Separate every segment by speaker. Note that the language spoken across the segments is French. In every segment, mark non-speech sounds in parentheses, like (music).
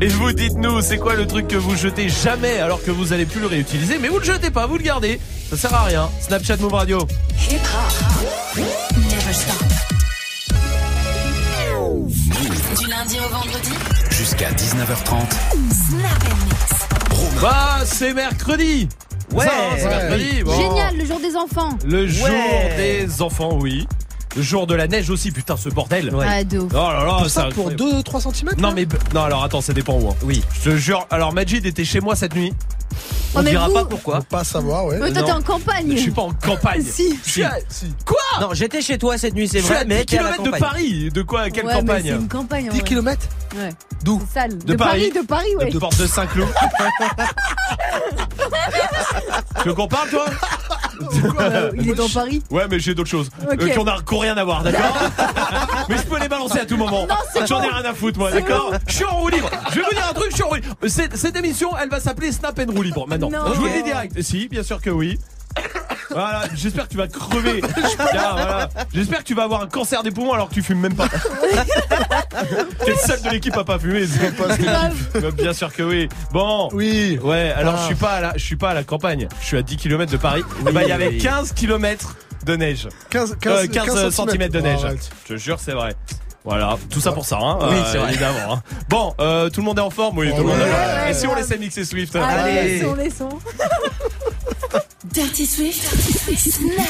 Speaker 1: Et vous dites-nous, c'est quoi le truc que vous jetez jamais alors que vous allez plus le réutiliser Mais vous le jetez pas, vous le gardez. Ça sert à rien. Snapchat Move Radio.
Speaker 2: Du lundi au vendredi.
Speaker 3: Jusqu'à 19h30.
Speaker 1: Bah, c'est mercredi.
Speaker 4: Ouais,
Speaker 1: Ça, c'est mercredi. Bon.
Speaker 5: Génial, le jour des enfants.
Speaker 1: Le jour
Speaker 4: Ouais.
Speaker 1: des enfants, oui. Le jour de la neige aussi, putain, ce bordel.
Speaker 5: Ah, de ouf.
Speaker 1: Oh là là,
Speaker 6: Pour ça pour 2-3 cm
Speaker 1: Non mais non alors attends ça dépend où. hein.
Speaker 4: Oui.
Speaker 1: Je te jure. Alors Majid était chez moi cette nuit. On
Speaker 5: mais
Speaker 1: dira
Speaker 5: vous-
Speaker 1: pas pourquoi.
Speaker 6: Faut pas savoir, ouais.
Speaker 5: Mais toi, t'es en campagne.
Speaker 1: Je suis pas en campagne.
Speaker 5: Si.
Speaker 6: Si.
Speaker 4: Non, j'étais chez toi cette nuit, c'est
Speaker 1: je suis
Speaker 4: vrai,
Speaker 1: à 10
Speaker 4: mais t'es à la
Speaker 1: km de
Speaker 4: campagne.
Speaker 1: Paris. De quoi Quelle
Speaker 5: Ouais,
Speaker 1: campagne
Speaker 5: C'est une campagne. en
Speaker 6: 10
Speaker 5: vrai.
Speaker 6: km
Speaker 5: Ouais.
Speaker 6: D'où.
Speaker 1: De
Speaker 5: De, Paris.
Speaker 1: Paris.
Speaker 5: de Paris, ouais.
Speaker 1: De porte de Saint-Cloud. (laughs) tu veux qu'on parle toi?
Speaker 5: Euh, Il est dans Paris.
Speaker 1: Ouais mais j'ai d'autres choses
Speaker 5: Ok.
Speaker 1: euh, qui ont qui ont rien à voir, d'accord? (laughs) Mais je peux les balancer à tout moment.
Speaker 5: c'est
Speaker 1: J'en ai rien à foutre moi, d'accord? Je suis en roue libre. Je vais vous dire un truc, je suis en roue libre. Cette, cette émission, elle va s'appeler Snap and roue libre maintenant.
Speaker 5: Non.
Speaker 1: Je vous le dis direct. Si, bien sûr que oui. Voilà, j'espère que tu vas crever. (laughs) Tiens, voilà. J'espère que tu vas avoir un cancer des poumons alors que tu fumes même pas. (laughs) T'es le seul de l'équipe à pas fumer. c'est pas que- Bah, Bien sûr que oui. Bon.
Speaker 6: Oui.
Speaker 1: Ouais, alors
Speaker 6: Ah.
Speaker 1: je suis pas à la, je suis pas à la campagne. Je suis à 10 km de Paris. Eh ben, il y avait
Speaker 4: oui.
Speaker 1: 15 km de neige.
Speaker 6: 15,
Speaker 1: 15,
Speaker 6: 15,
Speaker 1: 15 cm de neige.
Speaker 6: arrête.
Speaker 1: Je te jure, c'est vrai. Voilà, tout ça pour ça, hein,
Speaker 4: Oui, c'est vrai.
Speaker 1: évidemment. hein. Bon, euh, tout le monde est en forme, oui, tout le monde est en forme. Et si on laissait mixer Swift?
Speaker 5: Ah,
Speaker 4: Allez.
Speaker 5: les sons, les sons.
Speaker 2: Dirty Swift. Snap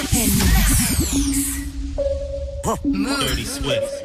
Speaker 7: Dirty Swift.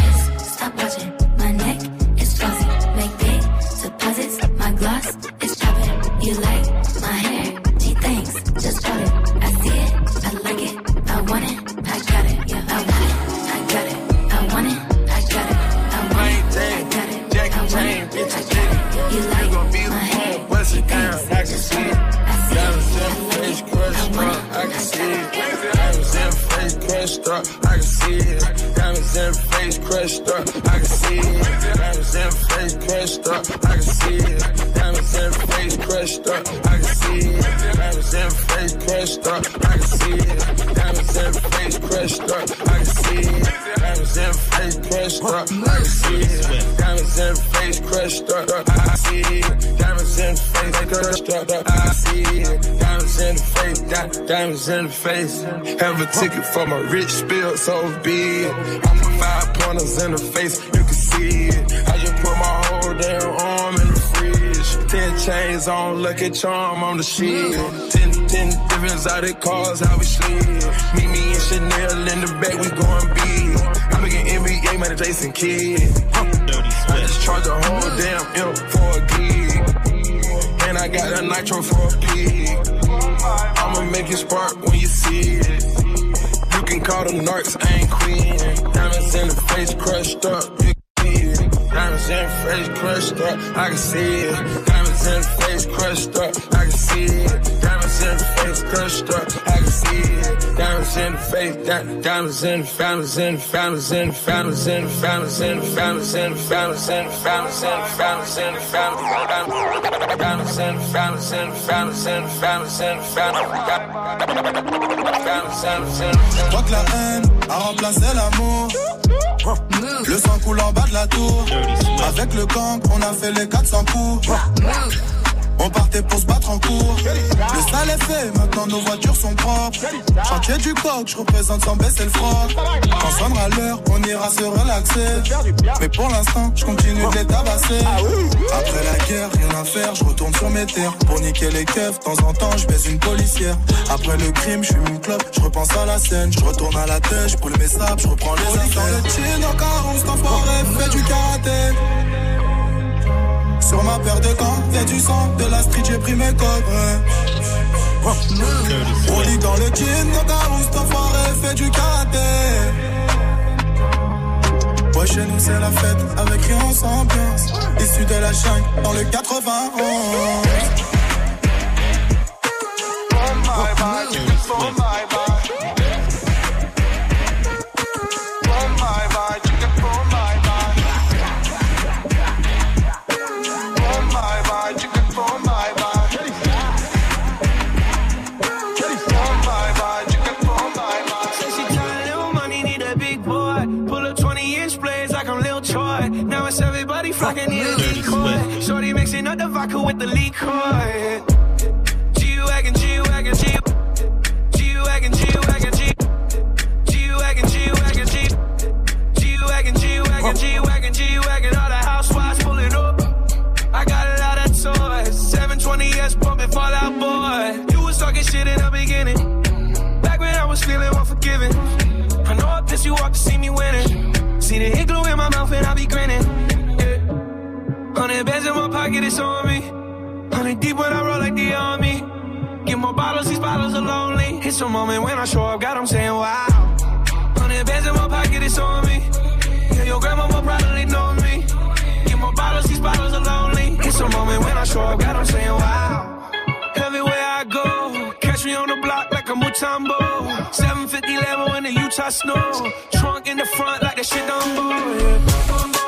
Speaker 8: Stop watching, my neck is fuzzy. Make big deposits, my gloss is popping. You like my hair? Gee, thanks, just bought it. I see it, I like it, I want it, I got it, yeah, I want it, I got it, I want it, I got it, I want it, I got it, I want it, I got it. You like my hair? Gee, thanks,
Speaker 9: I can see it.
Speaker 8: I see it, I like it, I want it,
Speaker 9: I can see it.
Speaker 8: it.
Speaker 9: Diamonds in face crushed up, I can see it. In face crushed up, I can see it. Diamonds in face crushed up, I can see it. Diamonds in face crushed up, I can see it. Diamonds in face crushed up, I can see it. Diamonds in face crushed up, I can see it. Diamonds in face crushed up, I can see it. Diamonds in face crushed up, I see it. In face crushed up, I see it. Diamonds in the face, di- diamonds in the face. Have a ticket for my rich spill, so be it. I'm five pointers in the face, you can see it. I just put my whole damn arm in the fridge. Ten chains on, lucky charm on the shit. Ten, ten different exotic cars, how we slid. Meet me and Chanel in the back, we going big. I'm making NBA man, Jason Kidd. I just charge a whole damn M for a gig. Got a nitro for a pig. I'ma make it spark when you see it. You can call them narcs, I ain't queen. Diamonds in the face crushed up. You can see it. Diamonds in the face crushed up. I can see it. Diamonds in the face crushed up. I can see it. Diamonds in the face crushed up. I can see it. Diamonds in the face. di- Diamonds in the diamonds in the diamonds in the diamonds in the diamonds in the in the in the in the in the diamonds in the in the in the in the
Speaker 10: que la haine a remplacé l'amour. Le sang coule en bas de la tour. Avec le gang, on a fait les 400 coups. On partait pour se battre en cours. Le sale est fait, maintenant nos voitures sont propres. Chantier du coq, je représente sans baisser le froc. Quand sonnera l'heure, on ira se relaxer. Mais pour l'instant, je continue de les tabasser. Après la guerre, rien à faire, je retourne sur mes terres. Pour niquer les keufs, de temps en temps, je baise une policière. Après le crime, je fume une clope, je repense à la scène. Je retourne à la tête, je brûle mes sables, je reprends les affaires. Dans le chill, en 40, cet enfoiré fait du karaté. Sur ma paire de gants, y'a du sang, de la street, j'ai pris mes codes. Ouais. Rolly dans Dans le jean, cas où cet fait du karaté. Ouais, chez nous c'est la fête, avec rien sans ambiance. Issu de la jungle, dans le 91.
Speaker 11: Say vodka with the liquor. G-Wagon, G-Wagon, G. G-Wagon, G-Wagon, G. G-Wagon, G-Wagon, G. G-Wagon, G-Wagon, G-Wagon, G-Wagon. All the housewives pulling up. I got a lot of toys. 720S bumping Fallout Boy. You was talking shit in the beginning. Back when I was feeling unforgiving. I know I pissed you off to see me winning. See the glue in my mouth and I be grinning. Yeah. Hundred bands in my pocket, it's on me. Hundred deep when I roll like the army. Get more bottles, these bottles are lonely. It's a moment when I show up, God, I'm saying wow. Hundred bands in my pocket, it's on me. Yeah, your grandma will probably know me. Get more bottles, these bottles are lonely. It's a moment when I show up, God, I'm saying wow. Everywhere I go, catch me on the block like a Mutombo. 750 level in the Utah snow. Trunk in the front like the shit Dumbo. Bitch,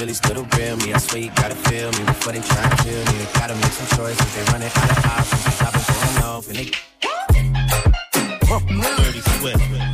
Speaker 11: really still the real me. I swear you gotta feel me before they try to kill me. They gotta make some choices. They running out of options. They stopping going off and they. Dirty Swift.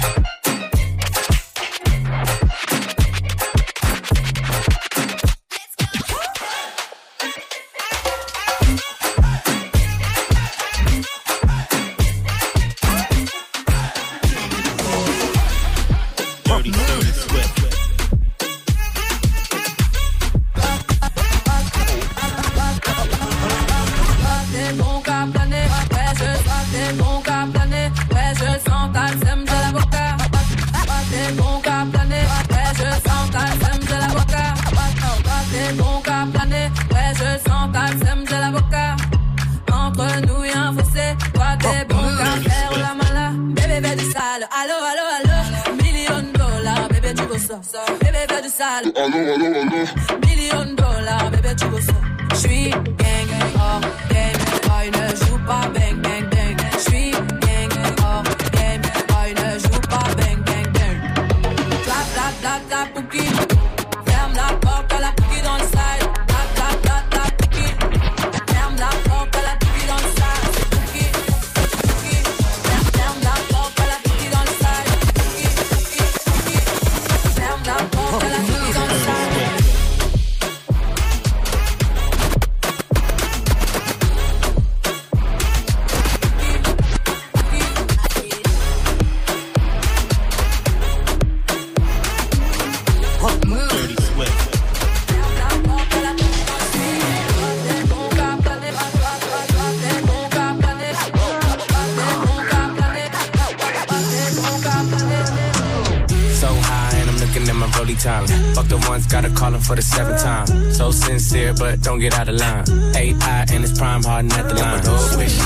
Speaker 6: Sincere, but don't get out of line. AI and it's prime hard at the line. Oh, wish,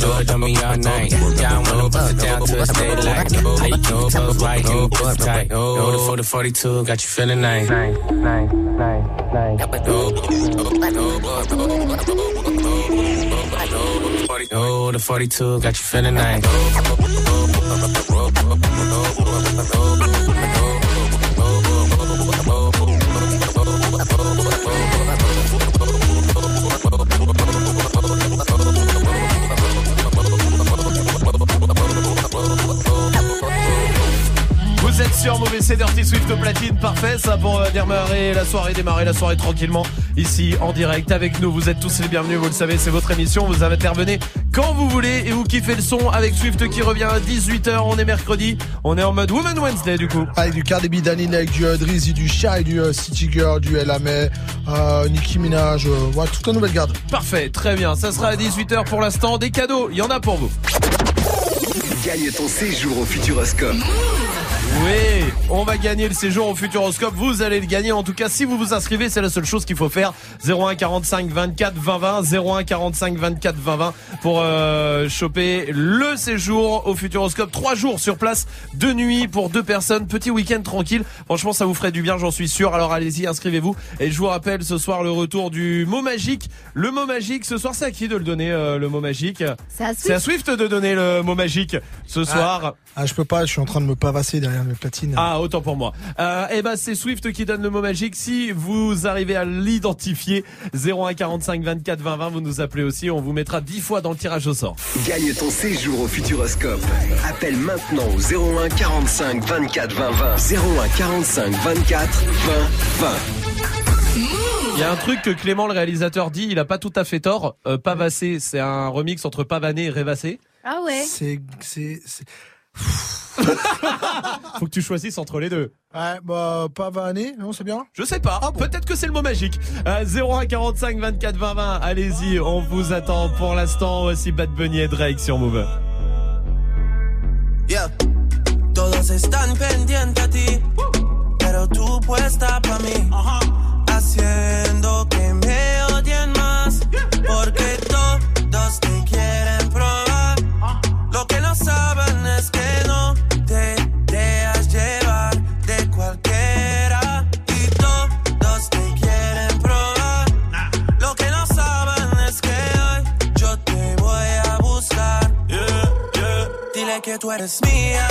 Speaker 6: do it on me all night. I wanna bust it down to a state like. How you your toes right and pussy tight. Oh, the 40 42 got you feeling nice. Nice, nice, nice, nice. Oh, the 42 got you feeling nice.
Speaker 1: Sur Mauvais c'est Dirty Swift au platine, parfait ça pour euh, démarrer la soirée, démarrer la soirée tranquillement ici en direct avec nous. Vous êtes tous les bienvenus, vous le savez, c'est votre émission, vous intervenez quand vous voulez et vous kiffez le son avec Swift qui revient à 18h, on est mercredi, on est en mode Woman Wednesday du coup.
Speaker 12: Avec du Cardi B, Danny Lake, du euh, Drizzy, du Shy, du euh, City Girl, du LMA, euh, Nicki Minaj, euh, voilà, toute la nouvelle garde.
Speaker 1: Parfait, très bien, ça sera à 18h pour l'instant, des cadeaux, il y en a pour vous.
Speaker 13: Gagne ton séjour au Futuroscope.
Speaker 1: Oui, on va gagner le séjour au Futuroscope. Vous allez le gagner. En tout cas, si vous vous inscrivez, c'est la seule chose qu'il faut faire. 01 45 24 20 20. 01 45 24 20 20 pour euh, choper le séjour au Futuroscope. Trois jours sur place, deux nuits pour deux personnes. Petit week-end tranquille. Franchement, ça vous ferait du bien, j'en suis sûr. Alors allez-y, inscrivez-vous. Et je vous rappelle ce soir le retour du mot magique. Le mot magique, ce soir, c'est à qui de le donner, euh, le mot magique?
Speaker 5: C'est à Swift.
Speaker 1: C'est à Swift de donner le mot magique ce soir.
Speaker 12: Ah, je peux pas, je suis en train de me pavasser derrière mes platines.
Speaker 1: Ah, autant pour moi. Euh, eh ben, c'est Swift qui donne le mot magique. Si vous arrivez à l'identifier, 01 45 24 20 20, vous nous appelez aussi. On vous mettra 10 fois dans le tirage au sort.
Speaker 13: Gagne ton séjour au Futuroscope. Appelle maintenant au 01 45 24 20 20. 01 45 24 20 20.
Speaker 1: Il y a un truc que Clément, le réalisateur, dit. Il a pas tout à fait tort. Euh, Pavassé, c'est un remix entre Pavané et Rêvassé.
Speaker 5: Ah ouais.
Speaker 12: C'est, c'est, c'est... (laughs)
Speaker 1: Faut que tu choisisses entre les deux.
Speaker 12: Ouais, bah, pas vanné, non, c'est bien?
Speaker 1: Je sais pas. Peut-être que c'est le mot magique. Euh, 01 45 24 20 20. Allez-y, on vous attend. Pour l'instant, voici Bad Bunny et Drake sur Move.
Speaker 14: Yeah. Todos están pendientes a ti, pero tú puesta pa' mí. Haciendo tú eres mía,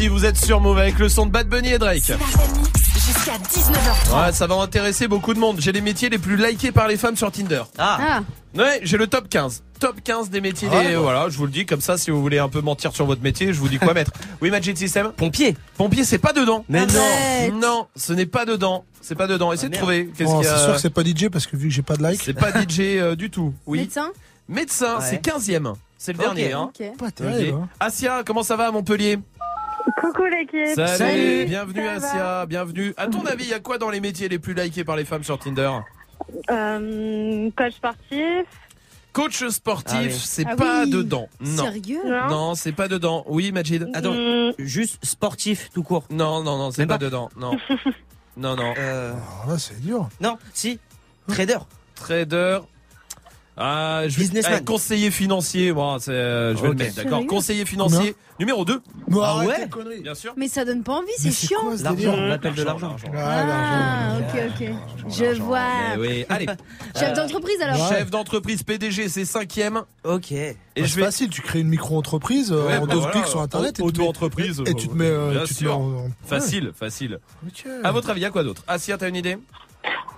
Speaker 1: ici. Vous êtes sur Move avec le son de Bad Bunny et Drake.
Speaker 2: Jusqu'à 19h30.
Speaker 1: Ouais, ça va intéresser beaucoup de monde. J'ai les métiers les plus likés par les femmes sur Tinder.
Speaker 5: Ah,
Speaker 1: Ouais, j'ai le top 15. Top 15 des métiers.
Speaker 12: Ah
Speaker 1: les- Voilà, je vous le dis comme ça. Si vous voulez un peu mentir sur votre métier, je vous dis quoi mettre. (laughs) Oui, Magic System.
Speaker 4: Pompier.
Speaker 1: Pompier, c'est pas dedans.
Speaker 4: Mais non.
Speaker 5: arrête.
Speaker 1: Non, ce n'est pas dedans. C'est pas dedans. Essayez
Speaker 4: Ah,
Speaker 1: de
Speaker 4: merde.
Speaker 1: trouver. Qu'est-ce
Speaker 12: Bon,
Speaker 1: qu'il y a
Speaker 12: c'est sûr que c'est pas DJ parce que vu que j'ai pas de like.
Speaker 1: C'est pas DJ euh, du tout. Oui.
Speaker 5: médecin
Speaker 1: Médecin,
Speaker 4: Ouais.
Speaker 1: c'est 15e. C'est le dernier. Hein.
Speaker 5: Ok.
Speaker 12: Pas terrible. hein.
Speaker 1: Asia, comment ça va à Montpellier?
Speaker 15: Coucou l'équipe.
Speaker 1: Salut,
Speaker 5: Salut.
Speaker 1: bienvenue
Speaker 15: Ça va
Speaker 1: Asia, bienvenue. À ton avis, il y a quoi dans les métiers les plus likés par les femmes sur Tinder
Speaker 15: Euh, coach sportif.
Speaker 1: Coach sportif,
Speaker 4: Ah oui.
Speaker 1: c'est
Speaker 5: Ah
Speaker 1: pas
Speaker 5: oui.
Speaker 1: dedans. Non.
Speaker 5: Sérieux
Speaker 15: Non.
Speaker 1: Non, c'est pas dedans. Oui, Majid
Speaker 4: Attends,
Speaker 15: Hmm,
Speaker 4: juste sportif tout court.
Speaker 1: Non, non, non, c'est pas
Speaker 4: pas
Speaker 1: dedans. Non. (laughs) non, non.
Speaker 4: Euh,
Speaker 12: Alors là, c'est dur.
Speaker 4: non, si. Trader.
Speaker 1: Trader. Ah, je
Speaker 4: Businessman.
Speaker 1: Ah, conseiller financier, moi, c'est, euh, je vais
Speaker 4: Ok.
Speaker 1: le mettre, d'accord.
Speaker 5: Sérieux
Speaker 1: Conseiller financier, numéro 2,
Speaker 12: Non,
Speaker 4: Ah
Speaker 12: arrête
Speaker 4: ouais
Speaker 12: tes conneries.
Speaker 1: bien sûr.
Speaker 5: Mais ça donne pas envie, c'est chiant.
Speaker 12: quoi ce
Speaker 4: L'argent,
Speaker 12: délire
Speaker 4: l'appel de l'argent.
Speaker 5: Ah,
Speaker 12: l'argent.
Speaker 5: ok, ok. Je vois.
Speaker 1: Mais oui, allez. (laughs)
Speaker 5: Chef d'entreprise alors.
Speaker 12: Ouais.
Speaker 1: Chef d'entreprise PDG, c'est cinquième.
Speaker 4: Ok.
Speaker 1: Et
Speaker 12: Bah,
Speaker 1: je
Speaker 12: c'est
Speaker 1: vais.
Speaker 12: facile, tu crées une micro-entreprise euh,
Speaker 1: Ouais,
Speaker 12: en
Speaker 1: bah
Speaker 12: deux
Speaker 1: voilà.
Speaker 12: clics sur internet et tu te mets-
Speaker 1: Auto-entreprise.
Speaker 12: et tu te mets, euh,
Speaker 1: Bien
Speaker 12: tu te mets
Speaker 1: sûr.
Speaker 12: en- en-
Speaker 1: Facile, facile.
Speaker 12: Ouais.
Speaker 1: À votre avis, il y a quoi d'autre? Asia, t'as une idée?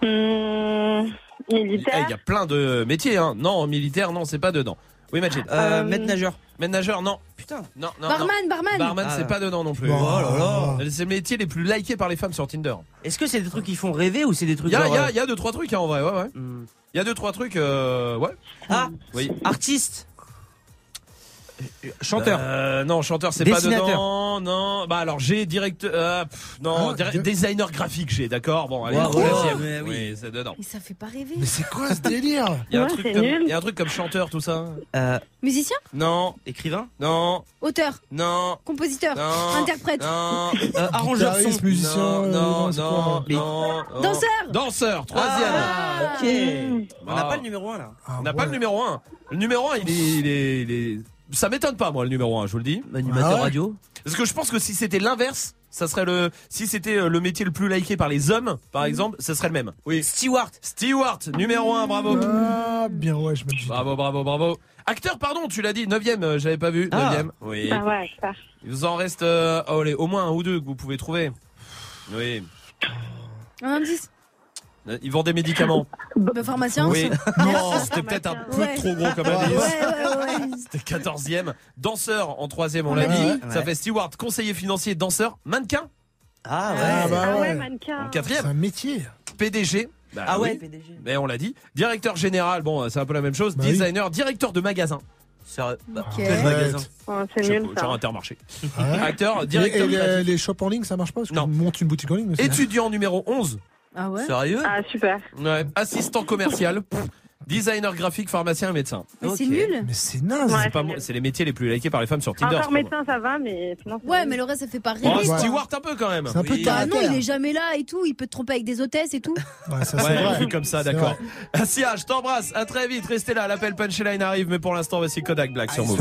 Speaker 15: Hmm,
Speaker 1: Eh,
Speaker 15: militaire.
Speaker 1: Il y a plein de métiers, hein. Non, militaire, non, c'est pas dedans. Oui, Majid.
Speaker 4: Euh,
Speaker 15: Euh,
Speaker 4: maître nageur.
Speaker 1: Ménageur, non.
Speaker 4: Putain.
Speaker 1: Non, non,
Speaker 5: Barman,
Speaker 1: non.
Speaker 5: barman.
Speaker 1: Barman,
Speaker 4: Ah.
Speaker 1: c'est pas dedans non plus.
Speaker 4: Oh là là.
Speaker 1: C'est les métiers les plus likés par les femmes sur Tinder.
Speaker 4: Est-ce que c'est des trucs qui font rêver ou c'est des trucs
Speaker 1: Il y
Speaker 4: genre, euh,
Speaker 1: y a deux, trois trucs, hein, en vrai, ouais, ouais.
Speaker 4: hmm.
Speaker 1: Il y a deux, trois trucs, euh, ouais.
Speaker 4: Ah,
Speaker 1: Oui.
Speaker 4: artiste.
Speaker 1: Chanteur. Euh, non, chanteur, c'est pas dedans. Non, bah alors j'ai directeur. euh, pff, non,
Speaker 12: Ah,
Speaker 1: designer graphique, j'ai, d'accord. Bon, allez,
Speaker 4: Ouais,
Speaker 1: troisième.
Speaker 4: ouais, mais oui.
Speaker 1: oui, c'est dedans.
Speaker 5: Mais ça fait pas rêver.
Speaker 12: Mais c'est quoi ce délire (laughs)
Speaker 1: Il y a un
Speaker 15: Ouais,
Speaker 1: truc comme,
Speaker 15: nul.
Speaker 1: il y a un truc comme chanteur, tout ça.
Speaker 4: Euh,
Speaker 5: Musicien
Speaker 1: Non,
Speaker 4: écrivain.
Speaker 1: non,
Speaker 5: Auteur
Speaker 1: non,
Speaker 5: Compositeur
Speaker 1: non.
Speaker 5: Interprète
Speaker 1: Non,
Speaker 4: Euh, arrangeur son.
Speaker 12: Musicien.
Speaker 1: non,
Speaker 12: euh,
Speaker 1: non, non,
Speaker 12: quoi,
Speaker 4: Mais-
Speaker 1: non, non.
Speaker 5: Danseur
Speaker 1: Danseur, troisième.
Speaker 4: Ah, ok. On n'a
Speaker 1: Ah.
Speaker 4: pas le numéro 1 là.
Speaker 12: Ah,
Speaker 1: On n'a pas le numéro 1. Le numéro 1, il est, Ça m'étonne pas, moi, le numéro 1, je vous le dis.
Speaker 4: Animateur
Speaker 12: Ah ouais
Speaker 4: radio.
Speaker 1: Parce que je pense que si c'était l'inverse, ça serait le. Si c'était euh, le métier le plus liké par les hommes, par exemple, ça serait le même. Oui.
Speaker 4: Stewart.
Speaker 1: Stewart, numéro 1, bravo.
Speaker 12: Ah, bien, ouais, je me dis.
Speaker 1: Bravo, bravo, bravo. Acteur, pardon, tu l'as dit, 9ème, euh, j'avais pas vu.
Speaker 4: Ah.
Speaker 1: 9ème. Oui.
Speaker 15: Ah ouais, ça.
Speaker 1: Il vous en reste euh, oh, allez, au moins un ou deux que vous pouvez trouver. Oui.
Speaker 5: Un indice
Speaker 1: Ils vendent des médicaments.
Speaker 5: Bah, Pharmacien
Speaker 1: Oui. (laughs) Non, c'était peut-être un peu
Speaker 5: Ouais.
Speaker 1: trop gros comme indice.
Speaker 5: ouais, ouais.
Speaker 1: C'était 14e. Danseur en 3 on, l'a dit. Ça fait steward, conseiller financier, danseur, mannequin.
Speaker 4: Ah ouais.
Speaker 12: Ah, bah
Speaker 15: Ah ouais, mannequin.
Speaker 1: En
Speaker 12: C'est
Speaker 1: quatrième.
Speaker 12: un métier.
Speaker 1: PDG. Bah
Speaker 4: Ah ouais,
Speaker 1: oui.
Speaker 4: PDG.
Speaker 1: Mais on l'a dit. Directeur général, bon, c'est un peu la même chose.
Speaker 12: Bah oui.
Speaker 1: Designer, directeur de magasin.
Speaker 4: Sérieux. Bah,
Speaker 5: Ok.
Speaker 4: quel magasin
Speaker 15: c'est nul ça.
Speaker 1: Genre Intermarché.
Speaker 12: Ouais.
Speaker 1: Acteur, directeur
Speaker 12: et les, shops en ligne, ça marche pas Parce
Speaker 1: Non.
Speaker 12: qu'on monte une boutique en ligne. c'est-
Speaker 1: Étudiant numéro 11.
Speaker 5: Ah ouais
Speaker 4: Sérieux
Speaker 15: Ah super.
Speaker 1: Ouais. Assistant commercial. Pff. Designer graphique, pharmacien et médecin.
Speaker 5: Mais c'est nul
Speaker 12: Mais c'est naze.
Speaker 15: Ouais.
Speaker 1: C'est pas moi- les métiers les plus likés par les femmes sur Tinder.
Speaker 15: Encore
Speaker 1: c'est pas moi.
Speaker 15: médecin ça va, mais sinon. c'est
Speaker 5: Ouais, mais le reste, ça fait pas
Speaker 1: Oh,
Speaker 5: rêver. quoi.
Speaker 1: Steward un peu quand même.
Speaker 12: C'est un peu
Speaker 4: Oui.
Speaker 12: terre
Speaker 5: Bah non, il est jamais là et tout. Il peut te tromper avec des hôtesses et tout.
Speaker 12: Ouais, ça, c'est
Speaker 1: Ouais,
Speaker 12: vrai.
Speaker 1: comme ça,
Speaker 12: C'est
Speaker 1: d'accord.
Speaker 12: vrai.
Speaker 1: Sia, je t'embrasse. À très vite. Restez là. L'appel punchline arrive, mais pour l'instant, voici Kodak Black sur Move.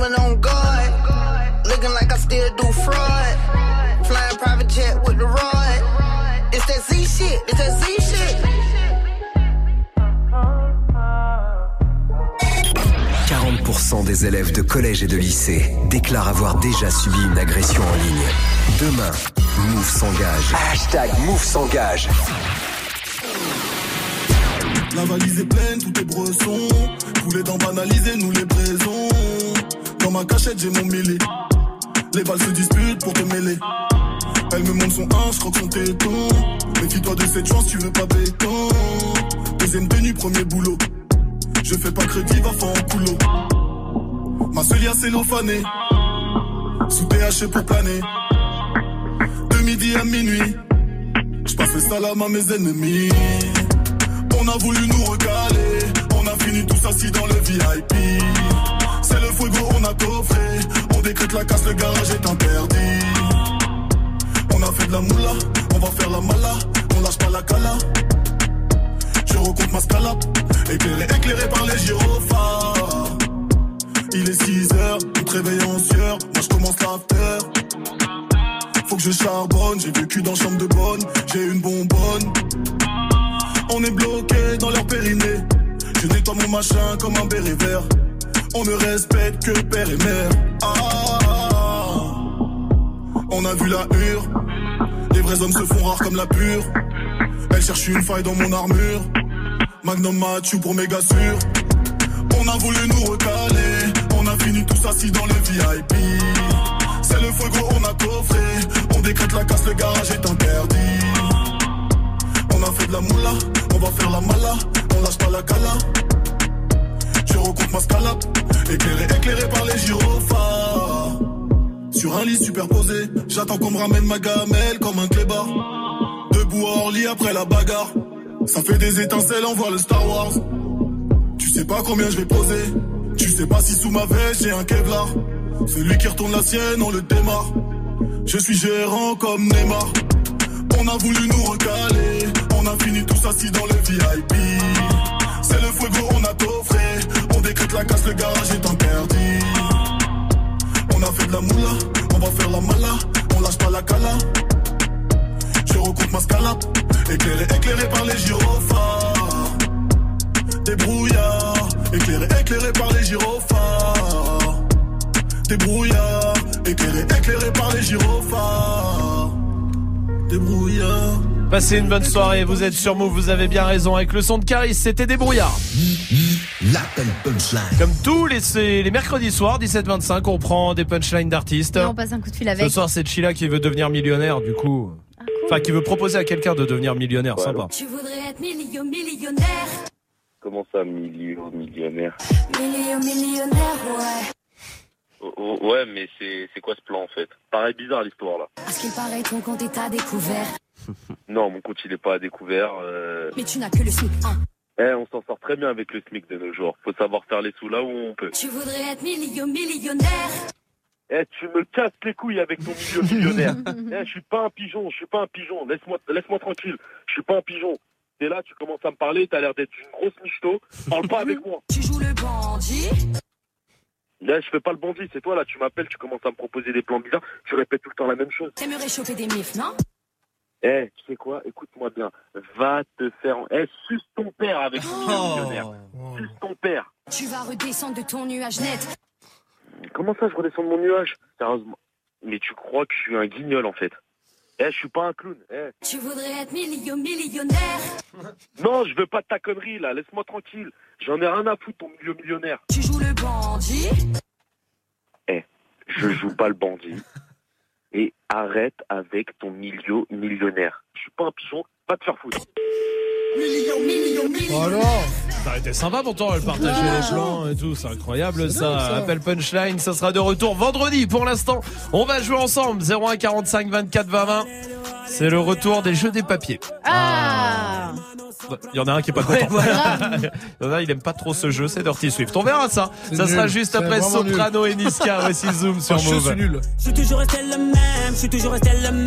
Speaker 16: Demon on guard. Looking like I still do fraud. Flying private jet with the rod. It's that Z shit, it's that Z shit.
Speaker 13: 40% des élèves de collège et de lycée déclarent avoir déjà subi une agression en ligne. Demain, Move s'engage. Hashtag Move s'engage.
Speaker 17: La valise est pleine, tout est bresson. Tous les dents banalisées, nous les braisons. Dans ma cachette, j'ai mon mêlé. Les balles se disputent pour te mêler. Elle me montre son 1, je croque son téton. Méfie-toi de cette chance, tu veux pas béton. Deuxième tenue, premier boulot. Je fais pas crédit, va faire en coulo. Ma seule a cellophané. Sous THC pour planer. De midi à minuit. Je passe le salam à mes ennemis. On a voulu nous recaler. On a fini tous assis dans le VIP. C'est le fuego, on a coffré. On décrète la casse, le garage est interdit. On a fait de la moula, on va faire la mala. On lâche pas la cala. Je recompte ma scala. Éclairé, éclairé par les gyrophares. Il est 6 heures, on te réveille en. Moi je commence l'after. Faut que je charbonne, j'ai vécu dans chambre de bonne, j'ai une bonbonne. On est bloqué dans leur périnée. Je nettoie mon machin comme un béret vert. On ne respecte que père et mère. Ah, on a vu la hure. Les vrais hommes se font rares comme la pure. Elle cherche une faille dans mon armure. Magnum Mathieu pour méga sûr. On a voulu nous recaler. On a fini tous assis dans le VIP. C'est le fuego, on a coffré. On décrète la casse, le garage est interdit. On a fait de la moula, on va faire la mala. On lâche pas la cala. Je recompte ma scala. Éclairé, éclairé par les gyrophares. Sur un lit superposé, j'attends qu'on me ramène ma gamelle comme un clébard. Debout à Orly après la bagarre. Ça fait des étincelles, on voit le Star Wars. Tu sais pas combien je vais poser. Tu sais pas si sous ma veste j'ai un Kevlar. Celui qui retourne la sienne, on le démarre. Je suis gérant comme Neymar. On a voulu nous recaler. On a fini tous assis dans le VIP. C'est le fuego, on a coffré. La casse, le garage est interdit. On a fait de la moula, on va faire la mala. On lâche pas la cala. Je recompte ma scala. Éclairé, éclairé par les gyrophares. Des brouillards. Éclairé, éclairé par les gyrophares. Des brouillards. Éclairé, éclairé par les gyrophares. Des brouillards.
Speaker 1: Passez une bonne soirée, vous êtes sur Move, vous avez bien raison. Avec le son de Caris, c'était débrouillard. Comme tous les, les mercredis soirs, 17-25, on prend des punchlines d'artistes.
Speaker 5: Et on passe un coup de fil avec.
Speaker 1: Ce soir, c'est Sheila qui veut devenir millionnaire, du coup. Enfin, qui veut proposer à quelqu'un de devenir millionnaire, sympa.
Speaker 18: Tu voudrais être millio millionnaire
Speaker 19: Comment ça, million, millionnaire?
Speaker 18: Millio millionnaire, ouais.
Speaker 19: Oh, oh, Ouais, mais c'est quoi ce plan en fait? Pareil bizarre l'histoire là.
Speaker 18: À ce qu'il paraît, ton compte est à découvert. (laughs)
Speaker 19: Non, mon compte il est pas à découvert. euh.
Speaker 2: Mais tu n'as que le SMIC 1.
Speaker 19: Eh, on s'en sort très bien avec le SMIC de nos jours. Faut savoir faire les sous là où on peut.
Speaker 2: Tu voudrais être millio millionnaire?
Speaker 19: Eh, tu me casses les couilles avec ton milieu millionnaire. (laughs) eh, je suis pas un pigeon, je suis pas un pigeon. Laisse-moi, laisse-moi tranquille. Je suis pas un pigeon. T'es là, tu commences à me parler, t'as l'air d'être une grosse michto. Parle pas avec moi.
Speaker 2: Tu joues le bandit?
Speaker 19: Là, je fais pas le bandit, c'est toi là, tu m'appelles, tu commences à me proposer des plans bizarres, tu répètes tout le temps la même chose.
Speaker 2: T'aimerais choper des mifs, non?
Speaker 19: Eh, tu sais quoi? Écoute-moi bien. Va te faire. Eh, suce ton père avec ton milieu millionnaire. Suce ton père.
Speaker 2: Tu vas redescendre de ton nuage net.
Speaker 19: Comment ça, je redescends de mon nuage? Sérieusement. Mais tu crois que je suis un guignol en fait? Eh, je suis pas un clown. Eh.
Speaker 2: Tu voudrais être millio millionnaire. (laughs)
Speaker 19: Non, je veux pas de ta connerie là, laisse-moi tranquille. J'en ai rien à foutre ton milieu millionnaire.
Speaker 2: Tu joues le bandit.
Speaker 19: Eh, je joue pas le bandit. Et arrête avec ton milieu millionnaire. Je suis pas un pigeon, pas te faire foutre.
Speaker 1: Alors Ça a été sympa pourtant, elle partageait les plans et tout, c'est incroyable ça.
Speaker 12: ça.
Speaker 1: Appel Punchline, ça sera de retour vendredi pour l'instant. On va jouer ensemble, 01 45 24 20 20. C'est le retour des jeux des papiers.
Speaker 5: Ah
Speaker 1: Il y en a un qui est pas content. il y en a, il aime pas trop ce jeu, c'est Dirty Swift. On verra ça. Ça sera
Speaker 12: nul.
Speaker 1: juste
Speaker 12: C'est
Speaker 1: après
Speaker 12: vraiment nul.
Speaker 1: Soprano et Niska. Voici Zoom sur
Speaker 12: Ah, je suis
Speaker 1: Move.
Speaker 12: nul.
Speaker 20: Je suis toujours resté le même, je suis toujours resté le même.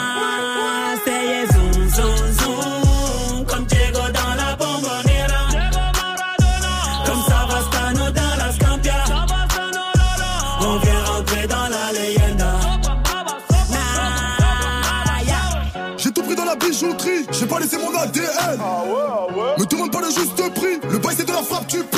Speaker 10: bijouterie, j'ai pas laissé mon ADN. Me demande pas le juste prix, le bail c'est de la frappe, tu paies.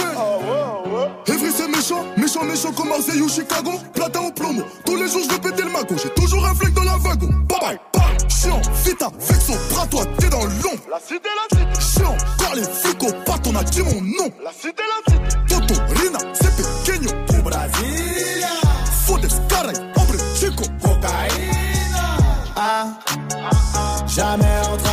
Speaker 10: Evry c'est méchant, méchant, méchant comme Marseille ou Chicago. Platin au plomo, tous les jours je veux péter le mago. J'ai toujours un flingue dans la wagon. Bye bye, bye. Chiant, vita, vexo, bras toi, t'es dans l'ombre. La cité, la cité. Chiant, quand les flics au pattes, on a dit mon nom. La cité, la cité. Toto, Rina, c'est pequeño. Du Brasilia. Fodes, caray, hombre, chico. Cocaïna.
Speaker 21: Ah, jamais on trahira la Honda.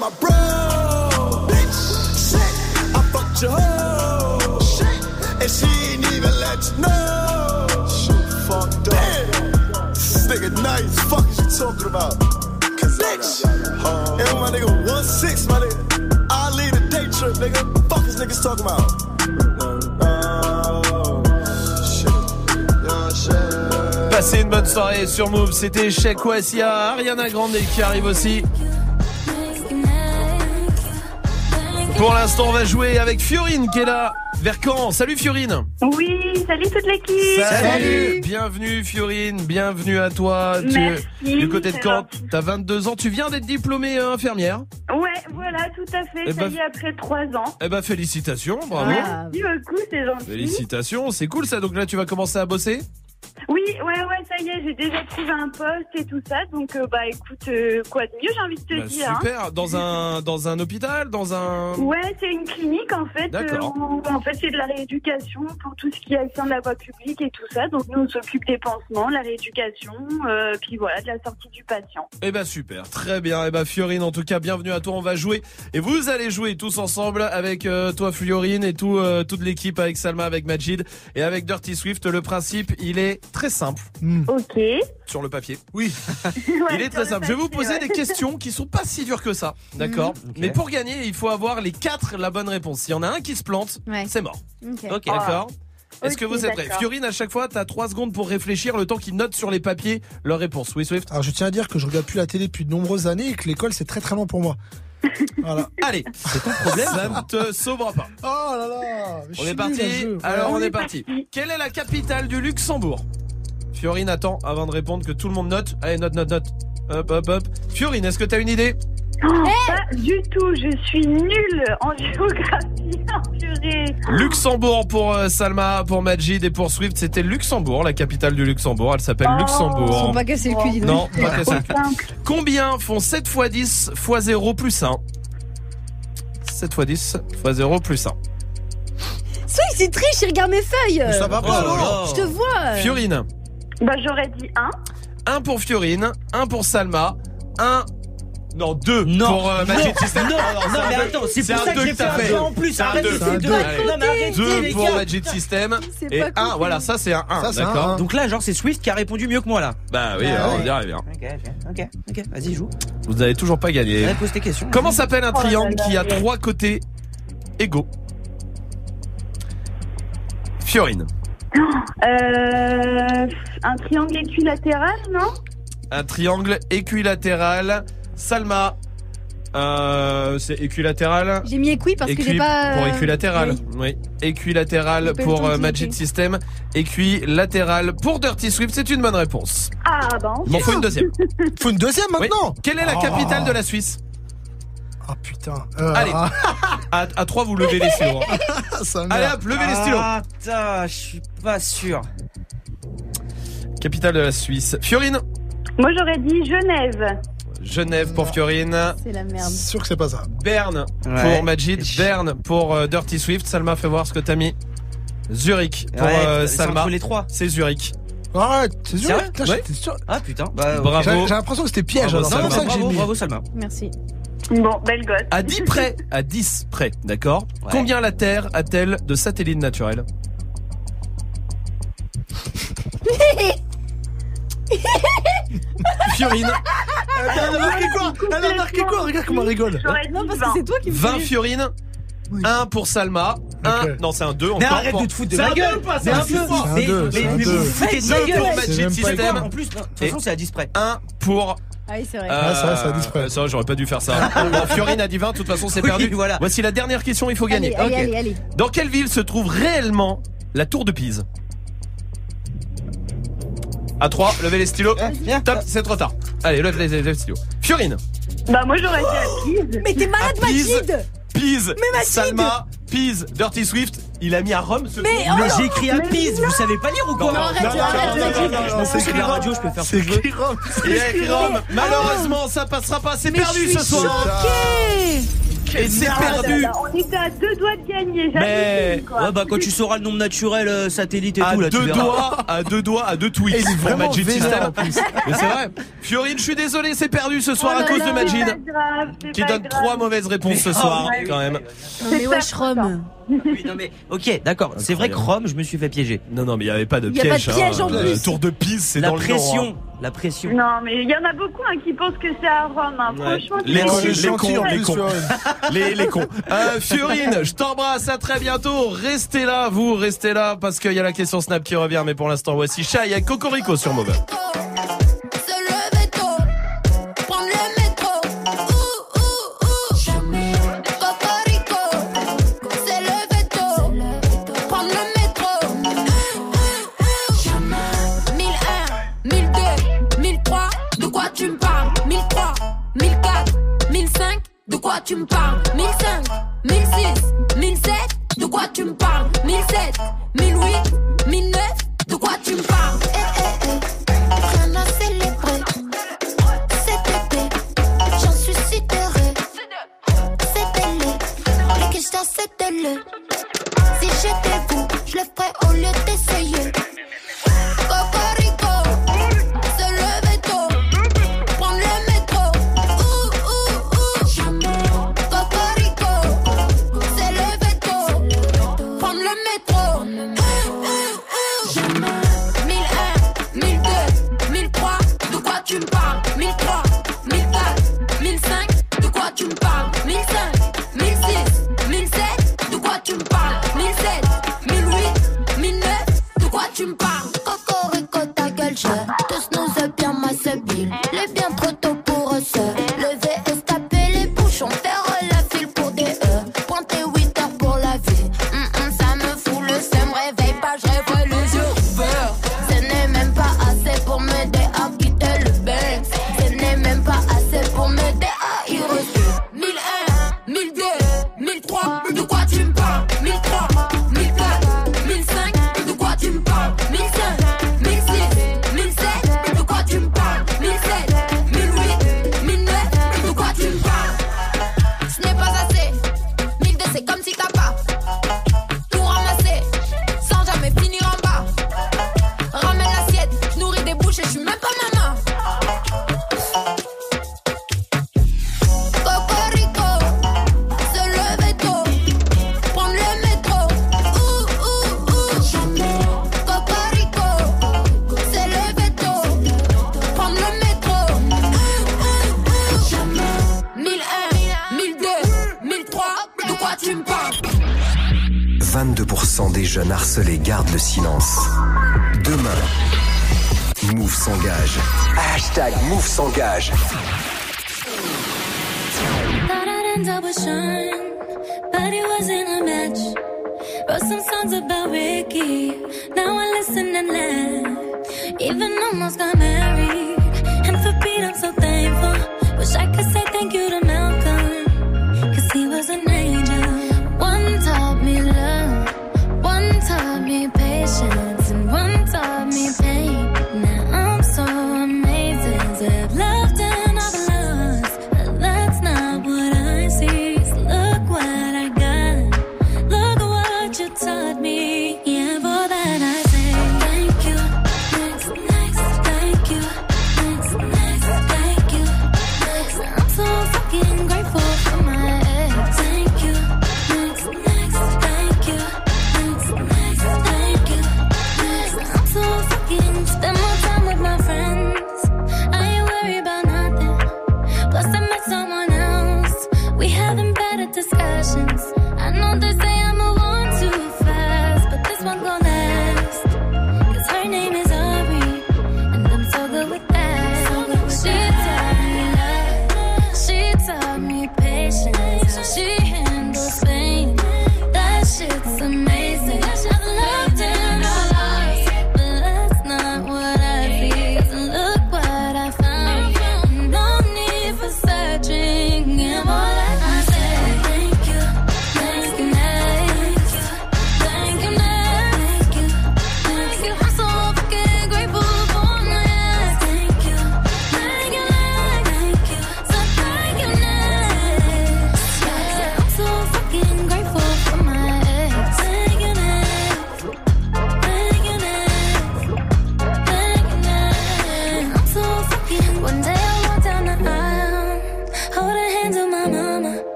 Speaker 21: My
Speaker 10: bro. Bitch, shit, I fucked your hoe, shit, and she ain't even let you know. Shit, fucked up. This nigga nice, fuck is you talking about? Bitch, and my nigga one six, my nigga. I lead a day trip, nigga. Fuck is niggas talking about? Oh, shit, yeah, shit.
Speaker 1: Passez une bonne soirée sur Move. C'était Shaq West. Il y a Ariana Grande qui arrive aussi. Pour l'instant, on va jouer avec Fiorine qui est là. Vers Caen. Salut Fiorine.
Speaker 15: Oui, salut toute l'équipe.
Speaker 1: Bienvenue Fiorine, bienvenue à toi. Tu
Speaker 15: Merci,
Speaker 1: du côté de Caen. T'as 22 ans. Tu viens d'être diplômée euh, infirmière.
Speaker 15: Ouais, voilà, tout à fait.
Speaker 1: Eh
Speaker 15: ça
Speaker 1: ben,
Speaker 15: y est, après trois ans.
Speaker 1: Eh ben félicitations, bravo.
Speaker 15: Merci beaucoup, c'est gentil.
Speaker 1: Félicitations, c'est cool ça. Donc là, tu vas commencer à bosser?
Speaker 15: Oui, ouais, ouais, ça y est, j'ai déjà trouvé un poste et tout ça. Donc, euh, bah, écoute, euh, quoi de mieux, j'ai envie de te
Speaker 1: Bah,
Speaker 15: dire. hein.
Speaker 1: super. Dans un dans un hôpital, dans un.
Speaker 15: Ouais, c'est une clinique en fait.
Speaker 1: D'accord.
Speaker 15: euh, où, en fait, c'est de la rééducation pour tout ce qui est de la voie publique et tout ça. Donc nous, on s'occupe des pansements, la rééducation, euh, puis voilà, de la sortie du patient.
Speaker 1: Eh ben super, très bien. Eh ben Fiorine, en tout cas, bienvenue à toi. On va jouer et vous allez jouer tous ensemble avec euh, toi Fiorine et tout euh, toute l'équipe avec Salma, avec Majid et avec Dirty Swift. Le principe, il est très simple.
Speaker 15: Ok.
Speaker 1: Sur le papier.
Speaker 12: Oui. (laughs)
Speaker 1: il est très simple. Je vais vous poser des questions qui sont pas si dures que ça, d'accord Mais pour gagner, il faut avoir les quatre la bonne réponse. S'il y en a un qui se plante,
Speaker 5: Ouais.
Speaker 1: c'est mort.
Speaker 5: Ok.
Speaker 1: Ok, d'accord. Est-ce que vous êtes prêts. Fiorine, à chaque fois, t'as trois secondes pour réfléchir, le temps qu'ils notent sur les papiers leur réponse. Oui, Swift
Speaker 12: Alors je tiens à dire que je regarde plus la télé depuis de nombreuses années et que l'école c'est très très loin pour moi. (laughs) Voilà.
Speaker 1: Allez, c'est ton problème. Ça ne te sauvera pas.
Speaker 12: Oh là là
Speaker 1: On est parti. Alors on est parti. Quelle est la capitale du Luxembourg Fiorine attends avant de répondre que tout le monde note. Allez, note, note, note. Hop, hop, hop. Fiorine, est-ce que t'as une idée?
Speaker 15: Oh, Pas du tout, je suis nulle en (laughs) géographie, en purée.
Speaker 1: Luxembourg pour euh, Salma, pour Majid et pour Swift. C'était Luxembourg, la capitale du Luxembourg. Elle s'appelle
Speaker 15: Oh.
Speaker 1: Luxembourg.
Speaker 5: Ils sont pas cassés le cul, dis donc.
Speaker 1: Non, pas cassé le cul. Combien font 7 x 10 x 0 plus 1 7 x 10 x 0 plus 1.
Speaker 5: Soit il triche, il regarde mes feuilles.
Speaker 1: Mais ça va pas, alors.
Speaker 5: Je te vois.
Speaker 1: Fiorine.
Speaker 15: Bah j'aurais dit un.
Speaker 1: 1 pour Fiorine, 1 pour Salma, 1 non, 2
Speaker 4: Non.
Speaker 1: pour euh, Magic
Speaker 4: Non.
Speaker 1: System.
Speaker 4: Non, non,
Speaker 1: un
Speaker 4: mais
Speaker 1: deux.
Speaker 4: attends, c'est pour
Speaker 1: un
Speaker 4: ça que
Speaker 1: deux
Speaker 4: j'ai fait un deux en plus.
Speaker 1: C'est un
Speaker 4: Arrêtez,
Speaker 1: 2.
Speaker 4: c'est deux. Non, mais arrêtez, les
Speaker 1: pour
Speaker 4: gars.
Speaker 1: Magic System. Et 1, voilà, ça c'est un 1. D'accord.
Speaker 4: Donc là, genre, c'est Swift qui a répondu mieux que moi là.
Speaker 1: Bah oui,
Speaker 4: Ah
Speaker 1: on
Speaker 4: ouais.
Speaker 1: y arrive. hein.
Speaker 4: Ok, ok, ok, vas-y, joue.
Speaker 1: Vous n'avez toujours pas gagné.
Speaker 4: Pose tes questions.
Speaker 1: Comment s'appelle un
Speaker 4: Oh
Speaker 1: triangle qui a trois côtés égaux? Fiorine.
Speaker 15: Euh, un triangle équilatéral, non?
Speaker 1: Un triangle équilatéral. Salma. Euh, c'est équilatéral?
Speaker 5: J'ai mis équi parce que j'ai pas.
Speaker 1: Pour
Speaker 5: euh,
Speaker 1: équilatéral.
Speaker 5: oui.
Speaker 1: Oui. Équilatéral pour euh. Magic System. Équilatéral pour Dirty Swift. C'est une bonne réponse.
Speaker 15: Ah bah
Speaker 1: Il m'en faut une deuxième. (laughs)
Speaker 12: Faut une deuxième
Speaker 1: Oui.
Speaker 12: maintenant
Speaker 1: Quelle est la
Speaker 12: Oh.
Speaker 1: capitale de la Suisse?
Speaker 12: Ah putain. Euh,
Speaker 1: Allez.
Speaker 12: ah. (laughs)
Speaker 1: À, à 3, vous levez les stylos. hein. (laughs) Allez hop, levez les stylos.
Speaker 4: Ah, putain, je suis pas sûr.
Speaker 1: Capitale de la Suisse. Fiorine.
Speaker 15: Moi j'aurais dit Genève.
Speaker 1: Genève pour Fiorine.
Speaker 5: C'est la merde.
Speaker 12: sûr que c'est pas ça.
Speaker 1: Berne
Speaker 4: Ouais.
Speaker 1: pour Majid. Berne pour euh, Dirty Swift. Salma, fais voir ce que t'as mis. Zurich pour
Speaker 4: Ouais,
Speaker 1: euh, Salma.
Speaker 4: entre les trois.
Speaker 1: C'est Zurich.
Speaker 12: Arrête, c'est Putain,
Speaker 1: Ouais.
Speaker 12: j'étais sûr.
Speaker 4: Ah putain, bah.
Speaker 1: Bravo.
Speaker 12: J'ai j'ai l'impression que c'était piège.
Speaker 1: Bravo,
Speaker 12: alors C'est
Speaker 1: Salma.
Speaker 12: pour ça que j'ai
Speaker 4: bravo,
Speaker 12: mis.
Speaker 4: bravo Salma.
Speaker 5: Merci.
Speaker 15: Bon, belle gosse.
Speaker 1: À 10 près, (laughs) à 10 près, d'accord
Speaker 4: Ouais.
Speaker 1: Combien la Terre a-t-elle de satellites naturels (laughs) Fiorine,
Speaker 12: Elle a marqué quoi Elle a marqué quoi Regarde comment elle rigole.
Speaker 5: Non, parce que
Speaker 15: 20.
Speaker 5: c'est toi qui me
Speaker 1: 20
Speaker 5: fais-
Speaker 1: Fiorine, Un pour Salma. Un. Non, c'est un 2 encore.
Speaker 4: Mais arrête
Speaker 1: pour-
Speaker 4: de te foutre de ma gueule. C'est un
Speaker 1: un
Speaker 4: peu.
Speaker 1: deux.
Speaker 12: C'est un
Speaker 4: Mais-
Speaker 12: deux,
Speaker 4: mais-
Speaker 12: c'est un
Speaker 4: mais
Speaker 12: deux.
Speaker 4: vous foutez de ma gueule.
Speaker 1: pour
Speaker 12: C'est
Speaker 1: Magic System.
Speaker 4: En plus, de toute façon, c'est à 10 près.
Speaker 1: Un pour.
Speaker 5: Ah oui, c'est vrai.
Speaker 12: Ouais, c'est vrai, c'est à 10 près.
Speaker 1: Euh, Ça, j'aurais pas dû faire ça. (laughs) Bon, Fiorine a dit 20, de toute façon, c'est
Speaker 4: Oui,
Speaker 1: perdu.
Speaker 4: voilà.
Speaker 1: Voici la dernière question, il faut gagner.
Speaker 5: Allez, allez,
Speaker 1: Ok.
Speaker 5: allez, allez.
Speaker 1: Dans quelle ville se trouve réellement la tour de Pise? À 3, levez les stylos. Top, c'est trop tard. Allez, lève les, lève les stylos. Fiorine.
Speaker 15: Bah moi j'aurais dit à Pise.
Speaker 5: Mais t'es malade,
Speaker 1: À Pise.
Speaker 5: Mais Mathilde
Speaker 1: Salma. Pise. Dirty Swift. Il a mis à Rome ce
Speaker 5: Mais oh
Speaker 4: Mais j'ai écrit à Pise, vous savez pas lire ou quoi
Speaker 5: Non, arrête, arrête, arrête,
Speaker 4: Je m'en fous, c'est de la radio, je peux faire ce que je veux.
Speaker 1: Il a écrit Rome. Malheureusement, ça passera pas. C'est
Speaker 5: Mais
Speaker 1: perdu
Speaker 5: je
Speaker 1: ce
Speaker 5: suis
Speaker 1: soir. Et c'est
Speaker 15: Ah,
Speaker 1: perdu.
Speaker 15: là, là, On était à deux doigts de gagner.
Speaker 1: Mais-
Speaker 15: quoi.
Speaker 4: Ouais, bah quand tu sauras le nombre naturel euh, satellite et
Speaker 1: à
Speaker 4: tout, là,
Speaker 1: deux doigts, à deux doigts, à deux tweets
Speaker 12: Et
Speaker 1: pour System.
Speaker 12: en plus. (laughs)
Speaker 1: Mais c'est vrai. Fiorine, je suis désolé, c'est perdu ce soir
Speaker 5: Oh
Speaker 1: à cause
Speaker 5: là.
Speaker 1: de Majid, qui
Speaker 15: pas
Speaker 1: donne
Speaker 15: grave.
Speaker 1: trois mauvaises réponses ce soir,
Speaker 15: oh,
Speaker 1: quand même.
Speaker 5: Mais wesh Rome
Speaker 4: Oui, non mais, ok, d'accord. C'est vrai que Rome, je me suis fait piéger.
Speaker 1: Non, non, mais il n'y avait pas de
Speaker 5: Il y a pas de
Speaker 1: piège.
Speaker 5: piège
Speaker 1: hein.
Speaker 5: en plus.
Speaker 1: Tour de Pise, c'est dans le nom,
Speaker 4: pression,
Speaker 1: hein.
Speaker 4: La pression.
Speaker 15: Non, mais il y en a beaucoup hein, qui pensent que c'est à Rome. hein.
Speaker 1: Ouais.
Speaker 15: Franchement,
Speaker 1: Les cons, les cons, les cons.
Speaker 12: Fiorine. (laughs)
Speaker 1: Les, les cons. Euh, Fiorine, je t'embrasse, à très bientôt. Restez là, vous, restez là, parce qu'il y a la question Snap qui revient, mais pour l'instant, voici Shai avec Cocorico sur Move.
Speaker 18: Tu me parles? 1005, 1006, 1007, de quoi tu me parles? 1007, 1008,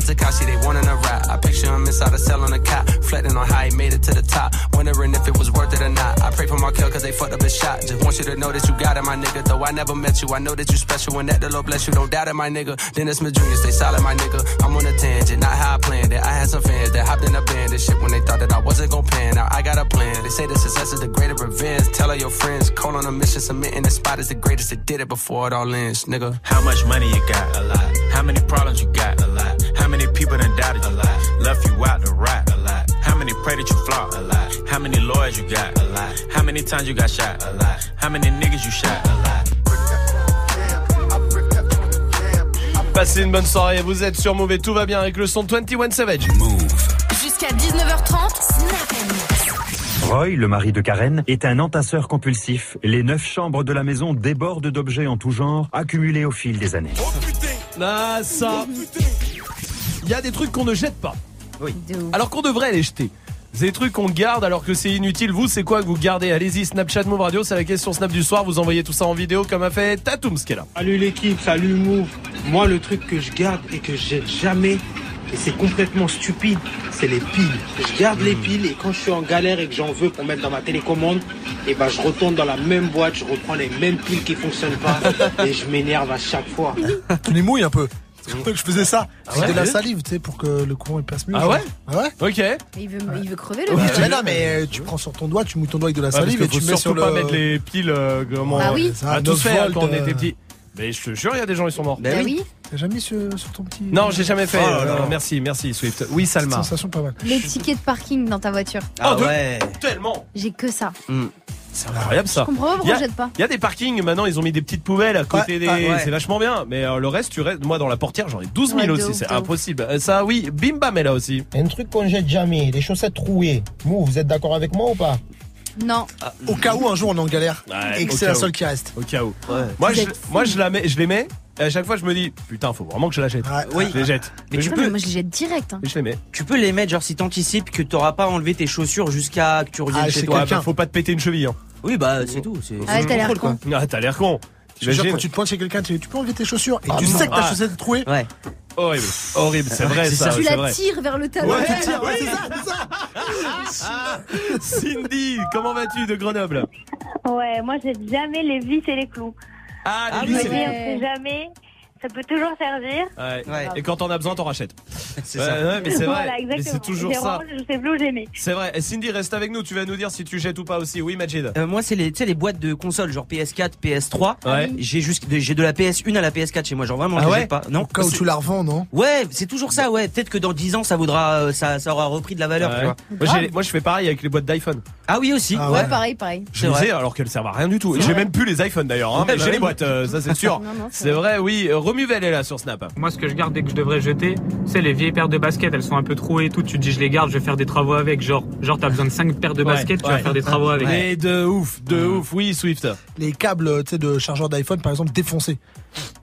Speaker 22: Takashi, they wanting a rap. I picture him inside a cell on a cot, reflecting on how he made it to the top. Wondering if it was worth it or not. I pray for Markel cause they fucked up his shot. Just want you to know that you got it, my nigga. Though I never met you, I know that you special and that the Lord bless you. Don't doubt it, my nigga. Dennis Jr., stay solid, my nigga. I'm on a tangent, not how I planned it. I had some fans that hopped in a band and shit when they thought that I wasn't gon' pan. Now I got a plan. They say the success is the greater revenge. Tell all your friends, call on a mission, submitting the spot is the greatest. That did it before it all ends, nigga.
Speaker 23: How much money you got? A lot. How many problems you got? A lot. How many people done doubted you? A lot. Left you out to rot? A lot. How many pray that you flop? A lot. How many lawyers you got? A lot. How many times you got shot? A lot. How many niggas you shot? A lot.
Speaker 1: Passez une bonne soirée, vous êtes sur Move et tout va bien avec le son 21 Savage. Move.
Speaker 2: Jusqu'à 19h30, Snap
Speaker 24: Roy, le mari de Karen, est un entasseur compulsif. Les neuf chambres de la maison débordent d'objets en tout genre, accumulés au fil des années.
Speaker 1: Ah ça. Il y a des trucs qu'on ne jette pas.
Speaker 4: Oui.
Speaker 1: Alors qu'on devrait les jeter. C'est des trucs qu'on garde alors que c'est inutile. Vous, c'est quoi que vous gardez? Allez-y, Snapchat Move Radio, c'est la question Snap du soir. Vous envoyez tout ça en vidéo comme a fait est là.
Speaker 25: Salut l'équipe, salut Move. Moi, le truc que je garde et que je jette jamais, et c'est complètement stupide, c'est les piles. Je garde les piles et quand je suis en galère et que j'en veux pour mettre dans ma télécommande, et ben je retourne dans la même boîte, je reprends les mêmes piles qui fonctionnent pas (laughs) et je m'énerve à chaque fois.
Speaker 12: Tu les mouilles un peu. Je faisais ça.
Speaker 25: Ah ouais?
Speaker 12: De la
Speaker 25: Ouais?
Speaker 12: salive, tu sais, pour que le courant il passe mieux.
Speaker 1: Ah ouais?
Speaker 12: Ah ouais
Speaker 1: Ok.
Speaker 5: Il veut, il veut crever le
Speaker 12: Ouais, mais non, mais euh, tu prends sur ton doigt, tu mouilles ton doigt avec de la salive et tu mets sur
Speaker 1: pas
Speaker 12: le.
Speaker 1: mettre les piles euh, comment
Speaker 5: Ah oui.
Speaker 12: Ça,
Speaker 1: à tous
Speaker 12: 9
Speaker 1: fait hein, quand on était
Speaker 12: euh.
Speaker 1: petit. Mais je te jure, il y a des gens, ils sont morts.
Speaker 5: Bah oui.
Speaker 12: T'as jamais mis sur, sur ton petit.
Speaker 1: Non, j'ai jamais fait.
Speaker 12: Oh là.
Speaker 1: Euh, merci, merci Swift. Oui, Salma.
Speaker 12: Sensation pas mal.
Speaker 5: Les tickets de parking dans ta voiture.
Speaker 1: Ah
Speaker 4: Ah ouais.
Speaker 1: Tellement.
Speaker 5: J'ai que ça.
Speaker 1: C'est incroyable ça.
Speaker 5: Je comprends pas pourquoi
Speaker 1: Il y a-
Speaker 5: on jette pas.
Speaker 1: Il y a des parkings maintenant, ils ont mis des petites poubelles à côté
Speaker 12: Ouais,
Speaker 1: des.
Speaker 12: ouais.
Speaker 1: C'est vachement bien. Mais euh, le reste, tu restes. Moi, dans la portière, j'en ai 12 000
Speaker 5: Ouais, de
Speaker 1: aussi. C'est impossible. Euh, Ça, oui. Bim bam est là aussi.
Speaker 26: Un truc qu'on jette jamais, les chaussettes trouées. Mou, vous êtes d'accord avec moi ou pas?
Speaker 5: Non.
Speaker 12: Au cas où un jour on est en galère
Speaker 1: Ouais,
Speaker 12: et que
Speaker 1: au
Speaker 12: c'est la seule qui reste.
Speaker 1: Au cas où. Moi, je, moi, je la mets, je les mets. Et à chaque fois, je me dis, putain, faut vraiment que je la jette.
Speaker 4: Oui.
Speaker 1: Je les jette.
Speaker 4: Mais tu peux,
Speaker 5: mais moi je les jette direct. hein.
Speaker 1: Je les mets.
Speaker 4: tu peux les mettre, genre si t'anticipes que t'auras pas enlevé tes chaussures jusqu'à que tu reviennes
Speaker 12: Ah,
Speaker 4: chez toi.
Speaker 1: Bah, faut pas te péter une cheville. Hein.
Speaker 4: Oui, bah c'est tout. c'est-
Speaker 5: Ah ouais,
Speaker 4: c'est
Speaker 5: t'as l'air con.
Speaker 1: Ah, t'as l'air con.
Speaker 12: Quand tu te pointes chez quelqu'un, tu, tu peux enlever tes chaussures et
Speaker 26: Ah,
Speaker 12: tu
Speaker 26: non.
Speaker 12: sais que ta
Speaker 1: Ah.
Speaker 12: chaussette est trouée.
Speaker 4: Ouais.
Speaker 1: Horrible. Horrible. C'est vrai,
Speaker 4: C'est
Speaker 1: ça.
Speaker 4: ça.
Speaker 5: Tu la
Speaker 1: vrai.
Speaker 5: tires vers le talon.
Speaker 12: Ouais, tu tires, ouais, c'est ça, c'est ça. (laughs)
Speaker 1: Cindy, comment vas-tu de Grenoble?
Speaker 15: Ouais, moi j'aime jamais les vis et les clous.
Speaker 1: Ah,
Speaker 4: Ah
Speaker 1: les
Speaker 15: Je
Speaker 1: vis,
Speaker 15: me
Speaker 1: c'est
Speaker 15: dis,
Speaker 1: bien.
Speaker 15: on sait jamais, ça peut toujours servir.
Speaker 1: Ouais.
Speaker 4: Ouais.
Speaker 1: Et quand on a besoin, t'en rachètes. (laughs)
Speaker 4: C'est
Speaker 1: Ouais,
Speaker 4: ça.
Speaker 1: ouais, mais c'est vrai.
Speaker 15: Voilà,
Speaker 1: Mais
Speaker 15: exactement.
Speaker 1: c'est toujours ça.
Speaker 15: vraiment- Je sais plus où j'ai mis.
Speaker 1: C'est vrai. Et Cindy, reste avec nous. Tu vas nous dire si tu jettes ou pas aussi. Oui, Majid.
Speaker 4: Euh, moi, c'est les, les boîtes de consoles, genre PS4, PS3.
Speaker 1: Ouais.
Speaker 4: J'ai juste, j'ai de la PS1 à la PS4 chez moi, genre vraiment,
Speaker 1: Ah
Speaker 4: je
Speaker 1: ouais
Speaker 4: jette pas. Non.
Speaker 12: Au cas où
Speaker 4: c'est-
Speaker 12: tu la revends, non?
Speaker 4: Ouais, c'est toujours ça, ouais. Peut-être que dans 10 ans, ça vaudra, euh, ça, ça aura repris de la valeur,
Speaker 1: Ouais.
Speaker 4: tu vois.
Speaker 1: Moi, je fais pareil avec les boîtes d'iPhone.
Speaker 4: Ah oui, aussi.
Speaker 12: Ah
Speaker 5: Ouais,
Speaker 12: ouais.
Speaker 5: pareil, pareil.
Speaker 1: Je les ai alors qu'elles servent à rien du tout. J'ai même plus les iPhones d'ailleurs, hein,
Speaker 4: bah
Speaker 1: j'ai les boîtes, euh, ça c'est sûr.
Speaker 5: C'est
Speaker 1: vrai, oui. Euh, Romuvel est là sur Snap.
Speaker 27: Moi, ce que je garde dès que je devrais jeter, c'est les vieilles paires de baskets. Elles sont un peu trouées et tout. Tu te dis, je les garde, je vais faire des travaux avec. Genre, genre t'as besoin de 5 paires de
Speaker 1: Ouais,
Speaker 27: baskets, tu
Speaker 1: ouais.
Speaker 27: vas faire des travaux avec.
Speaker 1: Mais de ouf, de ouf. Oui, Swift.
Speaker 12: Les câbles tu sais, de chargeur d'iPhone, par exemple, défoncés.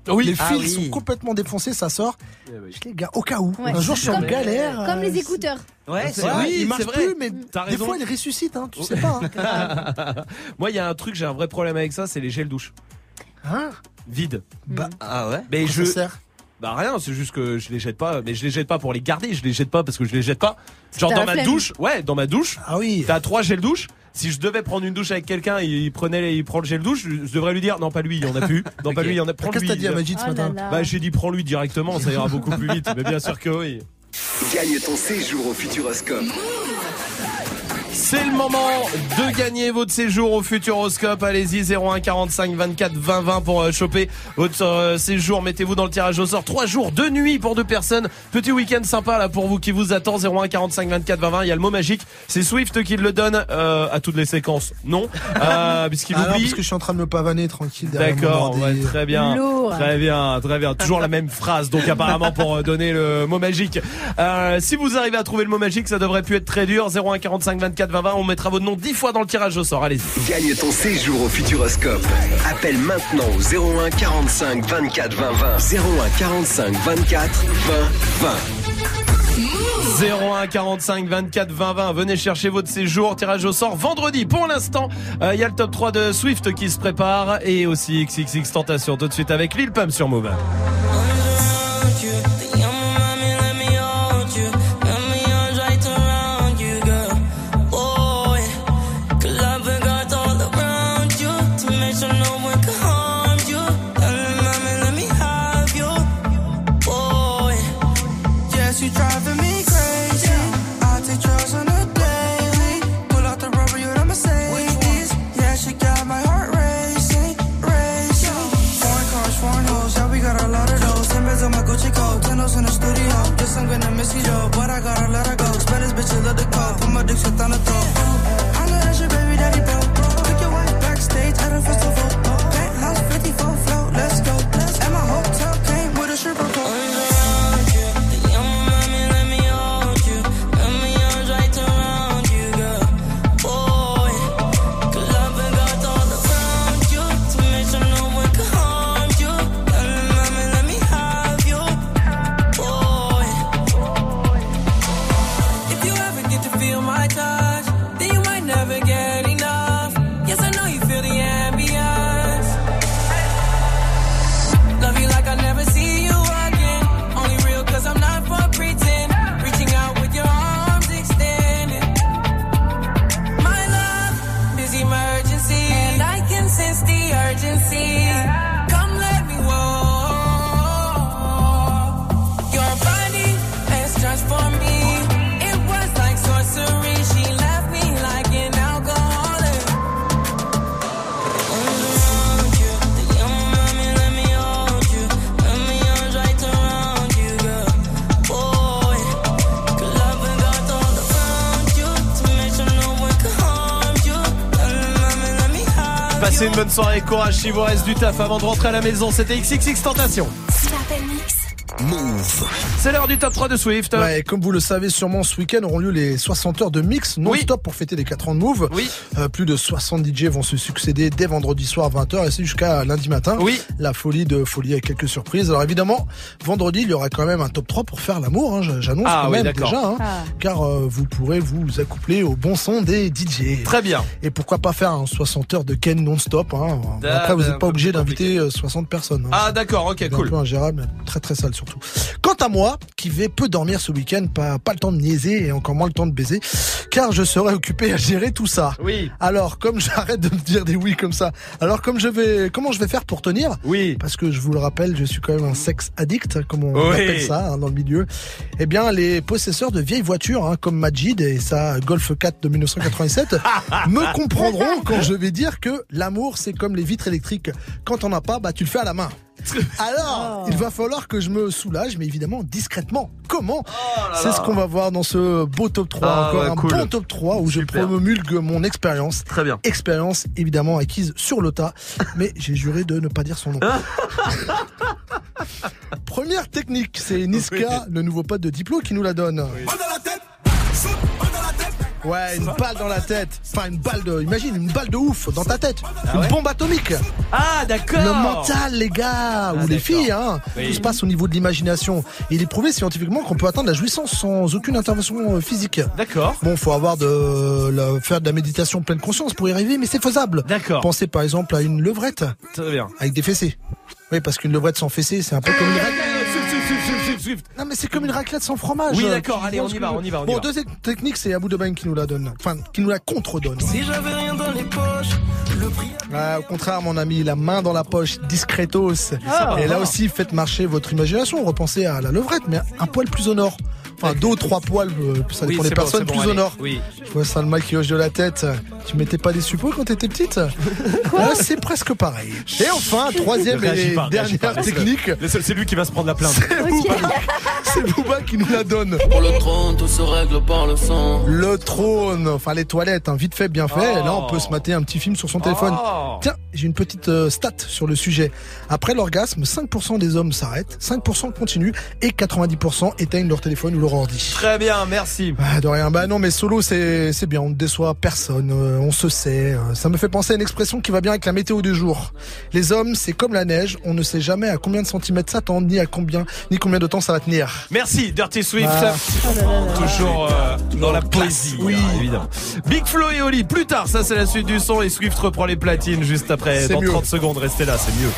Speaker 1: Oui.
Speaker 12: Les
Speaker 4: Ah
Speaker 12: fils
Speaker 4: oui.
Speaker 12: sont complètement défoncés, ça sort. Je les garde au cas où.
Speaker 5: Ouais.
Speaker 12: Un jour, je suis en galère.
Speaker 5: Comme
Speaker 12: euh,
Speaker 5: les écouteurs.
Speaker 4: Ouais, c'est vrai.
Speaker 12: ils marchent
Speaker 1: vrai.
Speaker 12: plus, mais
Speaker 1: T'as
Speaker 12: des
Speaker 1: raison.
Speaker 12: fois, ils ressuscitent, hein, tu sais pas. hein. (laughs)
Speaker 1: Moi, il y a un truc, j'ai un vrai problème avec ça, c'est les gels douche.
Speaker 12: Hein?
Speaker 1: Vide.
Speaker 12: Bah,
Speaker 4: Ah ouais.
Speaker 1: Mais je.
Speaker 12: ça sert
Speaker 1: Bah rien, c'est juste que je les jette pas. Mais je les jette pas pour les garder, je les jette pas parce que je les jette pas. Genre dans ma
Speaker 5: flemme.
Speaker 1: douche, ouais, dans ma douche,
Speaker 12: Ah oui.
Speaker 1: t'as trois gels douche. Si je devais prendre une douche avec quelqu'un, il prenait, il prend le gel douche, je devrais lui dire non pas lui, il y en a plus. (laughs) Non pas lui, il y en a. Prends
Speaker 12: Qu'est-ce que t'as dit à Majid ce
Speaker 5: Oh là
Speaker 12: matin
Speaker 5: là.
Speaker 1: Bah j'ai dit prends lui directement, ça ira beaucoup plus vite. Mais bien sûr que oui.
Speaker 13: Gagne ton séjour au Futuroscope.
Speaker 1: C'est le moment de gagner votre séjour au Futuroscope. Allez-y, 01 45 24 20 20 pour euh, choper votre euh, séjour. Mettez-vous dans le tirage au sort. Trois jours, deux nuits pour deux personnes. Petit week-end sympa là pour vous qui vous attend. 01 45 24 20 20. Il y a le mot magique. C'est Swift qui le donne euh, à toutes les séquences. Non, euh, (laughs) puisqu'il
Speaker 12: Ah non,
Speaker 1: oublie.
Speaker 12: parce que je suis en train de me pavaner tranquille
Speaker 1: D'accord, ouais, très bien.
Speaker 5: Lourd.
Speaker 1: Très bien, très bien. Toujours la même phrase, donc apparemment pour euh, donner le mot magique. Euh, si vous arrivez à trouver le mot magique, ça devrait plus être très dur. 01 45 24 20 20, on mettra votre nom 10 fois dans le tirage au sort. Allez-y.
Speaker 13: Gagne ton séjour au Futuroscope. Appelle maintenant au 01 45 24 20 20. 01 45 24 20 20.
Speaker 1: 01 45 24 20 20. Venez chercher votre séjour. Tirage au sort vendredi. Pour l'instant, euh, il y a le top 3 de Swift qui se prépare et aussi XXX Tentation tout de suite avec Lil Pump sur Move. Soirée, courage si vous reste du taf avant de rentrer à la maison. C'était XXX Tentation.
Speaker 13: Move.
Speaker 1: C'est l'heure du top 3 de Swift.
Speaker 12: Ouais, et comme vous le savez sûrement, ce week-end auront lieu les 60 heures de mix non-stop pour fêter les 4 ans de Move.
Speaker 1: Oui.
Speaker 12: Euh, plus de 60 DJ vont se succéder dès vendredi soir 20h et c'est jusqu'à lundi matin.
Speaker 1: Oui.
Speaker 12: La folie de folie avec quelques surprises. Alors évidemment, vendredi, il y aura quand même un top 3 pour faire l'amour. hein, j'annonce
Speaker 1: Ah
Speaker 12: quand
Speaker 1: oui,
Speaker 12: même déjà. hein,
Speaker 5: Ah.
Speaker 12: Car euh, vous pourrez vous accoupler au bon son des DJ.
Speaker 1: Très bien.
Speaker 12: Et pourquoi pas faire un 60 heures de Ken non-stop. Hein.
Speaker 1: Ah,
Speaker 12: Après, vous
Speaker 1: bah,
Speaker 12: n'êtes
Speaker 1: un
Speaker 12: pas obligé d'inviter euh, 60 personnes. hein.
Speaker 1: Ah d'accord, ok,
Speaker 12: C'est
Speaker 1: cool.
Speaker 12: un peu ingérable, très très sale surtout. Quant à moi, qui vais peu dormir ce week-end, pas, pas le temps de niaiser et encore moins le temps de baiser, car je serai occupé à gérer tout ça.
Speaker 1: Oui.
Speaker 12: Alors, comme j'arrête de me dire des oui comme ça, alors comme je vais, comment je vais faire pour tenir?
Speaker 1: Oui.
Speaker 12: Parce que je vous le rappelle, je suis quand même un sexe addict, comme on
Speaker 1: Oui.
Speaker 12: appelle ça hein, dans le milieu. Eh bien, les possesseurs de vieilles voitures, hein, comme Majid et sa Golf 4 de 1987, (laughs) me comprendront quand je vais dire que l'amour, c'est comme les vitres électriques. Quand t'en as pas, bah tu le fais à la main. (laughs) Alors, il va falloir que je me soulage, mais évidemment discrètement. Comment C'est ce qu'on va voir dans ce beau top 3.
Speaker 1: Ah
Speaker 12: Encore
Speaker 1: ouais,
Speaker 12: un
Speaker 1: cool.
Speaker 12: bon top 3 où je promulgue mon expérience.
Speaker 1: Très bien.
Speaker 12: Expérience évidemment acquise sur le tas, mais j'ai juré de ne pas dire son nom. (laughs) Première technique, c'est Niska, le nouveau pote de Diplo, qui nous la donne. Ouais, une balle dans la tête. Enfin, une balle de. Imagine, une balle de ouf dans ta tête.
Speaker 1: Ah
Speaker 12: une
Speaker 1: ouais
Speaker 12: bombe atomique.
Speaker 1: Ah d'accord.
Speaker 12: Le mental, les gars, ou les filles, hein.
Speaker 1: Oui.
Speaker 12: Tout se passe au niveau de l'imagination. Il est prouvé scientifiquement qu'on peut atteindre la jouissance sans aucune intervention euh, physique.
Speaker 1: D'accord.
Speaker 12: Bon, faut avoir de la- faire de la méditation pleine conscience pour y arriver, mais c'est faisable.
Speaker 1: D'accord.
Speaker 12: Pensez par exemple à une levrette
Speaker 1: Très bien.
Speaker 12: avec des fessées. Oui, parce qu'une levrette sans fessées, c'est un peu comme une.
Speaker 1: Swift.
Speaker 12: Non, mais c'est comme une raclette sans fromage.
Speaker 1: Oui, d'accord, allez, on y va, on y va, on y
Speaker 12: Bon,
Speaker 1: va.
Speaker 12: deuxième technique, c'est Abou Debagne qui nous la donne. Enfin, qui nous la contre-donne.
Speaker 21: Si j'avais rien dans les poches, le prix.
Speaker 12: Ah, au contraire, mon ami, la main dans la poche, discretos.
Speaker 1: Ah.
Speaker 12: Et là aussi, faites marcher votre imagination. Repensez à la levrette, mais un poil plus au nord. Enfin, deux ou trois poils, euh, ça
Speaker 1: Oui,
Speaker 12: dépend des personnes,
Speaker 1: bon,
Speaker 12: plus
Speaker 1: allez.
Speaker 12: au nord.
Speaker 1: Oui.
Speaker 12: Je vois Salma qui hoche de la tête. Tu mettais pas des suppos quand t'étais petite? Ouais, C'est presque pareil. Et enfin, troisième et
Speaker 1: pas,
Speaker 12: dernière technique,
Speaker 1: C'est lui qui va se prendre la plainte.
Speaker 12: c'est Booba qui nous la donne.
Speaker 21: Pour le trône, tout se règle par le sang.
Speaker 12: Le trône, enfin les toilettes, hein, vite fait, bien fait.
Speaker 1: Oh.
Speaker 12: Là, on peut se mater un petit film sur son téléphone.
Speaker 1: Oh.
Speaker 12: Tiens, j'ai une petite euh, stat sur le sujet. Après l'orgasme, 5% des hommes s'arrêtent, 5% continuent et 90% éteignent leur téléphone ou leur
Speaker 1: Très bien, merci.
Speaker 12: Ah, de rien. Bah non, mais solo, c'est c'est bien. On ne déçoit personne. euh, on se sait. euh, ça me fait penser à une expression qui va bien avec la météo du jour. Les hommes, c'est comme la neige. On ne sait jamais à combien de centimètres ça tend, ni à combien, ni combien de temps ça va tenir.
Speaker 1: Merci Dirty Swift.
Speaker 12: Ah.
Speaker 1: Toujours euh, dans la poésie,
Speaker 12: Oui.
Speaker 1: hein, évidemment. Big Flo et Oli, plus tard, ça c'est la suite du son et Swift reprend les platines juste après.
Speaker 12: C'est
Speaker 1: Dans
Speaker 12: mieux.
Speaker 1: 30 secondes, restez là, c'est mieux.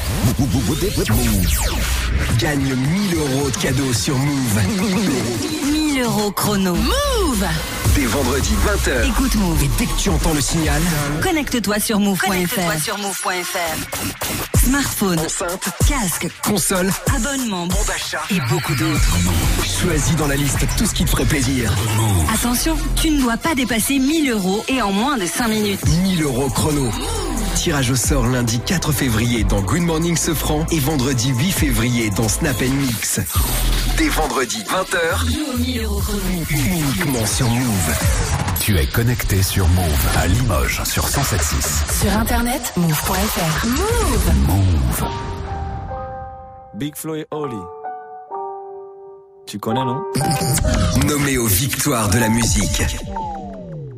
Speaker 13: Gagne 1000 euros de cadeaux sur Move.
Speaker 2: 1000 euros chrono. Move
Speaker 13: Dès vendredi 20h.
Speaker 2: Écoute Move.
Speaker 13: Et dès que tu entends le signal,
Speaker 2: Connecte-toi sur move.fr. sur move.fr. Smartphone,
Speaker 13: enceinte,
Speaker 2: casque,
Speaker 13: console,
Speaker 2: abonnement,
Speaker 13: bon d'achat
Speaker 2: et beaucoup d'autres.
Speaker 13: Choisis dans la liste tout ce qui te ferait plaisir.
Speaker 2: Attention, tu ne dois pas dépasser 1000 euros et en moins de 5 minutes.
Speaker 13: 1000 euros chrono. Tirage au sort lundi 4 février dans Good Morning Sofran et vendredi 8 février dans Snap Mix. Dès vendredi 20h,
Speaker 2: Joue aux 1000 euros chrono.
Speaker 13: uniquement sur Move.
Speaker 3: Tu es connecté sur Move à Limoges sur 107.6.
Speaker 2: Sur internet, move.fr. Move
Speaker 3: Move.
Speaker 28: Big Flo et Oli. Tu connais, non?
Speaker 13: Nommé aux victoires de la musique.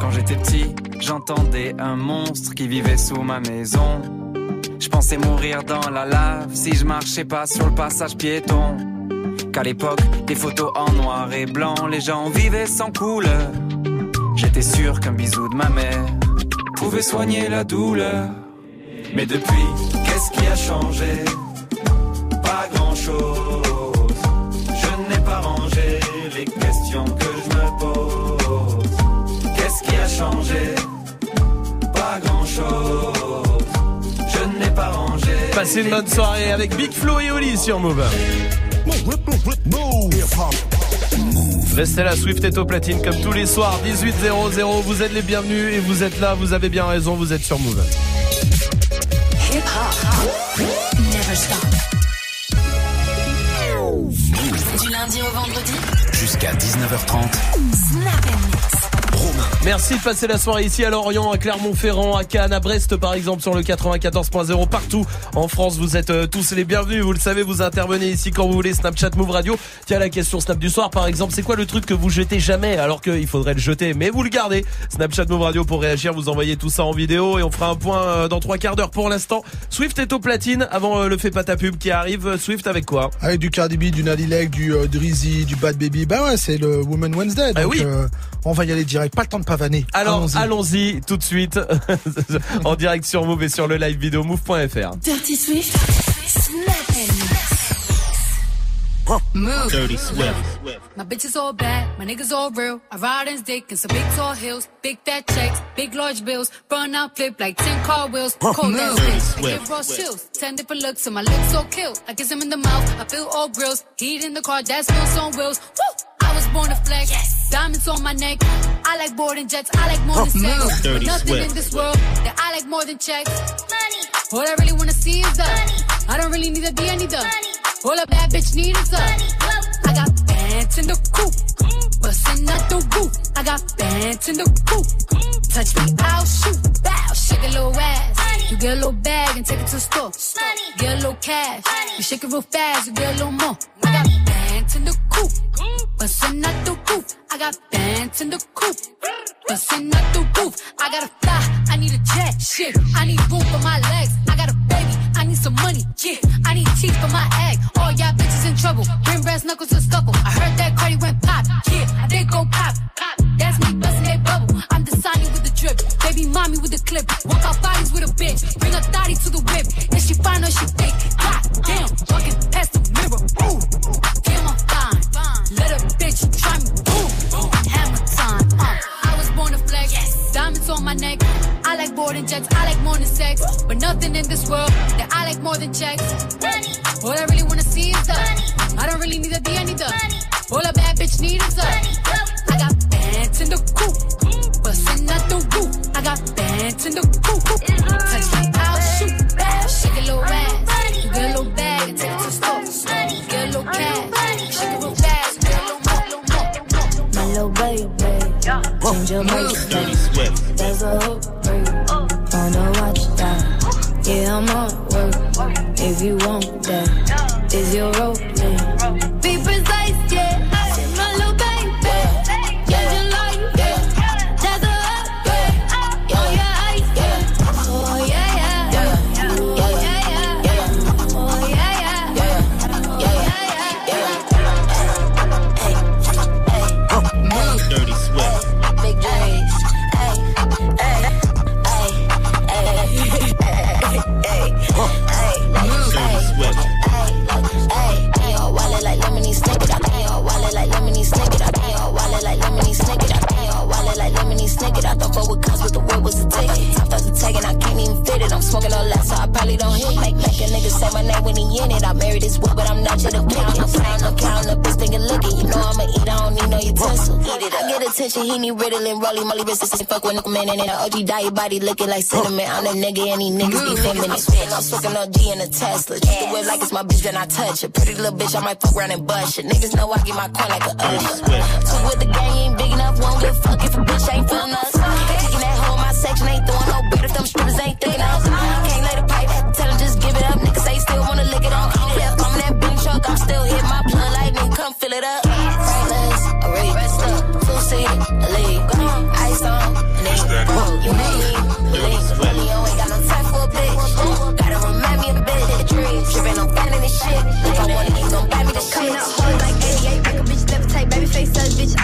Speaker 29: Quand j'étais petit, j'entendais un monstre qui vivait sous ma maison. Je
Speaker 28: pensais mourir dans la lave si je marchais pas sur le passage piéton. Qu'à l'époque, des photos en noir et blanc, les gens vivaient sans couleur. J'étais sûr qu'un bisou de ma mère pouvait soigner la douleur. Mais depuis, qu'est-ce qui a changé? Pas grand-chose. Changé Pas grand-chose. Je n'ai pas rangé.
Speaker 1: Passez une bonne soirée avec Big Flo et Oli sur Move. Restez là, Swift est au platine comme tous les soirs, 18.00. Vous êtes les bienvenus et vous êtes là, vous avez bien raison, vous êtes sur Move.
Speaker 7: Hip hop. Never stop. Du lundi au vendredi.
Speaker 3: Jusqu'à 19h30.
Speaker 7: Snap
Speaker 1: Merci de passer la soirée ici à Lorient, à Clermont-Ferrand, à Cannes, à Brest par exemple sur le 94.0 partout en France. Vous êtes euh, tous les bienvenus. Vous le savez, vous intervenez ici quand vous voulez. Snapchat Move Radio. Tiens la question Snap du soir par exemple. C'est quoi le truc que vous jetez jamais alors qu'il faudrait le jeter, mais vous le gardez. Snapchat Move Radio pour réagir. Vous envoyez tout ça en vidéo et on fera un point euh, dans trois quarts d'heure. Pour l'instant, Swift est au platine avant euh, le fait pas ta pub qui arrive. Swift avec quoi?
Speaker 12: Avec du Cardi B, du Nadilek, du euh, Drizzy, du Bad Baby. Bah ouais, c'est le Woman Wednesday. Donc,
Speaker 1: Ah oui.
Speaker 12: On va y aller direct. Pas le temps de pavaner.
Speaker 1: Alors
Speaker 12: Allons-y.
Speaker 1: allons-y tout de suite (laughs) en direct sur Move et sur le live vidéo move.fr.
Speaker 7: Dirty Swift. And.
Speaker 18: Move.
Speaker 7: Dirty Swift.
Speaker 18: My bitches all bad, my niggas all real. I ride in dick in some big tall hills, big fat checks, big large bills. Run out, flip like 10 car wheels. Cold
Speaker 7: Move.
Speaker 18: bitch, I
Speaker 7: Swift.
Speaker 18: give raw chills. 10 different looks, and my lips so kill. I kiss him in the mouth, I feel all grills. Heat in the car, that's wheels on wheels. Woo! I was born to flex. Diamonds on my neck. I like boarding jets, I like more than sex.
Speaker 7: Move. Dirty
Speaker 18: Nothing
Speaker 7: Swift.
Speaker 18: in this world that I like more than checks. Money. All I really wanna see is the. money. I don't really need a D, I need the. All a bad bitch need is the. I got bands in the coop. Bustin' out the roof. I got bands in the coop. Touch me, I'll shoot. Bow, shake a little ass. You get a little bag and take it to the store. Get a little cash. You shake it real fast, you get a little more. I got bands in the coop. Bustin' out the roof. I got bands in the coop. Bustin' out the roof. I gotta fly. I need a jet. Shit. I need room for my legs. I got a baby. I need some money. Yeah. I need teeth for my egg. All y'all bitches in trouble. Bring brass knuckles to scuffle. I heard that Cardi went pop. Yeah. Did go pop. Pop. That's me bustin' that bubble. I'm designing with the drip. Baby mommy with the clip. Walk out bodies with a bitch. Bring a thotty to the whip. If she fine or she fake. God damn. Walking past my neck. I like boarding jets. I like more than sex. But nothing in this world that I like more than checks. Money. All I really wanna see is the. money. I don't really need a D, I need the. All a bad bitch need is the. money. I got bands in the coop. Bustin' out the roof. I got bands in the coop. Touch me, I'll shoot. Bow, shake a little ass. You get a little bag and take it to the store. Get a little cash. Shake it real fast. Get a little more, little more.
Speaker 16: My little baby, change your mind. There's a hook for you. On the watch down. Yeah, I'm on work. If you want that, is your rope a nigga say my name when he in it. I married this whip, but I'm not you to pick it. I'm flying, I'm counting up, bitch, thinking looking. You know I'ma eat, I don't need no utensil. I get attention, he need Ritalin, Rolly, Molly, this fuck with Nick man in it. OG die body looking like cinnamon. I'm the nigga and these niggas be feminine. I'm I'm smoking OG in a Tesla. Treat the whip like it's my bitch, then I touch it. Pretty little bitch, I might fuck around and bust it. Niggas know I get my coin like a usher. Two with the gang, ain't big enough, won't give a fuck if a bitch ain't feeling us. Kicking that in my section, ain't throwing no beat if them strippers ain't thinking us. It up. Niggas say still wanna lick it on. Eat it up, I'm that big truck, I'm still hit my plug lightning, come fill it up.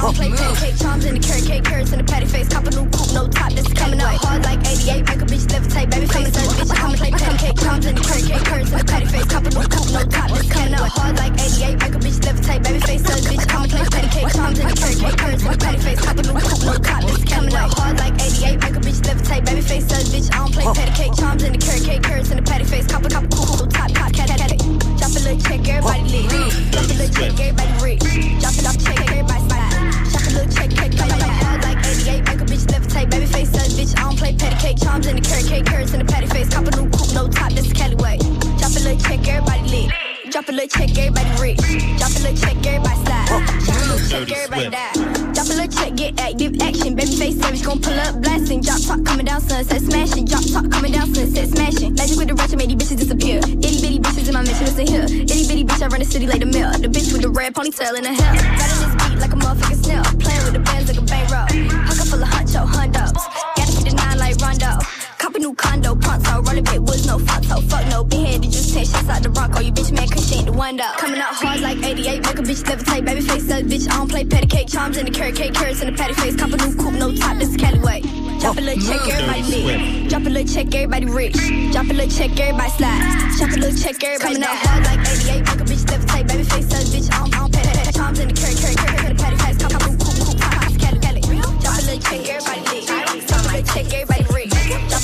Speaker 30: Don't play pancake charms in the carrot cake, carrots in the patty face, cop a new coupe, no top, that's coming out hard like 88, make a bitch levitate, baby face us, bitch. I don't play pancake charms in the carrot cake, carrots in the patty face, cop a new coupe, no top, that's coming out hard like 88, make a bitch levitate, baby face us, bitch. I don't play pancake charms in the carrot cake, carrots in the patty face, cop a new coupe, no top, that's coming out hard like 88, make a bitch levitate, baby face us, bitch. I don't play patty cake charms in the carrot cake, carrots in the patty face, cop a cop a coupe, no top, top, cat, cat, cat. Drop a little check, everybody lit. Drop a little check, everybody rich. Drop it off, check, everybody slide. Little check, check, check, check. Hard like 88, make a bitch levitate. Baby face us, bitch. I don't play patty cake. Charms in the carrot cake, carrots in the patty face. Cop a new coupe, no top, that's the Cali way. Drop a little check, everybody lit. Drop a little check, everybody rich. Drop a little check, everybody slide. Drop a little check, everybody die. Drop a little check, get active action. Baby face savage, gon' pull up blasting. Drop top coming down, sunset smashing. Drop top coming down, sunset smashing. Magic with the ratchet, made these bitches disappear. Itty bitty bitches in my mansion, listen here. Itty bitty bitch, I run the city like the mill. The bitch with the red ponytail in the hair. Riding this beat like a motherfucking snail. Playing with the bands like a bankroll. Pocket full of huncho, hundos. Gotta keep the nine like Rondo. Cop a new condo, pronto. Rolling big woods, no photo. Fuck no, big headed, just 10 shots out the Bronco. You bitch man, cause she ain't the one though. Coming out hard like 88, make a bitch levitate. Baby face up, bitch. I don't play patty cake. Charms in the carrot cake, carrots in the patty face. Cop a new coupe, no top, this is Cali way. Drop a little check, everybody lit. Drop a little check, everybody rich. Drop a little check, everybody slide. Drop a little check, everybody Coming out hard like 88, make a bitch levitate. Baby face up, bitch. I don't, I don't pay that. Charms in the carrot, carrot, carrot in the patty face. Cop a new coupe, coupe, top, this Cali, Cali. Drop a little check, everybody lit. Drop a little check, everybody rich.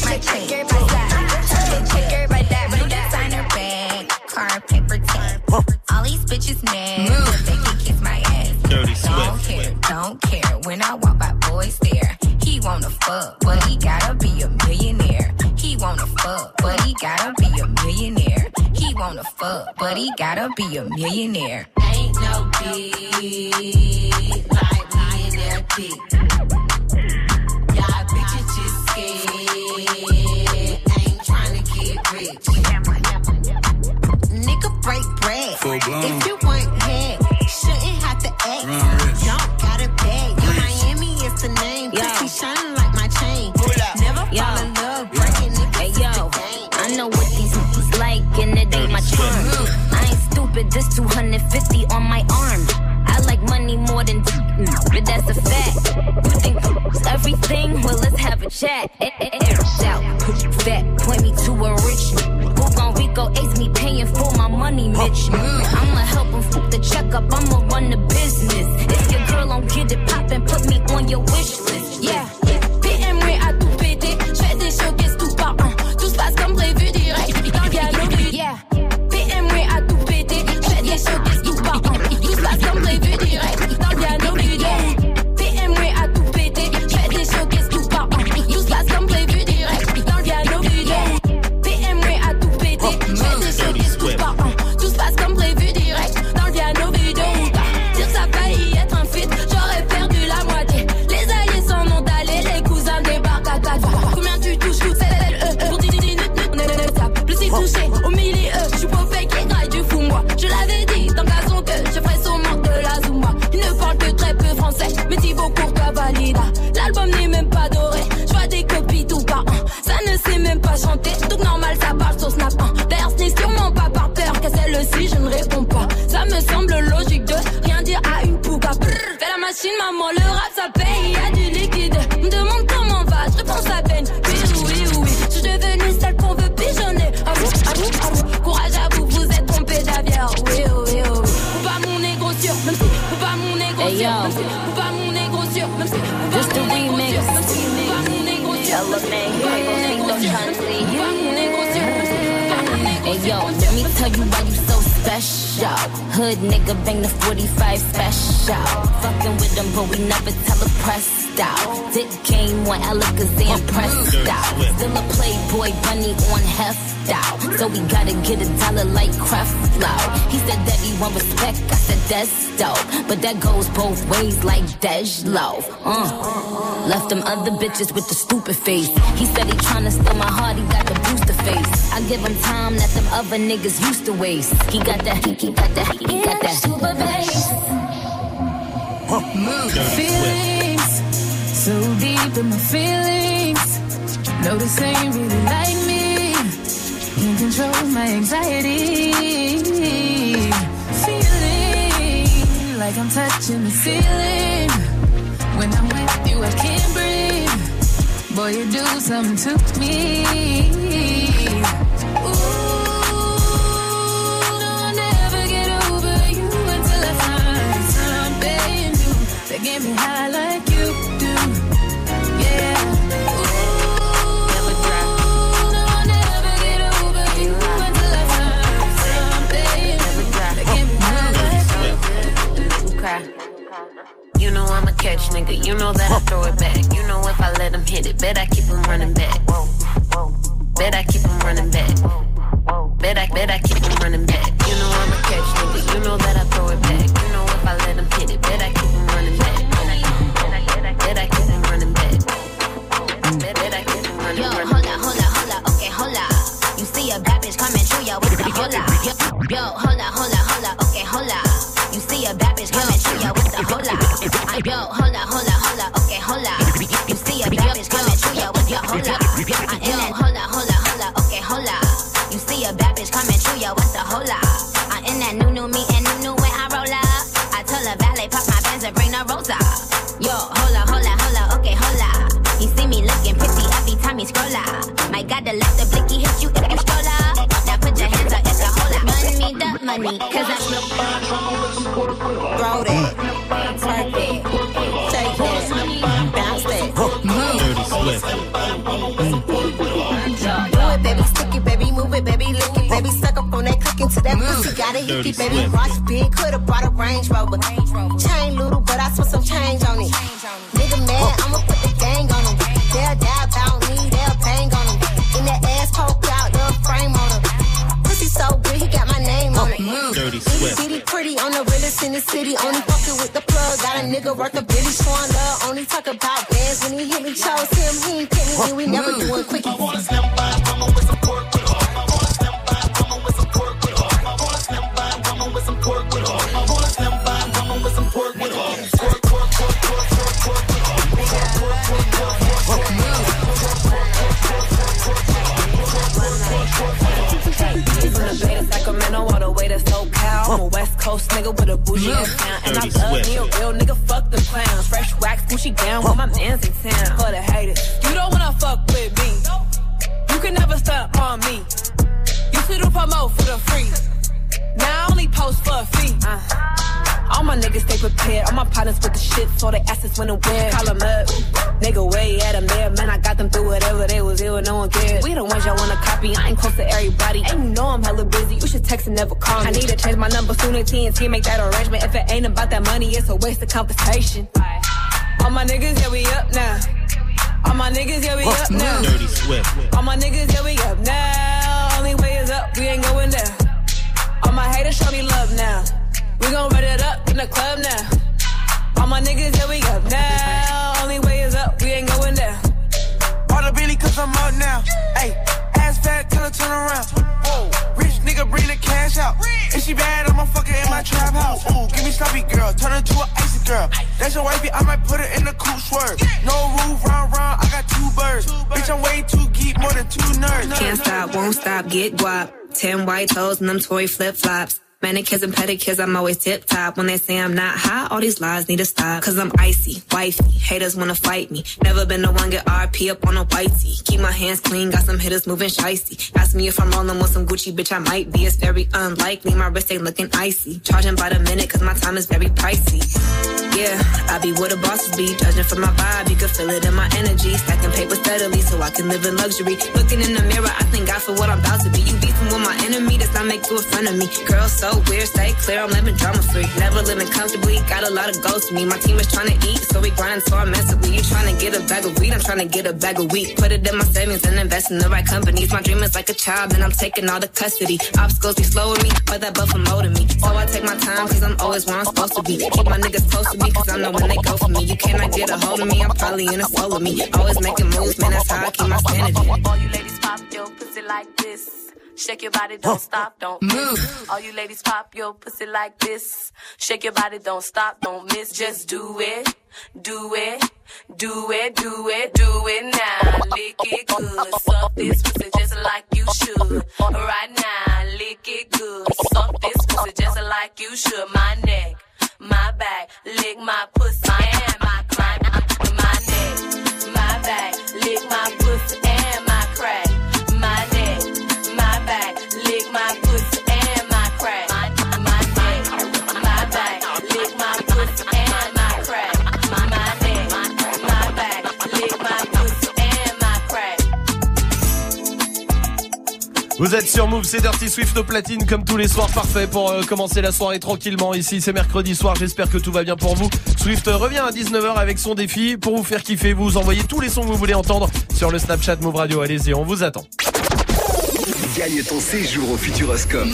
Speaker 30: Drop a little check, everybody slide. Drop a little check, everybody die.
Speaker 8: Blue designer bag, car paper tag. All these bitches mad, but they can kiss my ass.
Speaker 1: Dirty
Speaker 8: Don't care, don't care. When I walk by, boys there. He wanna fuck, but he gotta be a millionaire. He wanna fuck, but he gotta be a millionaire. He wanna fuck, but he gotta be a millionaire. Ain't no beat like millionaire dick. Bitches
Speaker 31: with the stupid face. He said he tryna steal my heart, he got the booster face. I give him time that them other niggas used to waste. He got that, he, he got that, he got that.
Speaker 32: Super bass. Feelings so deep in my feelings. No, this ain't really like me. Can't
Speaker 31: control my anxiety. Feeling like I'm touching the ceiling. You do something to me. Ooh, no, I'll
Speaker 16: Chain little, but I spent some change on it. Nigga mad, I'ma put the gang on him. They'll die about me, they'll bang on him. In that ass poke out, the frame on him. Pussy so good, he got my name on it.
Speaker 33: Dirty
Speaker 16: Itty
Speaker 33: Swift.
Speaker 16: bitty pretty on the realest in the city. Only fucking with the plug. Got a nigga worth a billy showing love. Only talk about bands when he hit me. Chose
Speaker 33: Gucci down with my mans in town. For the haters, you don't wanna fuck with me. You can never stunt on me. You should do promote for the free. Now I only post for a fee. Uh. All my niggas stay prepared. All my partners with the shit, so they asses when and where. them up. Nigga, way at 'em there. Man, I got them through whatever they was ill, no one cares. We the ones y'all wanna copy. I ain't close to everybody. And you know I'm hella busy. You should text and never call me. I need to change my number soon as TNT make that arrangement. If it ain't about that money, it's a waste of conversation. All my niggas, yeah, we up now. All my niggas, yeah, we up now. Dirty Swift. All my niggas, yeah, we up now. Only way is up, we ain't going down. All my haters show me love now. We gon' run it up in the club now. All my niggas, yeah, we up now. Only way is up, we ain't going down.
Speaker 34: Bought a Billy cause I'm up now. Hey, ass fat till I turn around. Whoa, rich nigga bring the cash out. If she bad, I'ma fuck her in my trap house. Ooh, give me sloppy girl, turn her to an icy girl. That's your wifey, I might put her in the coupe swerve. No roof, round round, I got two birds. Bitch, I'm way too geek, more than two nerds.
Speaker 33: Can't stop, won't stop, get guap. Ten white toes and them toy flip flops. Manicures and pedicures, I'm always tip top. When they say I'm not hot, all these lies need to stop. Cause I'm icy, wifey. Haters wanna fight me. Never been the one get RP up on a whitey. Keep my hands clean, got some hitters moving shicey. Ask me if I'm rolling with some Gucci, bitch, I might be. It's very unlikely. My wrist ain't looking icy. Charging by the minute, cause my time is very pricey. Yeah, I be where the bosses be. Judging from my vibe, you can feel it in my energy. Stacking paper steadily so I can live in luxury. Looking in the mirror, I thank God for what I'm about to be. You beefing with my enemy, does not make you a friend of me. Girl, so weird, stay clear, I'm living drama free. Never living comfortably, got a lot of goals to me. My team is trying to eat, so we grind so immensely. You trying to get a bag of weed, I'm trying to get a bag of wheat. Put it in my savings and invest in the right companies. My dream is like a child, and I'm taking all the custody. Obstacles be slowing me, but that buffer molding me. So I take my time, cause I'm always where I'm supposed to be. Keep my niggas close to me, cause I know when they go for me. You cannot get a hold of me, I'm probably in a soul of me. Always making moves, man, that's how I keep my sanity. All you ladies pop your pussy like this. Shake your body, don't stop, don't move. All you ladies pop your pussy like this. Shake your body, don't stop, don't miss. Just do it, do it,
Speaker 35: Do it, do it, do it now. Lick it good. Suck this pussy just like you should. Right now, lick it good. Suck this pussy just like you should. My neck, my back, lick my pussy and my crack. My neck, my back, lick my
Speaker 1: Vous êtes sur Move, c'est Dirty Swift au platine comme tous les soirs, parfait pour euh, commencer la soirée tranquillement. Ici c'est mercredi soir, j'espère que tout va bien pour vous. Swift euh, revient à 19h avec son défi pour vous faire kiffer. Vous envoyez tous les sons que vous voulez entendre sur le Snapchat Move Radio. Allez-y, on vous attend.
Speaker 13: Gagne ton séjour au Futuroscope.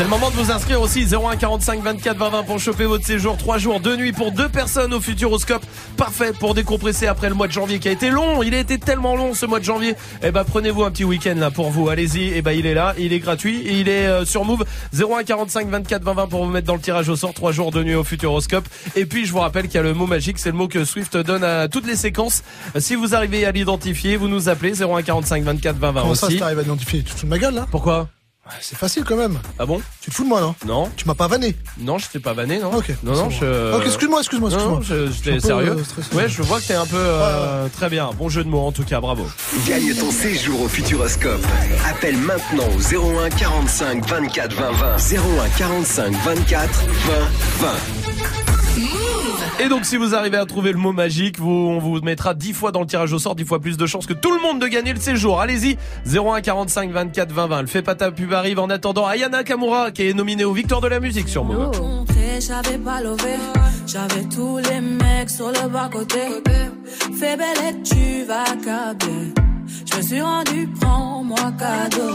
Speaker 1: C'est le moment de vous inscrire aussi 01 45 24 20 20 pour choper votre séjour 3 jours 2 nuits pour deux personnes au Futuroscope. Parfait pour décompresser après le mois de janvier qui a été long. Il a été tellement long ce mois de janvier. Eh ben prenez-vous un petit week-end là pour vous. Allez-y. Eh ben il est là, il est gratuit et il est euh, sur Move 01 45 24 20 20 pour vous mettre dans le tirage au sort 3 jours 2 nuits au Futuroscope. Et puis je vous rappelle qu'il y a le mot magique, c'est le mot que Swift donne à toutes les séquences. Si vous arrivez à l'identifier, vous nous appelez 01 45 24 20 20
Speaker 12: Comment ça,
Speaker 1: aussi.
Speaker 12: si t'arrives à identifier Tu te fous de ma gueule là?
Speaker 1: Pourquoi?
Speaker 12: C'est facile quand même.
Speaker 1: Ah bon
Speaker 12: Tu te fous de moi non
Speaker 1: Non.
Speaker 12: Tu m'as pas vanné
Speaker 1: Non, je t'ai pas vanné, non.
Speaker 12: Ok.
Speaker 1: Non, non, je.
Speaker 12: Ok, excuse-moi, excuse-moi, excuse-moi.
Speaker 1: non, j'étais sérieux.
Speaker 12: euh.
Speaker 1: Ouais, je vois que t'es un peu euh, très bien. Bon jeu de mots en tout cas, bravo.
Speaker 13: Gagne ton séjour au Futuroscope. Appelle maintenant au 01 45 24 20 20. 01 45 24 20 20.
Speaker 1: Et donc si vous arrivez à trouver le mot magique, on vous mettra 10 fois dans le tirage au sort, 10 fois plus de chances que tout le monde de gagner le séjour. Allez-y, 01 45 24 20 20. Le fait pas ta pub arrive en attendant Ayana Kamura qui est nominée aux Victoires de la musique sur Move.
Speaker 36: j'avais pas. J'avais tous les mecs sur le bas-côté. Fais belle tu vas câbler. Je me suis rendu, prends-moi cadeau.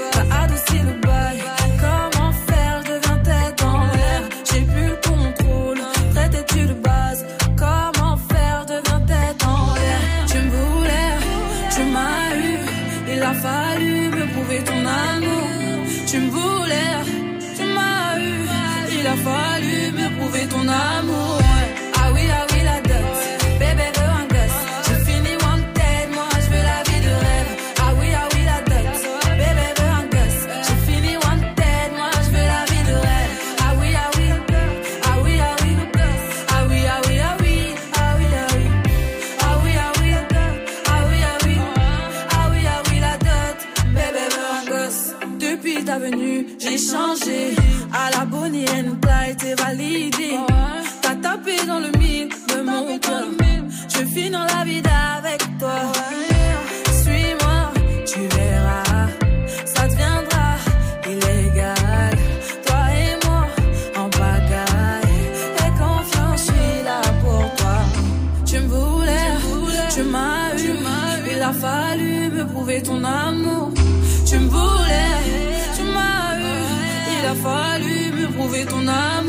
Speaker 36: Validé. T'as tapé dans le mille de mon cœur. Je vis dans la vie avec toi. Suis-moi, tu verras. Ça deviendra illégal. Toi et moi, en pagaille. Et confiance, je suis là pour toi. Tu me voulais, tu m'as eu. Il a fallu me prouver ton amour. Tu me voulais, tu m'as eu. Il a fallu me prouver ton amour.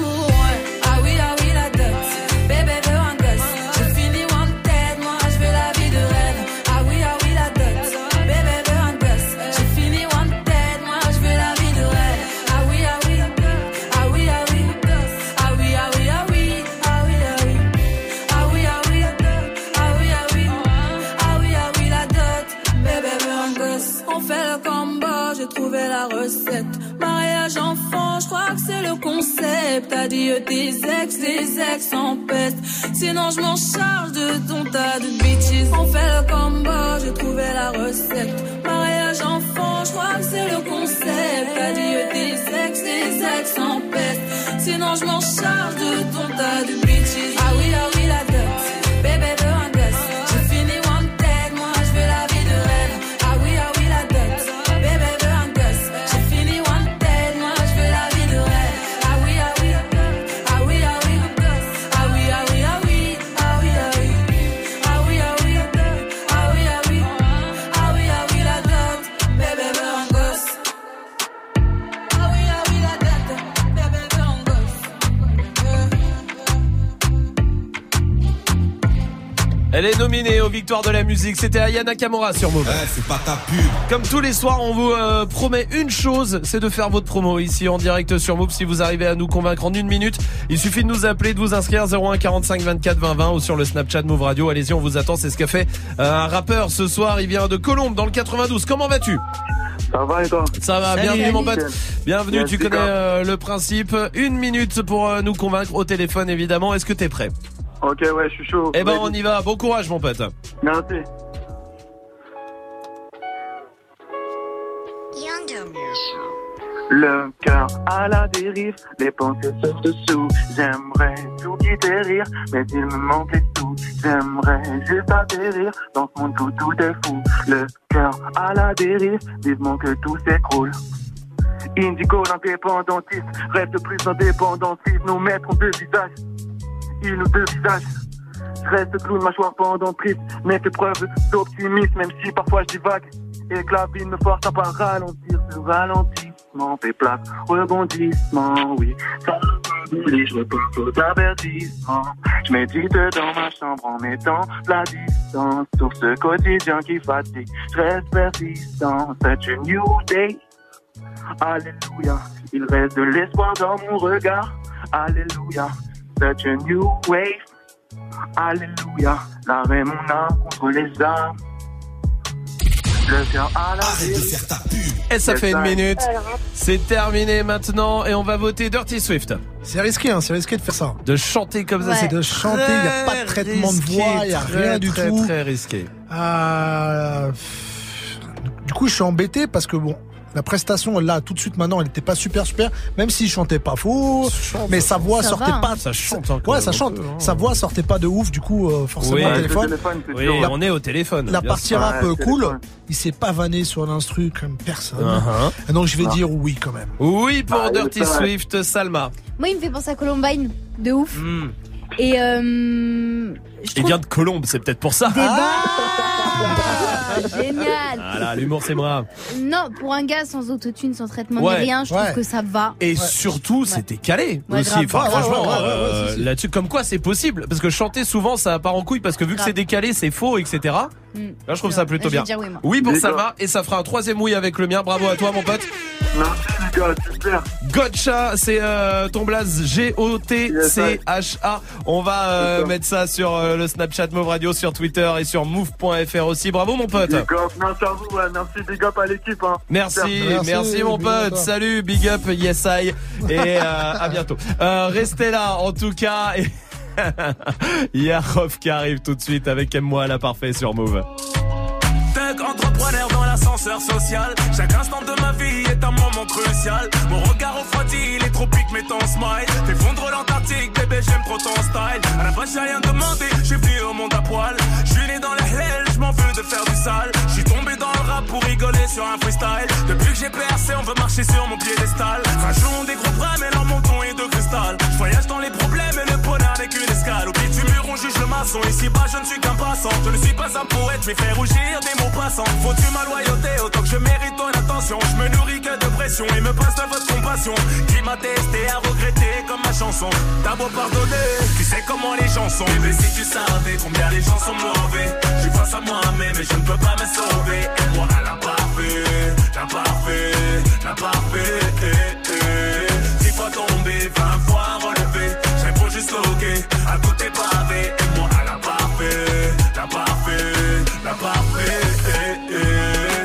Speaker 36: Concept. T'as dit euh, tes ex, les ex en peste. Sinon, je m'en charge de ton tas de bitches. On fait le combo, j'ai trouvé la recette. Mariage enfant, je crois que c'est le concept. T'as dit euh, tes ex, les ex en peste. Sinon, je m'en charge de ton tas de bitches. Ah oui, ah oui,
Speaker 1: Elle est nominée aux victoires de la musique. C'était Ayana Kamura sur Move.
Speaker 37: c'est pas ta pub.
Speaker 1: Comme tous les soirs, on vous euh, promet une chose, c'est de faire votre promo ici en direct sur Move. Si vous arrivez à nous convaincre en une minute, il suffit de nous appeler, de vous inscrire 01 45 24 20 20 ou sur le Snapchat Move Radio. Allez-y, on vous attend. C'est ce qu'a fait euh, un rappeur ce soir. Il vient de Colombe dans le 92. Comment vas-tu?
Speaker 38: Ça va et toi?
Speaker 1: Ça va,
Speaker 38: Salut,
Speaker 1: bienvenue mon pote. Bienvenue,
Speaker 38: Merci,
Speaker 1: tu connais euh, le principe. Une minute pour euh, nous convaincre au téléphone évidemment. Est-ce que t'es prêt?
Speaker 38: Ok, ouais, je suis chaud.
Speaker 1: Eh ben on y va. Bon courage mon pote.
Speaker 38: Merci. Le cœur à la dérive, les pensées se dessous. J'aimerais tout quitter rire, mais il me manque les sous. J'aimerais juste atterrir dans ce monde où tout est fou. Le cœur à la dérive, vivement que tout s'écroule. Indigo, l'indépendantiste, de plus indépendantiste. Nous mettrons deux visages, ils nous deux visages. Je reste clown, mâchoire pendentrice, mais fais preuve d'optimisme, même si parfois je divague. Et que la vie me force à pas ralentir, ce ralentissement fait place rebondissement, oui. Ça je repense aux avertissements. Je médite dans ma chambre en mettant la distance sur ce quotidien qui fatigue. Je reste persistant, c'est une new day. Alléluia, il reste de l'espoir dans mon regard. Alléluia, c'est une new wave. Alléluia, mon âme contre les armes. Le cœur à la
Speaker 1: Et ça
Speaker 38: Yes,
Speaker 1: fait une minute. C'est terminé maintenant et on va voter Dirty Swift.
Speaker 12: C'est risqué, hein, c'est risqué de faire ça.
Speaker 1: De chanter comme ça, c'est
Speaker 12: De chanter, il y a pas de traitement de voix, il y a
Speaker 1: très,
Speaker 12: rien du
Speaker 1: très,
Speaker 12: tout.
Speaker 1: Très risqué.
Speaker 12: Euh, Du coup, je suis embêté parce que bon, la prestation là, tout de suite maintenant, elle était pas super super, même s'il chantait pas faux, mais sa voix
Speaker 1: Ça
Speaker 12: sortait
Speaker 1: va,
Speaker 12: pas.
Speaker 1: Ça chante,
Speaker 12: Ouais, ça chante.
Speaker 1: peu, hein.
Speaker 12: Sa voix sortait pas de ouf, du coup, euh, forcément
Speaker 1: Oui,
Speaker 12: au téléphone.
Speaker 1: Oui,
Speaker 12: La-
Speaker 1: on est au téléphone.
Speaker 12: La partie rap euh, cool, il s'est pas vanné sur l'instru comme personne. Et donc je vais
Speaker 1: Ah.
Speaker 12: dire oui quand même.
Speaker 1: Oui pour
Speaker 12: Ah,
Speaker 1: Dirty. Swift, Salma.
Speaker 5: Moi, il me fait penser à Columbine, de ouf.
Speaker 1: Hmm.
Speaker 5: Et euh, je
Speaker 1: Il
Speaker 5: trouve
Speaker 1: vient de Colombe, c'est peut-être pour ça.
Speaker 5: Ah, génial.
Speaker 1: Voilà, l'humour c'est moi.
Speaker 5: Non, pour un gars sans autotune, sans traitement
Speaker 1: Ouais.
Speaker 5: ni rien, je trouve
Speaker 1: Ouais.
Speaker 5: que ça va.
Speaker 1: Et surtout, c'était calé
Speaker 5: Ouais,
Speaker 1: aussi.
Speaker 5: grave.
Speaker 1: Enfin,
Speaker 5: Ouais,
Speaker 1: franchement,
Speaker 5: ouais, ouais, ouais,
Speaker 1: euh,
Speaker 5: ouais, si, si.
Speaker 1: là-dessus, comme quoi c'est possible. Parce que chanter souvent, ça part en couille parce que vu que c'est décalé, c'est faux, etc.
Speaker 5: Mm.
Speaker 1: Là, je trouve ça plutôt bien.
Speaker 5: dire oui, moi.
Speaker 1: pour. Salma et ça fera un troisième oui avec le mien. Bravo à toi, mon pote.
Speaker 38: Merci, gars, super.
Speaker 1: Gotcha, c'est euh, ton blaze G-O-T-C-H-A. On va euh, mettre ça sur euh, le Snapchat Move Radio, sur Twitter et sur move.fr aussi. Bravo, mon pote.
Speaker 38: Big up, merci à vous, ouais, merci, big up à l'équipe. Hein.
Speaker 1: Merci, merci, mon pote. Salut, big up, yes I. Et euh, à bientôt. Euh, restez là, en tout cas. Et (laughs) Il y a Rof qui arrive tout de suite avec Aime-moi la parfait sur Move.
Speaker 14: Tech entrepreneur dans l'ascenseur social. Chaque instant de ma vie est un moment crucial. Mon regard refroidi, les tropiques met ton smile. Fais fondre l'Antarctique, bébé, j'aime trop ton style. À la base, j'ai rien demandé, j'ai venu au monde à poil. Je suis né dans la hell, je m'en veux de faire du sale. Je pour rigoler sur un freestyle. Depuis que j'ai percé, on veut marcher sur mon piédestal. Rajoutons des gros bras, mais leur menton est de cristal. Je voyage dans les problèmes et le bonheur n'est qu'une escale. Juge le maçon. Ici bas, je ne suis qu'un passant. Je ne suis pas un poète, je vais faire rougir des mots passants. Faut-tu ma loyauté autant que je mérite ton attention? Je me nourris que de pression et me passe de votre compassion. Qui m'a testé à regretter comme ma chanson. T'as beau pardonner, tu sais comment les gens sont. Bébé, si tu savais combien les gens sont mauvais. Je suis face à moi-même et je ne peux pas me sauver. Et moi, la parfait, la parfait, la parfait. Eh, eh. Dix fois tombé, vingt fois à est pavé. Moi, la parfait, la parfait, la parfait.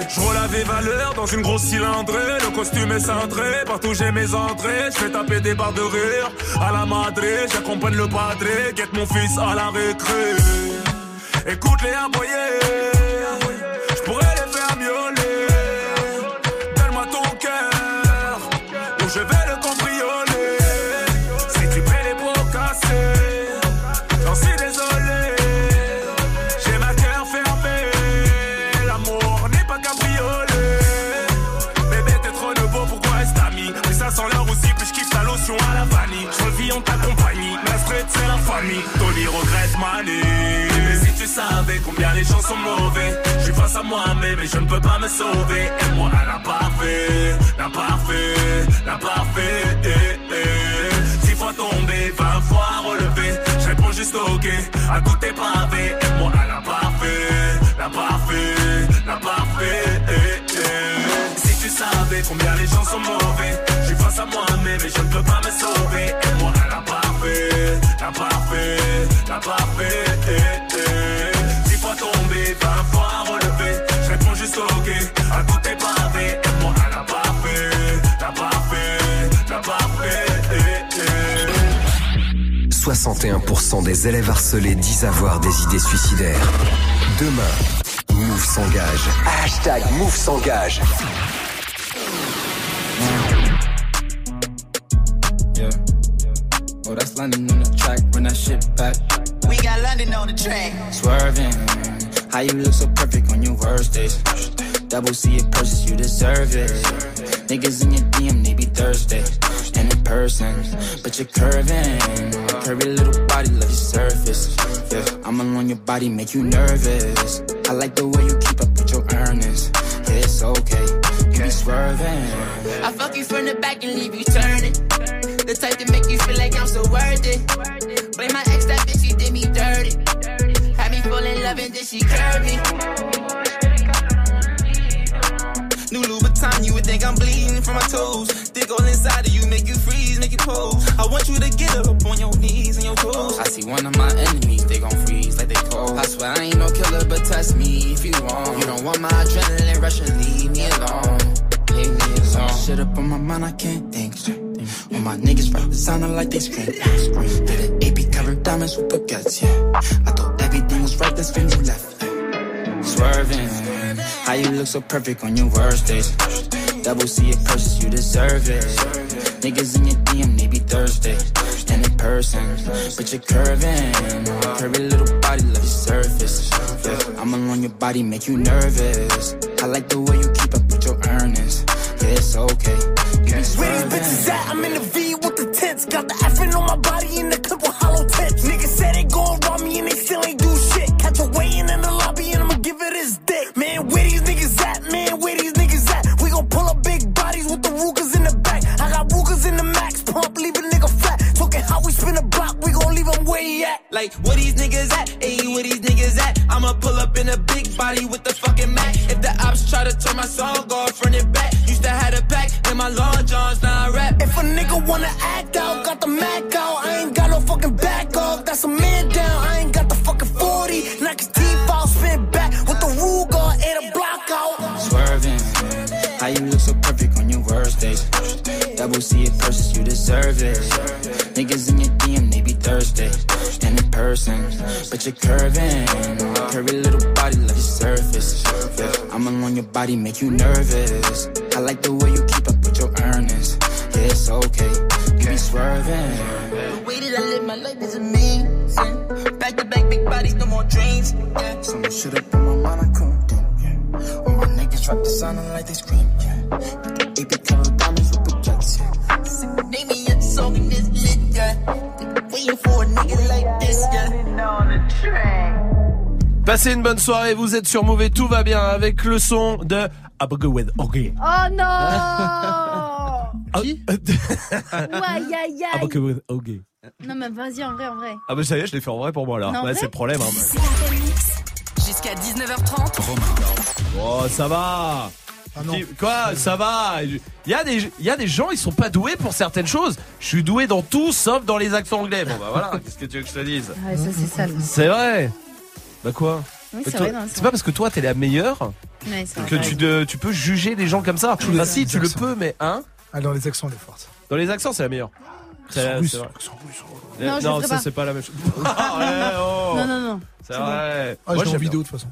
Speaker 14: Je à valeurs dans une grosse cylindrée. Le costume est cintré, partout j'ai mes entrées. Je fais taper des barres de rire à la madré. J'accompagne le padré, guette mon fils à la récré. Écoute les aboyés, Mais si tu savais combien les gens sont mauvais, je suis face à moi-même et je ne peux pas me sauver. Et moi, la parfait, la parfait, la parfait. Eh, eh. Six fois tombé, vingt fois relevé. Je réponds juste ok à tout est pavé. Aide-moi à la parfait, la parfait, la parfait. eh, eh. Si tu savais combien les gens sont mauvais, je suis face à moi-même et je ne peux pas me sauver. À la parfait, la parfait, la parfait. eh, eh. Dix fois tombé, vingt fois relevé, je réponds juste ok à tout est pavé. Aide-moi à la parfait, la parfait, la parfait. eh, eh.
Speaker 13: 61% des élèves harcelés disent avoir des idées suicidaires. Demain, Move s'engage. Hashtag Move s'engage.
Speaker 37: That's London on the track. Run that shit back.
Speaker 16: We got London on the track.
Speaker 37: Swerving. How you look so perfect on your worst days. Double C it purchase, you deserve it. Niggas in your DM, they be Thursday. And in person, but you're curving. Curvy little body, love your surface. Yeah, I'm alone, your body make you nervous. I like the way you keep up with your earnings. Yeah, it's okay. You be swerving.
Speaker 16: I fuck you from the back and leave you turning. The type to make you feel like I'm so worth it. Blame my ex, that bitch, she did me dirty. Had me fall in love and then she curved me.
Speaker 37: New Louboutin, you would think I'm bleeding from my toes. Dig all inside of you, make you freeze, make you pose. I want you to get up on your knees and your toes. I see one of my enemies, they gon' freeze like they cold. I swear I ain't no killer, but test me if you want. You don't want my adrenaline rush and leave me alone. Leave me alone. Shit up on my mind, I can't think straight. All my niggas rap sounding like they scream. scream. Did an AP covered diamonds with baguettes, yeah. I thought everything was right, that's when you left. Swerving, how you look so perfect on your worst days. Double C it purchase, you deserve it. Niggas in your DM, they be Thursday. And in person, but you're curving. Curvy little body, love your surface. Yeah, I'm alone, your body make you nervous. I like the way you keep up with your earnings. Yeah, it's okay.
Speaker 16: Where these bitches at? I'm in the V with the tents. Got the effing on my body in the clip with hollow tips. Niggas said they gon' rob me and they still ain't do shit. Catch a waiting in the lobby and I'ma give it his dick. Man, where these niggas at? Man, where these niggas at? We gon' pull up big bodies with the Rugas in the back. I got Rugas in the max pump, leave a nigga flat. Talking how we spin a block, we gon' leave him where he at.
Speaker 37: Like, where these niggas at? Ayy, where these niggas at? I'ma pull up in a big body with the fucking Mac. If the ops try to turn my song off, run it back.
Speaker 16: Act out, got the Mac out. I ain't got no fucking back off. That's a man down. I ain't got the fucking 40. Knock his teeth out, spin back with the Ruger and a block out.
Speaker 37: Swerving, how you look so perfect on your worst days. Double C it purchase, you deserve it. Niggas in your DM, they be Thursday. And in person, but you're curving. Curvy little body, love your surface. Yeah, I'm alone, your body make you nervous. I like the way you keep up with your earnings. Yeah, it's okay. You be swerving.
Speaker 16: The way that I live my life is amazing. Back to back, big bodies, no more dreams. Yeah.
Speaker 37: So much shit up on my mind, I couldn't think. Yeah. All my niggas rap the sounding like they scream. Yeah. AP covered diamonds with baguettes. Yeah.
Speaker 16: Name me a song in this lit, yeah. Waiting for a nigga like this, yeah.
Speaker 1: Passez une bonne soirée, vous êtes sur Mauvais, tout va bien avec le son de Abago with Oggy.
Speaker 5: Oh non (laughs)
Speaker 1: Qui (laughs)
Speaker 5: Aïe aïe aïe
Speaker 1: Abago with Oggy.
Speaker 5: Non mais vas-y en vrai en vrai.
Speaker 1: Ah bah ça y est, je l'ai fait en vrai pour moi là.
Speaker 5: En
Speaker 1: Ouais,
Speaker 5: vrai
Speaker 1: c'est le problème. Hein.
Speaker 18: C'est. Jusqu'à 19h30.
Speaker 1: Oh, ça va.
Speaker 12: Ah non.
Speaker 1: Quoi, ça va Il y, a des, il y a des gens, ils sont pas doués pour certaines choses. Je suis doué dans tout, sauf dans les accents anglais. Bon bah voilà, (laughs) qu'est-ce que tu veux que je te dise
Speaker 5: Ouais, ça c'est sale.
Speaker 1: C'est vrai. Bah quoi
Speaker 5: Oui, c'est
Speaker 1: toi-
Speaker 5: vrai, C'est
Speaker 1: pas parce que toi t'es la meilleure
Speaker 5: Ouais, c'est
Speaker 1: que
Speaker 5: vrai.
Speaker 1: tu, de- tu peux juger les gens comme ça. Bah si, tu le peux, mais hein
Speaker 12: Ah, dans les accents, elle est forte.
Speaker 1: Dans les accents, c'est la meilleure. C'est vrai.
Speaker 12: accent russe.
Speaker 1: Euh,
Speaker 5: Non, ferai
Speaker 1: ça c'est pas la même chose. Ah, (laughs) ouais, oh.
Speaker 5: Non non non.
Speaker 1: C'est vrai.
Speaker 12: Ah,
Speaker 1: Moi,
Speaker 12: je l'ai en
Speaker 1: j'aime
Speaker 12: vidéo de toute façon.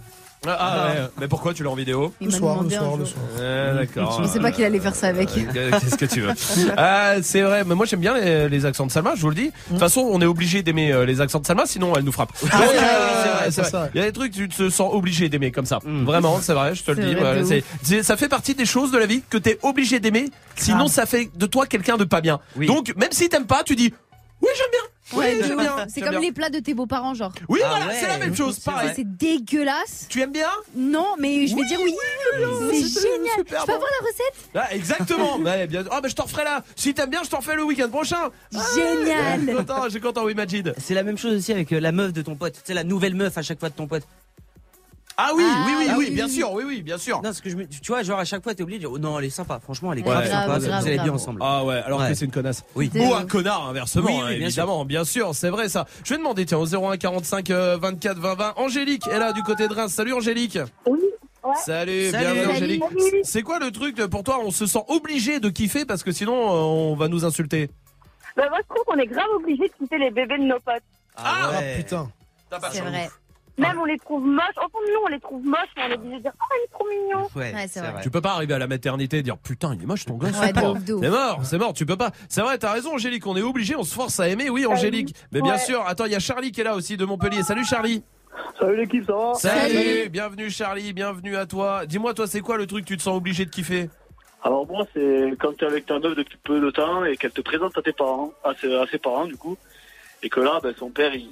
Speaker 1: Ah, ah, ouais. Mais pourquoi tu l'as en vidéo
Speaker 5: Il
Speaker 12: Le soir, le soir, le
Speaker 5: jour.
Speaker 12: soir.
Speaker 1: Ouais, D'accord.
Speaker 5: Je pensais pas qu'il allait faire ça avec.
Speaker 1: Euh, Qu'est-ce que tu veux (laughs) Ah, C'est vrai, mais moi j'aime bien les, les accents de Salma, je vous le dis. De toute façon, on est obligé d'aimer euh, les accents de Salma, sinon elle nous frappe.
Speaker 12: Ah
Speaker 1: Donc, euh, c'est vrai, c'est vrai.
Speaker 12: ça.
Speaker 1: Il y a des trucs tu te sens obligé d'aimer comme ça. Vraiment, c'est vrai, je te le dis.
Speaker 5: vrai,
Speaker 1: c'est- ça fait partie des choses de la vie que t'es obligé d'aimer, sinon ça fait de toi quelqu'un de pas bien. Donc même si t'aimes pas, tu dis oui j'aime bien.
Speaker 5: Ouais,
Speaker 1: j'aime bien,
Speaker 5: C'est
Speaker 1: j'aime
Speaker 5: comme
Speaker 1: bien.
Speaker 5: les plats de tes beaux-parents, genre.
Speaker 1: Oui,
Speaker 4: Ah
Speaker 1: voilà,
Speaker 4: ouais,
Speaker 1: c'est la même chose,
Speaker 4: c'est
Speaker 1: pareil.
Speaker 5: C'est dégueulasse.
Speaker 1: Tu aimes bien?
Speaker 5: Non, mais je vais
Speaker 1: Oui,
Speaker 5: dire oui.
Speaker 1: oui,
Speaker 5: C'est
Speaker 1: c'est
Speaker 5: génial.
Speaker 1: super
Speaker 5: Je peux
Speaker 1: bon.
Speaker 5: avoir la recette?
Speaker 1: Ah, exactement. (laughs) Ouais, bien. Ah, bah, je t'en referai là. Si t'aimes bien, je t'en refais le week-end prochain.
Speaker 5: Génial.
Speaker 1: J'ai content, j'ai content, oui, Majid.
Speaker 4: C'est la même chose aussi avec euh, la meuf de ton pote. Tu sais, la nouvelle meuf à chaque fois de ton pote.
Speaker 1: Ah oui,
Speaker 5: Ah,
Speaker 1: oui, oui,
Speaker 4: ah
Speaker 1: oui,
Speaker 4: oui.
Speaker 1: bien sûr, oui, oui, bien sûr.
Speaker 4: Non, parce que je me, tu vois, genre à chaque fois, t'es obligé de dire, oh non, elle est sympa. Franchement, elle est
Speaker 1: Ouais.
Speaker 4: grave
Speaker 1: Grave,
Speaker 4: sympa.
Speaker 5: grave,
Speaker 4: vous allez bien ensemble.
Speaker 1: Ah ouais, alors
Speaker 4: Ouais.
Speaker 1: que c'est une connasse.
Speaker 4: Oui.
Speaker 1: Ou un connard, inversement,
Speaker 4: Oui,
Speaker 1: hein,
Speaker 4: oui, bien
Speaker 1: évidemment, bien sûr, c'est vrai ça. Je vais demander, tiens, au 01 45 euh, 24 20 20. Angélique est là du côté de Reims. Salut Angélique.
Speaker 15: Oui, ouais.
Speaker 1: Salut,
Speaker 4: Salut.
Speaker 1: bienvenue
Speaker 4: Salut.
Speaker 1: Angélique. C'est quoi le truc de- pour toi On se sent obligé de kiffer parce que sinon euh, on va nous insulter?
Speaker 15: Bah, moi, je trouve qu'on est grave obligé de quitter les bébés de nos potes.
Speaker 1: Ah,
Speaker 12: Ah
Speaker 4: ouais.
Speaker 12: putain.
Speaker 1: T'as pas
Speaker 5: C'est vrai.
Speaker 15: Même on les trouve moches. Au fond de nous, on les trouve moches, mais on est obligé de dire Oh, il est trop mignon.
Speaker 4: Ouais,
Speaker 5: Ouais, c'est
Speaker 4: c'est
Speaker 5: vrai.
Speaker 4: vrai.
Speaker 1: Tu peux pas arriver à la maternité et dire putain il est moche ton gosse.
Speaker 5: Ouais,
Speaker 1: c'est
Speaker 5: de
Speaker 1: mort.
Speaker 5: ouf, de ouf.
Speaker 1: C'est mort, c'est mort, tu peux pas. C'est vrai, t'as raison Angélique, on est obligé, on se force à aimer, oui Angélique. Mais bien
Speaker 15: Ouais.
Speaker 1: sûr, attends, il y a Charlie qui est là aussi de Montpellier. Salut Charlie.
Speaker 38: Salut l'équipe, ça va
Speaker 1: Salut, bienvenue Charlie, bienvenue à toi. Dis-moi toi c'est quoi le truc que tu te sens obligé de kiffer?
Speaker 38: Alors moi, c'est quand tu es avec ta meuf depuis peu de temps et qu'elle te présente à tes parents, à ses, à ses parents du coup, et que là, ben, son père, il,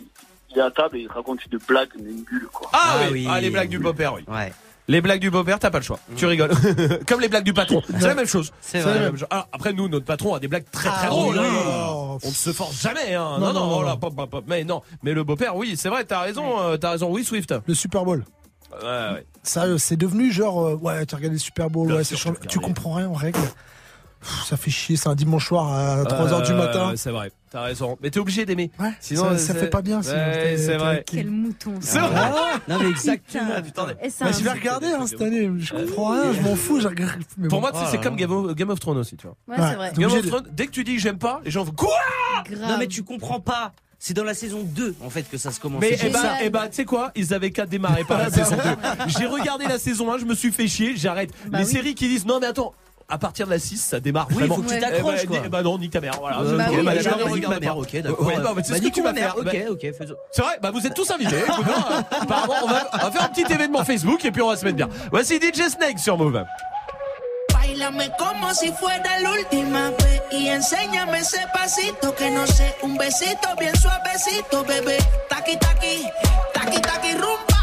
Speaker 38: il est à table et il te raconte une blague, mais une bulle quoi.
Speaker 1: Ah,
Speaker 4: Ah
Speaker 1: oui,
Speaker 4: oui.
Speaker 1: Ah, les blagues du beau-père, oui.
Speaker 4: Ouais.
Speaker 1: Les blagues du beau-père, t'as pas le choix. Tu rigoles. (laughs) Comme les blagues du patron. C'est la même chose.
Speaker 4: C'est
Speaker 1: la
Speaker 4: vrai.
Speaker 1: même chose. Alors, après, nous, notre patron a des blagues très très
Speaker 12: Ah,
Speaker 1: drôles.
Speaker 12: oui.
Speaker 1: hein. On ne se force jamais. Hein. Non,
Speaker 12: Non,
Speaker 1: non,
Speaker 12: non,
Speaker 1: voilà,
Speaker 12: non.
Speaker 1: pop, pop, pop. Mais non. Mais le beau-père, oui, c'est vrai, t'as raison. euh, t'as raison. Oui, Swift.
Speaker 12: Le Super Bowl.
Speaker 1: Ouais, ouais.
Speaker 12: Sérieux, c'est devenu genre, euh, ouais, tu regardes le Super Bowl,
Speaker 1: Bien
Speaker 12: ouais,
Speaker 1: sûr,
Speaker 12: tu
Speaker 1: regardé.
Speaker 12: comprends rien en règle. Ça fait chier, c'est un dimanche soir à 3h du
Speaker 1: Euh,
Speaker 12: matin.
Speaker 1: ouais, c'est vrai. T'as raison. Mais t'es obligé d'aimer.
Speaker 12: Ouais,
Speaker 1: Sinon,
Speaker 12: ça, fait pas bien. sinon.
Speaker 1: Ouais,
Speaker 12: T'es-
Speaker 1: c'est vrai.
Speaker 5: Quel mouton.
Speaker 1: C'est
Speaker 5: ça.
Speaker 1: vrai.
Speaker 4: Non, mais exactement. Putain.
Speaker 5: Et ça,
Speaker 12: Bah, je vais regarder hein, cette année. Je comprends rien, je m'en fous. je regarde- (laughs) mais
Speaker 1: Pour
Speaker 12: bon.
Speaker 1: moi, c'est comme. Game of, Game of Thrones aussi, tu vois.
Speaker 5: Ouais,
Speaker 12: Ouais.
Speaker 5: c'est vrai.
Speaker 1: Game of Thrones, dès que tu dis j'aime pas, les gens font quoi?
Speaker 5: Grave.
Speaker 4: Non, mais tu comprends pas. C'est dans la saison 2, en fait, que ça se commence.
Speaker 1: Mais
Speaker 4: C'est
Speaker 1: eh ben, eh ben, tu sais quoi? Ils avaient qu'à démarrer par la (laughs) saison 2. J'ai regardé la saison 1, je me suis fait chier, j'arrête.
Speaker 5: Bah
Speaker 1: Les
Speaker 5: oui.
Speaker 1: séries qui disent non mais attends, à partir de la 6, ça démarre
Speaker 4: Oui,
Speaker 1: vraiment.
Speaker 4: faut que tu
Speaker 1: Eh
Speaker 4: t'accroches,
Speaker 1: ben,
Speaker 4: quoi.
Speaker 1: dis- bah non, nique ta mère. Voilà.
Speaker 4: Euh,
Speaker 5: Bah
Speaker 1: Ok,
Speaker 5: oui,
Speaker 1: bah,
Speaker 5: bah
Speaker 1: je ne
Speaker 4: bah,
Speaker 1: regarde
Speaker 4: ma mère, ok, d'accord.
Speaker 1: Ouais, non, mais c'est
Speaker 4: Bah,
Speaker 1: ce que tu vas
Speaker 4: mère,
Speaker 1: faire.
Speaker 4: Ok,
Speaker 1: Bah,
Speaker 4: ok.
Speaker 1: C'est vrai, bah vous êtes tous invités. (laughs) Apparemment, on va, on va faire un petit événement Facebook et puis on va se mettre bien. Voici DJ Snake sur Move.
Speaker 39: Bailame como si fuera la última vez y enséñame ese pasito que no sé, un besito bien suavecito, bebé. Taqui taqui, taqui taqui rumba.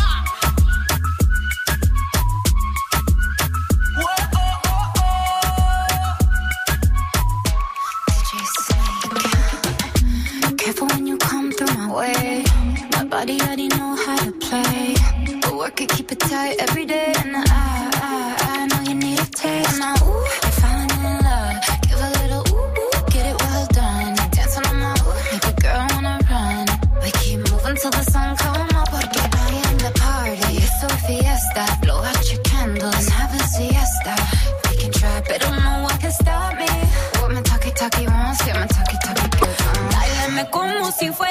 Speaker 18: Body already know how to play. But work it, keep it tight every day. And I, I, I know you need a taste. Now, ooh, I'm falling in love. Give a little ooh, ooh, get it well done. Dancing on my ooh, make a girl wanna run. We keep moving till the sun come up. Porque I am the party. It's a fiesta. Blow out your candles and have a siesta. We can try, but don't know what can stop me. What my talkie talkie wants, get my talkie talkie good.
Speaker 31: Báilame como si fuera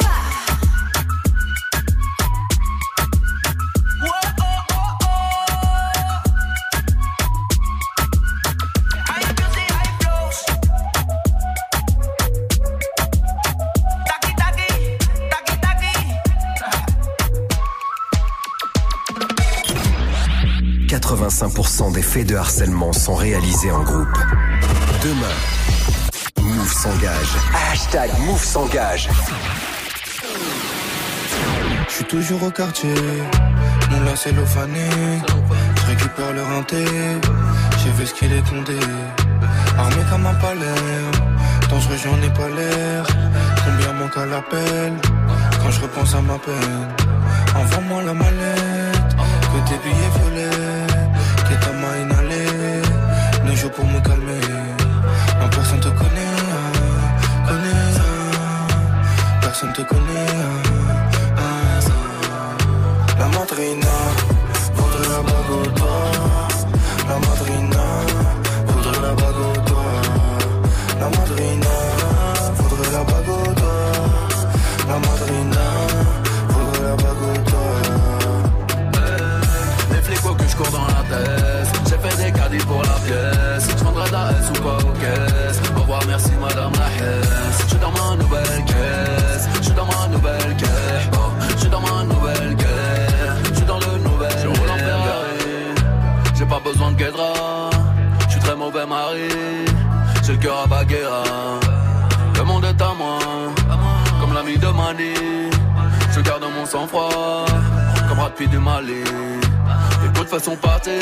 Speaker 13: 85% des faits de harcèlement sont réalisés en groupe. Demain, Move s'engage. Hashtag Move s'engage.
Speaker 40: Je suis toujours au quartier, mon l'ophané. Je récupère le renté, j'ai vu ce qu'il est condé. Armé comme un palais, dangereux j'en ai pas l'air. Combien manque à l'appel, quand je repense à ma peine. Envoie-moi la mallette, que tes billets violets, Pour me calmer, non personne te connaît, connaît. Personne te connaît.
Speaker 41: Pas aux caisses. Au revoir merci madame la hesse Je suis dans ma nouvelle caisse. Je suis dans ma nouvelle caisse. Oh, Je suis dans ma nouvelle caisse. Je suis dans le nouvel Je roule en Ferrari. J'ai pas besoin de guédra. Je suis très mauvais mari. J'ai le cœur à Baguera. Le monde est à moi. Comme l'ami de Mani. Je garde mon sang-froid. Comme Brad Pitt du Mali. Les potes façon partir,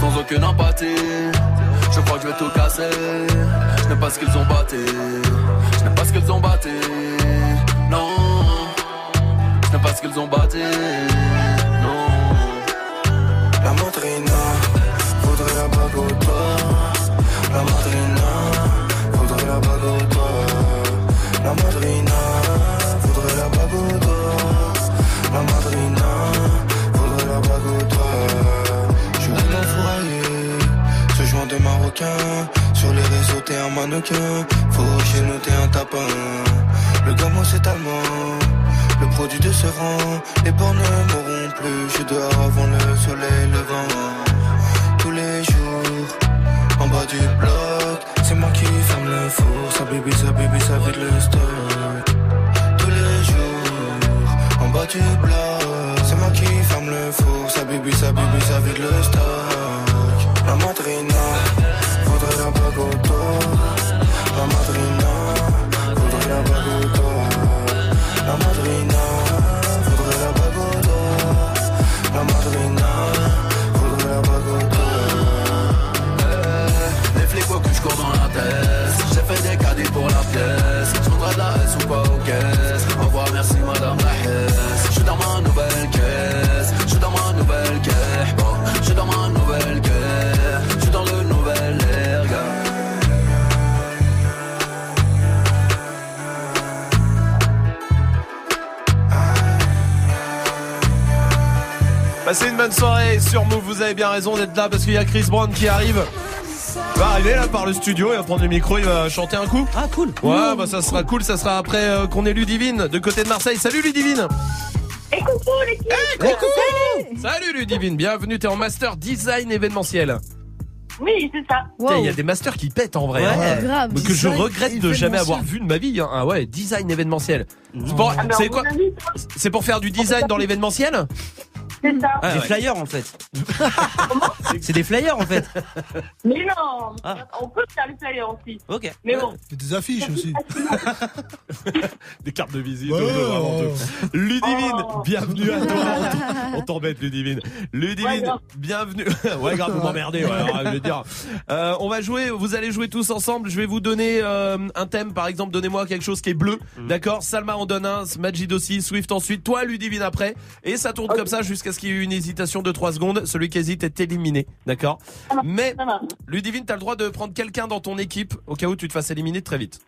Speaker 41: sans aucune empathie. Je crois que je vais tout casser. Je n'aime pas ce qu'ils ont batté. Je n'aime pas ce qu'ils ont batté. Non. Je n'aime pas ce qu'ils ont batté.
Speaker 40: Un mannequin. Faut chez un tapin. Le gamin, c'est allemand. Le produit de ce rang, les bornes ne mourront plus. Je dehors avant le soleil levant. Tous les jours, en bas du bloc, c'est moi qui ferme le four. Ça baby, ça baby, ça vide le stock. Tous les jours, en bas du bloc, c'est moi qui ferme le four. Ça baby, ça baby, ça vide le stock. La madrina, la madrina, au dos. La madrina, au dos. La madrina, au dos.
Speaker 41: Les flics faut que je cours dans la tête. J'ai fait des caddies pour la pièce. Je prendrai de la S ou pas. Au revoir,
Speaker 1: Passez une bonne soirée sur Move, vous avez bien raison d'être là parce qu'il y a Chris Brown qui arrive. Il va arriver là par le studio, il va prendre le micro, il va chanter un coup.
Speaker 4: Ah cool.
Speaker 1: Ouais, bah ça sera cool, ça sera après euh, qu'on ait Ludivine de côté de Marseille. Salut Ludivine
Speaker 15: Et coucou l'équipe
Speaker 1: coucou Salut Ludivine, bienvenue, t'es en master design événementiel.
Speaker 15: Oui, c'est ça.
Speaker 1: Il y a des masters qui pètent en vrai.
Speaker 15: Ouais,
Speaker 1: hein.
Speaker 15: grave.
Speaker 1: Mais que je regrette de jamais avoir vu de ma vie. hein. Ah ouais, design événementiel. C'est pour,
Speaker 15: Ah,
Speaker 1: c'est
Speaker 15: on
Speaker 1: quoi C'est pour faire du design dans l'événementiel
Speaker 15: C'est ça.
Speaker 1: Ah,
Speaker 4: des
Speaker 1: ouais.
Speaker 4: flyers en fait. c'est des flyers en fait.
Speaker 15: Mais non,
Speaker 4: Ah.
Speaker 15: on peut faire les flyers aussi.
Speaker 4: Ok.
Speaker 15: Mais bon.
Speaker 12: Des affiches aussi. (laughs)
Speaker 1: Des cartes de visite. Tout. Ludivine,
Speaker 15: Oh.
Speaker 1: bienvenue à toi. (laughs) On t'embête, Ludivine. Ludivine,
Speaker 15: Ouais,
Speaker 1: bienvenue. (laughs) ouais, grave, vous m'emmerdez. Ouais, alors, je vais dire. Euh, on va jouer. Vous allez jouer tous ensemble. Je vais vous donner euh, un thème. Par exemple, donnez-moi quelque chose qui est bleu. D'accord? Salma en donne un. Majid aussi. Swift ensuite. Toi, Ludivine après. Et ça tourne comme ça jusqu'à ce qu'il y ait une hésitation de 3 secondes. Celui qui hésite est éliminé. D'accord. Mais Ludivine, t'as le droit de prendre quelqu'un dans ton équipe au cas où tu te fasses éliminer très vite.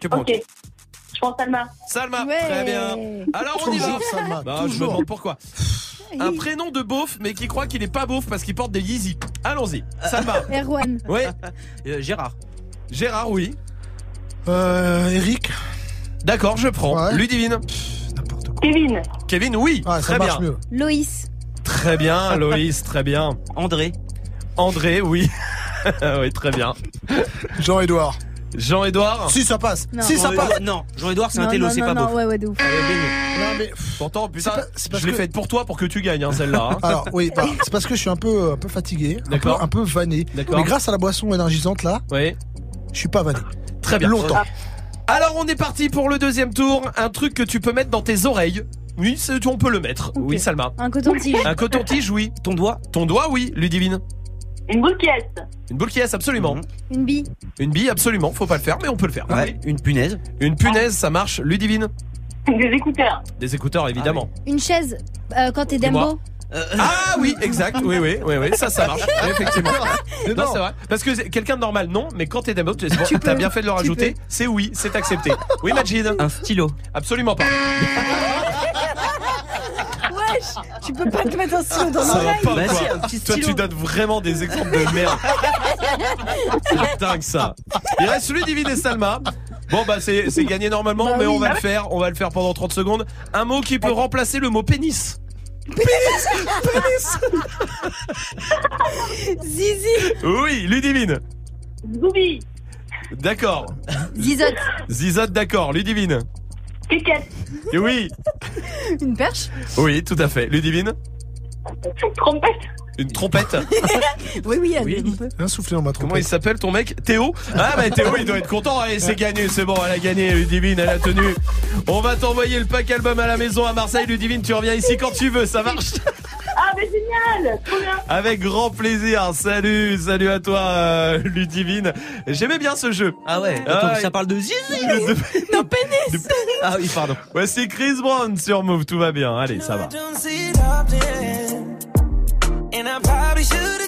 Speaker 1: Que prends-tu
Speaker 15: Ok. Je prends Salma.
Speaker 1: Salma,
Speaker 15: Ouais.
Speaker 1: très bien. Alors on y va.
Speaker 12: Toujours Salma,
Speaker 1: Bah, je me demande pourquoi. Un prénom de beauf, mais qui croit qu'il est pas beauf parce qu'il porte des Yeezy. Allons-y. Salma. (laughs)
Speaker 5: Erwan.
Speaker 1: Oui. (laughs)
Speaker 4: Euh, Gérard.
Speaker 1: Gérard, oui.
Speaker 12: Euh, Eric.
Speaker 1: D'accord, je prends. Ludivine.
Speaker 15: Kevin.
Speaker 1: Kevin, oui.
Speaker 12: Ah, ça
Speaker 1: très
Speaker 12: marche
Speaker 1: bien.
Speaker 12: mieux.
Speaker 5: Loïs.
Speaker 1: Très bien, (laughs) Loïs, très bien.
Speaker 4: André.
Speaker 1: André, oui. (laughs) oui, très bien.
Speaker 12: Jean-Edouard.
Speaker 1: Jean-Edouard
Speaker 12: Si ça passe.
Speaker 5: Non.
Speaker 12: Si ça passe.
Speaker 4: Non, Jean-Edouard, c'est un
Speaker 5: Non,
Speaker 4: télo,
Speaker 5: non,
Speaker 4: c'est
Speaker 5: non,
Speaker 4: pas
Speaker 5: non,
Speaker 4: beau.
Speaker 5: ouais, ouais, de ouf.
Speaker 12: Non, mais
Speaker 1: Pourtant, putain,
Speaker 12: pas- c'est parce
Speaker 1: je l'ai
Speaker 12: que-
Speaker 1: faite pour toi pour que tu gagnes, hein, celle-là. hein.
Speaker 12: Alors oui, bah, (laughs) c'est parce que je suis un peu, un peu fatigué, un peu,
Speaker 1: D'accord.
Speaker 12: un peu vanné.
Speaker 1: D'accord.
Speaker 12: Mais grâce à la boisson énergisante là,
Speaker 1: Oui,
Speaker 12: je suis pas vanné.
Speaker 1: très bien.
Speaker 12: Longtemps.
Speaker 1: Alors, on est parti pour le deuxième tour. Un truc que tu peux mettre dans tes oreilles. Oui, c'est- on peut le mettre. Oui, Salma.
Speaker 5: Un coton-tige.
Speaker 1: Un coton-tige, oui.
Speaker 4: Ton doigt
Speaker 1: Ton doigt, oui, Ludivine.
Speaker 15: Une boule qui est.
Speaker 1: Une boule qui est, absolument.
Speaker 5: Une bille.
Speaker 1: Une bille, absolument. Faut pas le faire, mais on peut le faire.
Speaker 4: Ouais, une punaise.
Speaker 1: Une punaise, ça marche. Ludivine.
Speaker 15: Des écouteurs.
Speaker 1: Des écouteurs, évidemment.
Speaker 5: Une chaise. euh, quand t'es. Dembo.
Speaker 1: Ah oui, exact. Oui, oui, oui, oui. Ça, ça marche. (laughs) Oui, Effectivement. Non,
Speaker 12: non.
Speaker 1: c'est vrai. Parce que c'est quelqu'un de normal, non. Mais quand t'es d'un autre, c'est bon,
Speaker 5: Tu
Speaker 1: t'as bien fait de le
Speaker 5: Tu
Speaker 1: rajouter. C'est oui, c'est accepté. Oui, Majid.
Speaker 4: Un stylo.
Speaker 1: Absolument pas. (laughs)
Speaker 5: Wesh Tu peux pas te mettre un stylo dans
Speaker 1: Ça va
Speaker 5: l'oreille.
Speaker 1: pas quoi.
Speaker 4: si, un petit
Speaker 1: Toi,
Speaker 4: stylo.
Speaker 1: tu donnes vraiment des exemples de merde. (laughs) c'est dingue ça. Il reste Ludivine et Salma. Bon bah c'est c'est gagné normalement,
Speaker 5: Bah
Speaker 1: mais on va le faire. On va le faire pendant 30 secondes. Un mot qui peut remplacer le mot pénis. Pénis. Pénis.
Speaker 5: Zizi.
Speaker 1: Oui, Ludivine.
Speaker 15: Zoubi.
Speaker 1: D'accord.
Speaker 5: Zizote.
Speaker 1: Zizote, d'accord. Ludivine.
Speaker 15: Piquette.
Speaker 1: Et oui.
Speaker 5: Une perche.
Speaker 1: Oui, tout à fait. Ludivine.
Speaker 15: Trompette.
Speaker 1: Une trompette? (laughs)
Speaker 5: Oui, oui,
Speaker 1: Oui.
Speaker 12: Un soufflé dans ma
Speaker 1: Comment il
Speaker 12: trompette.
Speaker 1: s'appelle ton mec? Théo? Ah bah Théo il doit être content Allez c'est gagné c'est bon elle a gagné Ludivine elle a tenu On va t'envoyer le pack album à la maison à Marseille Ludivine tu reviens ici quand tu veux ça marche?
Speaker 15: Ah, mais génial. Trop bien.
Speaker 1: Avec grand plaisir Salut salut à toi euh, Ludivine J'aimais bien ce jeu
Speaker 4: Ah ouais,
Speaker 1: Ah
Speaker 4: attends,
Speaker 1: ouais.
Speaker 4: ça parle de zizi.
Speaker 5: Non, pénis.
Speaker 4: Ah oui, pardon.
Speaker 1: Voici Chris Brown sur Move tout va bien Allez ça va
Speaker 34: probably should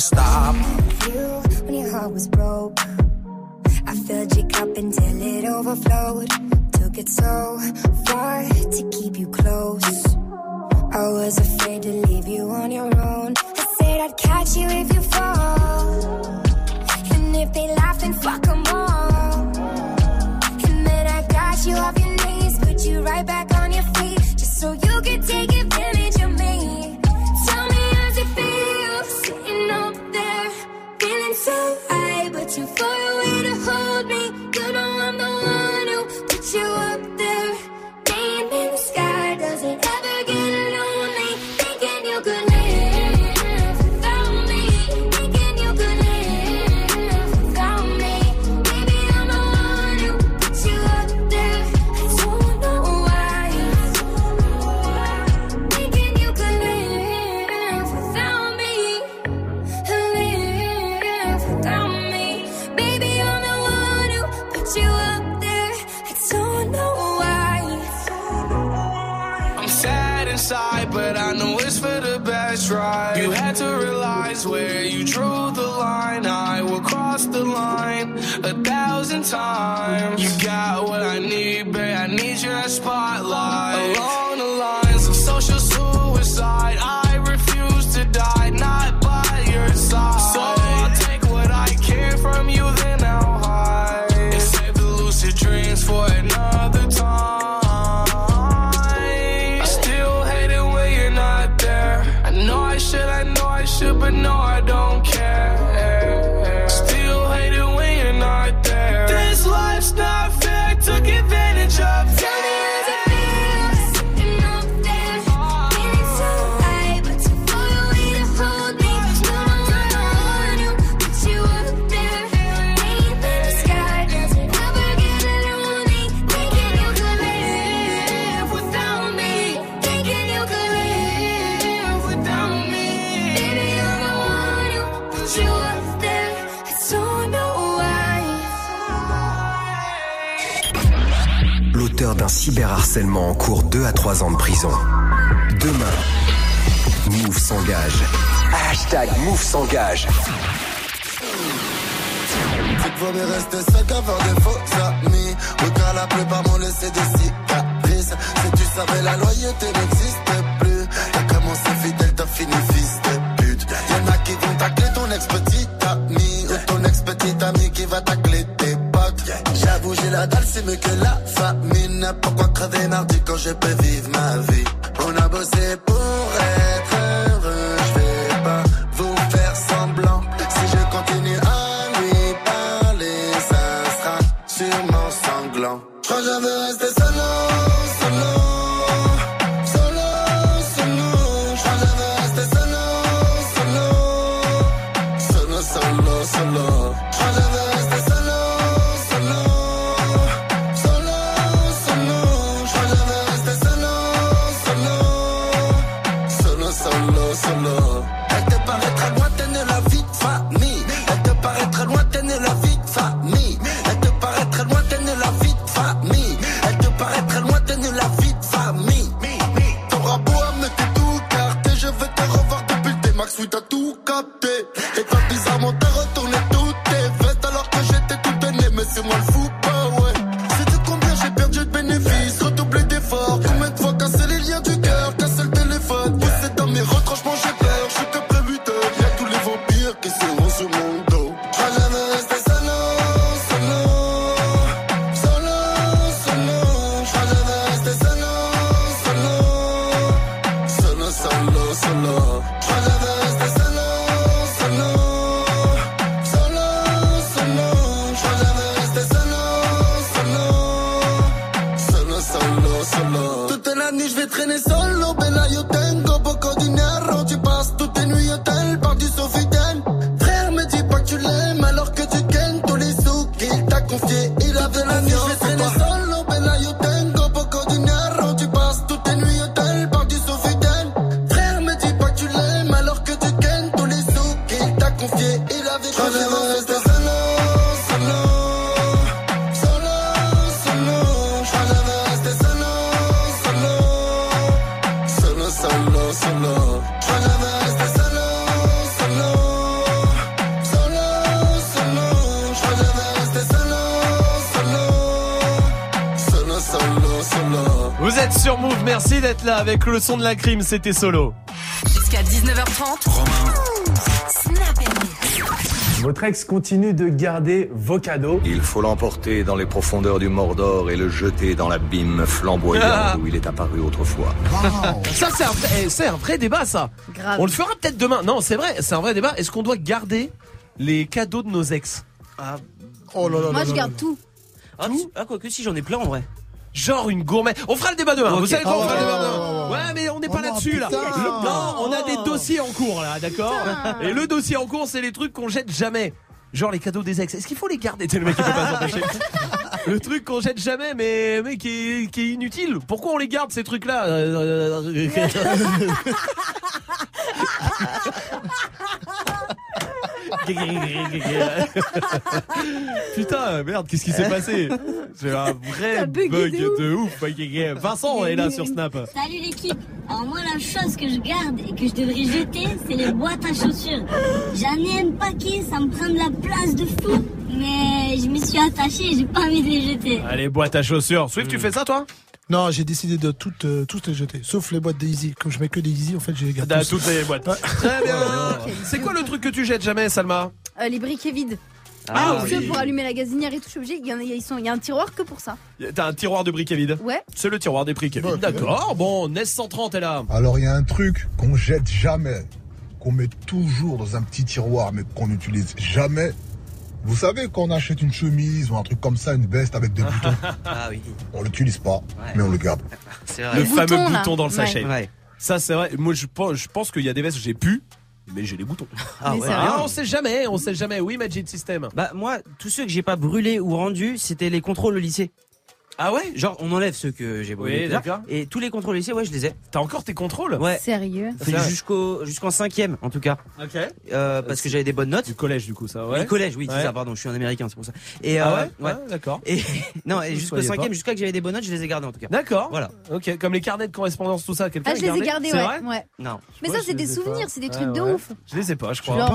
Speaker 42: stop.
Speaker 43: so
Speaker 13: harcèlement en cours 2 à 3 ans de prison. Demain, Move s'engage. Hashtag Move s'engage.
Speaker 44: Cette fois, mais reste sec avant des faux amis. Au cas, la plupart m'ont laissé des cicatrices. Si tu savais, la loyauté n'existe la dalle, c'est mieux que la famine. Pourquoi crever mardi quand je peux vivre ma vie?
Speaker 1: Avec le son de la crime, c'était solo.
Speaker 2: Jusqu'à 19h30. Romain.
Speaker 45: Votre ex continue de garder vos cadeaux.
Speaker 46: Il faut l'emporter dans les profondeurs du Mordor et le jeter dans l'abîme flamboyant
Speaker 1: ah.
Speaker 46: où il est apparu autrefois.
Speaker 1: Ça, c'est un, eh, un, vrai débat, ça. On le fera peut-être demain. Non, c'est vrai, c'est un vrai débat. Est-ce qu'on doit garder les cadeaux de nos ex? Ah.
Speaker 12: oh là là
Speaker 5: Moi, je garde tout.
Speaker 47: Ah, ah, quoi que si, j'en ai plein en vrai.
Speaker 1: Genre une gourmet. On fera le débat demain. Vous savez quoi On fera le
Speaker 12: Oh,
Speaker 1: débat
Speaker 12: oh,
Speaker 1: demain.
Speaker 12: oh, oh.
Speaker 1: Ouais, mais on n'est
Speaker 12: Oh
Speaker 1: pas là-dessus là. non, on a des
Speaker 47: Oh.
Speaker 1: dossiers en cours là, d'accord Et le dossier en cours, c'est les trucs qu'on jette jamais. Genre les cadeaux des ex. Est-ce qu'il faut les garder? Le mec qui peut pas s'empêcher. (laughs) Le truc qu'on jette jamais, mais, mais qui, est, qui est inutile. Pourquoi on les garde ces trucs-là? Euh, euh, (laughs) (laughs) (laughs) Putain, merde, qu'est-ce qui s'est passé J'ai un vrai bug
Speaker 5: de ouf.
Speaker 1: de ouf. Vincent est là sur Snap.
Speaker 48: Salut l'équipe Alors moi la chose que je garde et que je devrais jeter c'est les boîtes à chaussures. J'en ai un paquet, ça me prend de la place de fou. Mais je m'y suis attachée et j'ai pas envie de les jeter.
Speaker 1: Allez, boîte à chaussures. Swift, tu fais ça toi?
Speaker 12: Non, j'ai décidé de toutes, euh, toutes les jeter, sauf les boîtes d'Easy. Comme je mets que des Easy, en fait, j'ai les garde
Speaker 1: Dans
Speaker 12: tous.
Speaker 1: toutes les boîtes. (laughs) Très bien. C'est quoi le truc que tu jettes jamais, Salma
Speaker 5: Euh, les briquets vides.
Speaker 1: Ah oui.
Speaker 5: pour allumer la gazinière et tout, je suis obligée. Il y, en a, ils sont- il y a un tiroir que pour ça.
Speaker 1: T'as un tiroir de briquet vide
Speaker 5: Ouais.
Speaker 1: C'est le tiroir des briquets vides. D'accord. Bon, NES 130 est là.
Speaker 49: Alors il y a un truc qu'on jette jamais, qu'on met toujours dans un petit tiroir, mais qu'on n'utilise jamais. Vous savez quand on achète une chemise ou un truc comme ça, une veste avec des boutons, (laughs)
Speaker 47: Ah oui.
Speaker 49: on l'utilise pas, mais on le garde. (laughs)
Speaker 47: C'est
Speaker 1: Le fameux
Speaker 5: là.
Speaker 1: bouton dans le
Speaker 5: Ouais.
Speaker 1: sachet.
Speaker 47: Ouais.
Speaker 1: Ça, c'est vrai. Moi, je pense, je pense qu'il y a des vestes que j'ai pu, mais j'ai les boutons.
Speaker 47: Ah
Speaker 5: Mais
Speaker 47: ouais.
Speaker 1: Ah, on sait jamais, on sait jamais. Oui, Magic System.
Speaker 47: Bah moi, tous ceux que j'ai pas brûlés ou rendus, c'était les contrôles au lycée.
Speaker 1: Ah ouais?
Speaker 47: Genre on enlève ceux que j'ai brûlés.
Speaker 1: Oui, d'accord.
Speaker 47: Et tous les contrôles lycée, ouais, je les ai.
Speaker 1: T'as encore tes contrôles?
Speaker 47: Ouais.
Speaker 5: Sérieux?
Speaker 1: Ça-
Speaker 47: jusqu'au jusqu'en cinquième en tout cas,
Speaker 1: Ok.
Speaker 47: Euh, parce que j'avais des bonnes notes.
Speaker 1: Du collège, du coup, ça,
Speaker 47: Du
Speaker 1: ouais.
Speaker 47: collège, oui, c'est
Speaker 1: Ouais.
Speaker 47: ça. Pardon, je suis un américain, c'est pour ça. Et
Speaker 1: Ah
Speaker 47: euh,
Speaker 1: ouais? Ouais, d'accord.
Speaker 47: Et (laughs) non, et jusqu'au cinquième, jusqu'à que j'avais des bonnes notes, je les ai gardées en tout cas.
Speaker 1: D'accord.
Speaker 47: Voilà.
Speaker 1: Ok, comme les carnets de correspondance, tout ça, quelqu'un
Speaker 5: Ah, je
Speaker 1: a
Speaker 5: les ai
Speaker 1: gardé
Speaker 5: gardés,
Speaker 1: C'est
Speaker 5: ouais.
Speaker 1: vrai?
Speaker 5: ouais.
Speaker 47: Non.
Speaker 5: Mais
Speaker 1: Ouais,
Speaker 5: ça, c'est des souvenirs, c'est des trucs de ouf.
Speaker 1: Je les ai pas, je crois.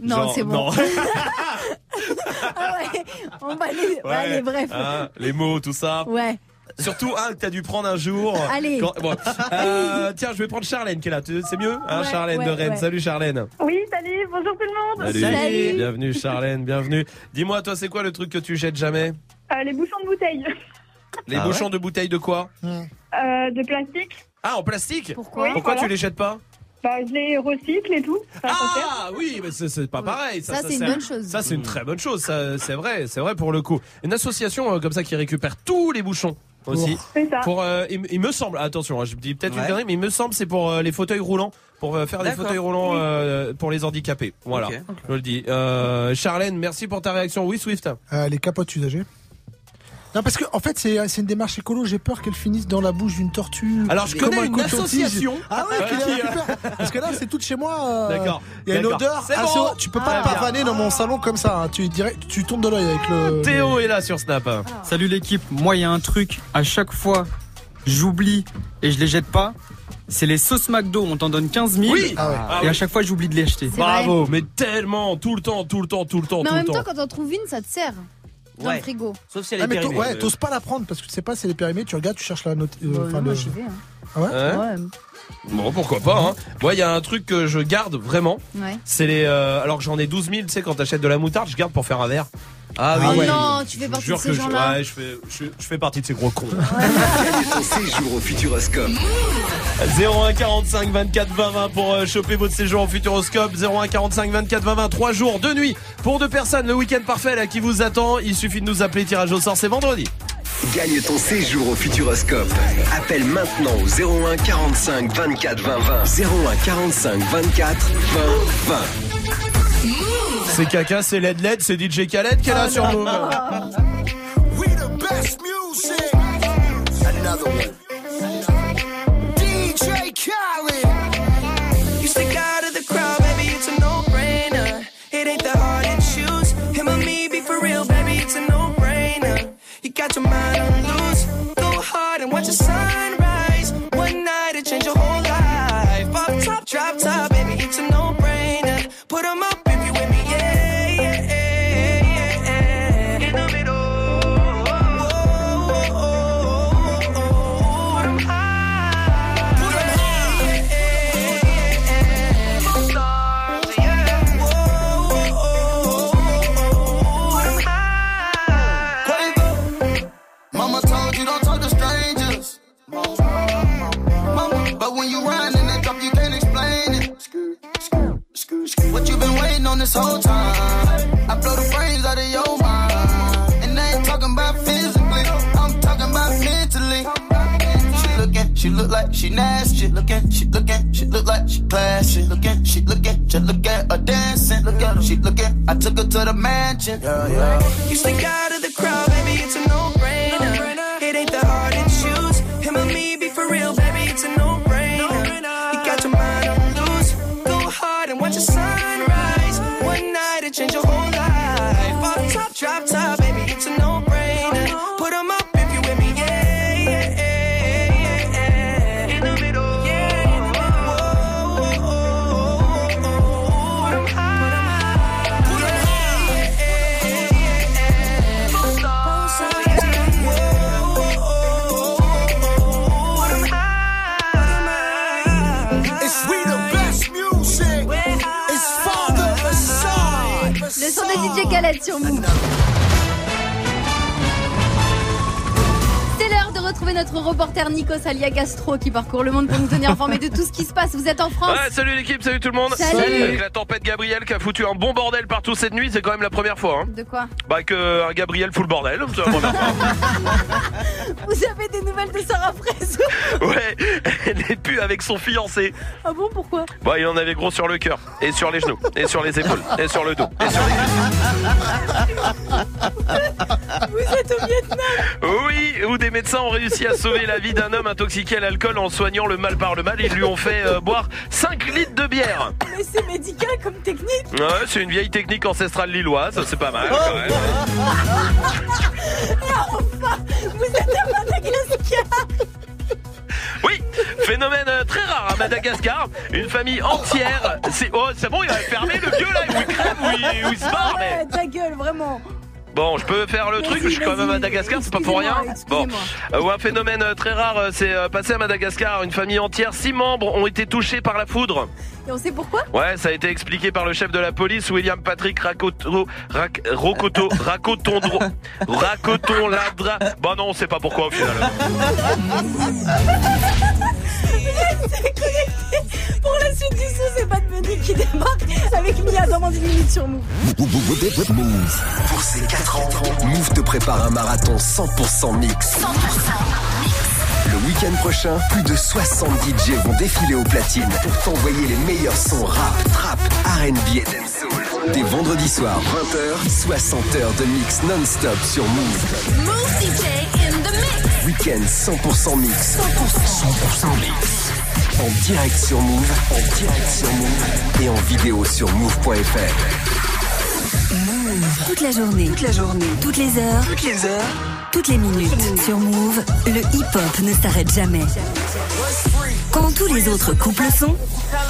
Speaker 5: Non,
Speaker 1: Genre,
Speaker 5: c'est bon.
Speaker 1: non. (laughs)
Speaker 5: ah ouais, on va aller. Ouais, allez, bref.
Speaker 1: Ah, les mots, tout ça.
Speaker 5: Ouais.
Speaker 1: Surtout un que t'as dû prendre un jour.
Speaker 5: Allez.
Speaker 1: Quand- bon. Euh, tiens, je vais prendre Charlène qui est là. C'est mieux hein,
Speaker 5: Ouais,
Speaker 1: Charlène de Rennes.
Speaker 5: ouais.
Speaker 1: Salut Charlène.
Speaker 50: Oui, salut, bonjour tout le monde.
Speaker 5: Salut.
Speaker 1: Bienvenue Charlène, bienvenue. Dis-moi, toi, c'est quoi le truc que tu jettes jamais?
Speaker 50: Euh, les bouchons de bouteilles
Speaker 1: Les
Speaker 47: Ah
Speaker 1: bouchons de bouteilles de quoi?
Speaker 50: Euh, de plastique.
Speaker 1: Ah, en plastique?
Speaker 5: Pourquoi?
Speaker 50: Oui,
Speaker 1: Pourquoi
Speaker 50: voilà.
Speaker 1: tu les jettes pas?
Speaker 50: Bah, je les recycle et tout. Ça.
Speaker 1: Ah oui, mais c'est c'est pas pareil.
Speaker 5: Ça, c'est une bonne chose.
Speaker 1: Ça, c'est une très bonne chose. ça, C'est vrai, c'est vrai pour le coup. Une association euh, comme ça qui récupère tous les bouchons aussi.
Speaker 50: C'est ça.
Speaker 1: Pour, euh, il, il me semble, attention, hein, je dis peut-être une connerie, mais il me semble c'est pour euh, les fauteuils roulants, pour euh, faire des fauteuils roulants euh, pour les handicapés. Voilà, je le dis. Euh, Charlène, merci pour ta réaction. Oui, Swift.
Speaker 12: Euh, les capotes usagées. Non, parce que en fait, c'est c'est une démarche écolo. J'ai peur qu'elles finissent dans la bouche d'une tortue.
Speaker 1: Alors, je connais
Speaker 12: un
Speaker 1: une association.
Speaker 12: Ah ouais, (laughs)
Speaker 1: Euh,
Speaker 12: qui récupère. Parce que là, c'est tout chez moi. euh,
Speaker 1: D'accord,
Speaker 12: Il y a une
Speaker 1: d'accord.
Speaker 12: odeur.
Speaker 1: C'est
Speaker 12: assez-
Speaker 1: bon.
Speaker 12: Tu peux
Speaker 1: Ah,
Speaker 12: pas
Speaker 1: bien.
Speaker 12: pavaner dans mon salon comme ça. hein. Tu dirais, tu tournes de l'œil avec le.
Speaker 1: Théo est là sur Snap.
Speaker 51: Salut l'équipe, moi il y a un truc, à chaque fois j'oublie et je les jette pas, c'est les sauces McDo, on t'en donne 15 000
Speaker 1: Oui. Ah ouais. Ah
Speaker 51: et à
Speaker 1: oui.
Speaker 51: chaque fois j'oublie de les acheter.
Speaker 5: C'est
Speaker 1: Bravo, mais tellement, tout le temps, tout le temps, tout le temps,
Speaker 5: Mais en
Speaker 1: le
Speaker 5: même
Speaker 1: temps.
Speaker 5: temps, quand on trouve une, ça te sert. Dans
Speaker 47: Ouais.
Speaker 5: le frigo.
Speaker 47: Sauf si elle
Speaker 12: Ah,
Speaker 47: est
Speaker 12: mais
Speaker 47: périmée.
Speaker 12: ouais, t'oses pas la prendre parce que tu sais pas si elle est périmée. Tu regardes, tu cherches la note. euh,
Speaker 5: Bah,
Speaker 12: enfin,
Speaker 5: non, moi,
Speaker 12: le-
Speaker 5: vais. hein.
Speaker 12: Ah ouais
Speaker 1: Hein
Speaker 5: Ouais.
Speaker 1: Bon, pourquoi pas. Hein. Moi, il y a un truc que je garde vraiment.
Speaker 5: Ouais.
Speaker 1: C'est les. euh, alors que j'en ai 12 000, tu sais, quand t'achètes de la moutarde, je garde pour faire un verre.
Speaker 47: Ah
Speaker 5: Oh
Speaker 47: oui.
Speaker 5: non, tu fais partie de ces
Speaker 1: que je,
Speaker 5: gens-là.
Speaker 1: ouais, je, fais, je, je fais partie de ces gros cons. (laughs)
Speaker 13: Gagne ton séjour au Futuroscope.
Speaker 1: 01 45 24 20 20 pour euh, choper votre séjour au Futuroscope. 01 45 24 20 20. 3 jours, 2 nuits pour deux personnes. Le week-end parfait là qui vous attend. Il suffit de nous appeler. Tirage au sort, c'est vendredi.
Speaker 13: Gagne ton séjour au Futuroscope. Appelle maintenant au 01 45 24 20 20. 01 45 24 20 20.
Speaker 1: C'est caca, c'est LED LED, c'est DJ Khaled qui est là sur Move.
Speaker 34: We the best music. Another one.
Speaker 52: She nasty. She looking, she looking, she look like she classy. She looking, she looking, just look at her dancing. Look at her, she looking. I took her to the mansion. Yeah, yeah.
Speaker 34: You stick out of the crowd, baby, it's a no-brainer. It ain't that hard
Speaker 5: sur Move. C'est l'heure de retrouver notre reporter Nikos Alia Gastro qui parcourt le monde pour nous tenir informés de tout ce qui se passe. Vous êtes en France
Speaker 1: Ouais, salut l'équipe, salut tout le monde.
Speaker 5: Salut.
Speaker 1: Avec la tempête Gabriel qui a foutu un bon bordel partout cette nuit, c'est quand même la première fois. Hein.
Speaker 5: De quoi?
Speaker 1: Bah que un Gabriel fout le bordel, c'est la première fois.
Speaker 5: Vous avez des nouvelles de Sarah Fraise
Speaker 1: Ouais, elle est plus avec son fiancé.
Speaker 5: Ah bon, pourquoi?
Speaker 1: Bah il en avait gros sur le cœur, et sur les genoux, et sur les épaules, et sur le dos, et sur les
Speaker 5: Vous êtes au Vietnam
Speaker 1: Oui, où des médecins ont réussi à sauver la vie d'un homme intoxiqué à l'alcool en soignant le mal par le mal. Ils lui ont fait euh, boire 5 litres de bière.
Speaker 5: Mais c'est médical comme technique
Speaker 1: Ouais, c'est une vieille technique ancestrale lilloise, c'est pas mal quand même.
Speaker 5: Enfin, vous êtes à Madagascar
Speaker 1: Oui, phénomène euh, très rare à Madagascar. Une famille entière. C'est oh, c'est bon, il va fermer le vieux là, où il crève, où il, où il se barre. Mais
Speaker 5: ta gueule, vraiment
Speaker 1: bon, je peux faire le truc. Je suis quand même à Madagascar, c'est pas pour rien. Bon, Euh, ou un phénomène euh, très rare, c'est euh, passé à Madagascar. Une famille entière, six membres ont été touchés par la foudre.
Speaker 5: Et on sait pourquoi
Speaker 1: Ouais, ça a été expliqué par le chef de la police, William Patrick Racoto, Rac, Rocoto, Racotondro, Racoton Ladra. Bah non, on sait pas pourquoi au final. (laughs)
Speaker 5: Pour la suite du son, c'est pas de Menu qui débarque avec Mia dans moins d'une minute sur Move.
Speaker 13: Move. Pour ces 4 ans, Move te prépare un marathon 100% mix. Le week-end prochain, plus de 70 DJ vont défiler au platine pour t'envoyer les meilleurs sons rap, trap, R&B et dancehall. Dès vendredi soir, 20h, 60 heures de mix non-stop sur Move.
Speaker 18: Move DJ in the mix.
Speaker 13: Week-end 100% mix. 100% mix. En direct sur Move, en direct sur Move et en vidéo sur move.fr.
Speaker 2: Toute la journée, toute la journée, toutes les heures, toutes les heures, toutes les minutes. Sur Move, le hip-hop ne s'arrête jamais. Quand tous les autres couples sont,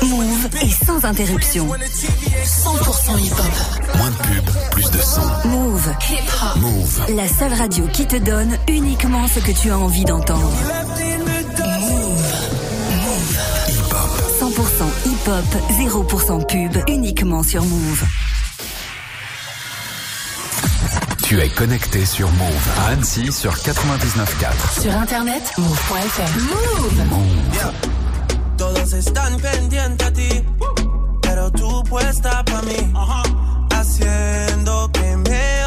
Speaker 2: Move est sans interruption. 100% hip-hop.
Speaker 13: Moins de pub, plus de son.
Speaker 2: Move. Hip-hop.
Speaker 13: Move.
Speaker 2: La seule radio qui te donne uniquement ce que tu as envie d'entendre. 100% hip-hop, 0% pub, uniquement sur Move.
Speaker 3: Tu es connecté sur Move à Annecy sur 99.4.
Speaker 2: Sur internet, move.fr.
Speaker 34: Yeah. Todos están pendientes a ti, pero tú puesta para mí, haciendo que me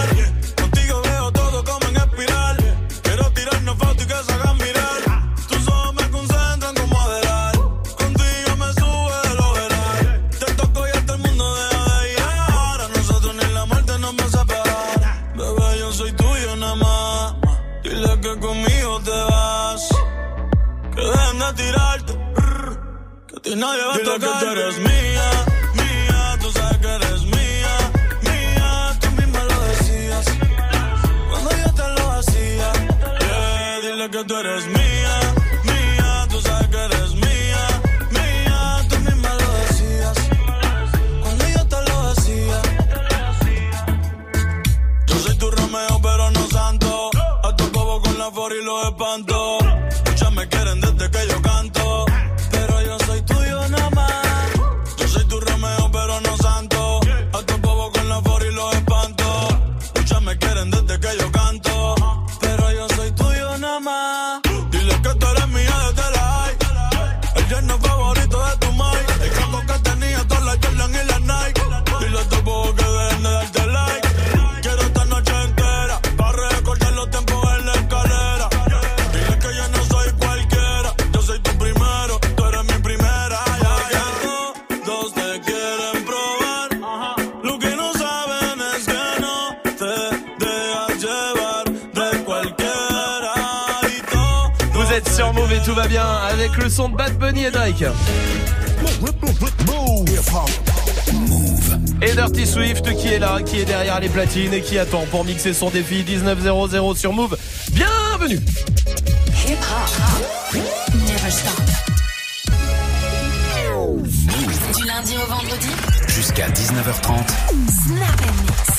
Speaker 34: que
Speaker 14: tú.
Speaker 1: Derrière les platines et qui attend pour mixer son défi 1900 sur Move. Bienvenue
Speaker 2: Hip hop. Never stop. Du lundi au vendredi.
Speaker 53: Jusqu'à 19h30.
Speaker 2: Snap and mix.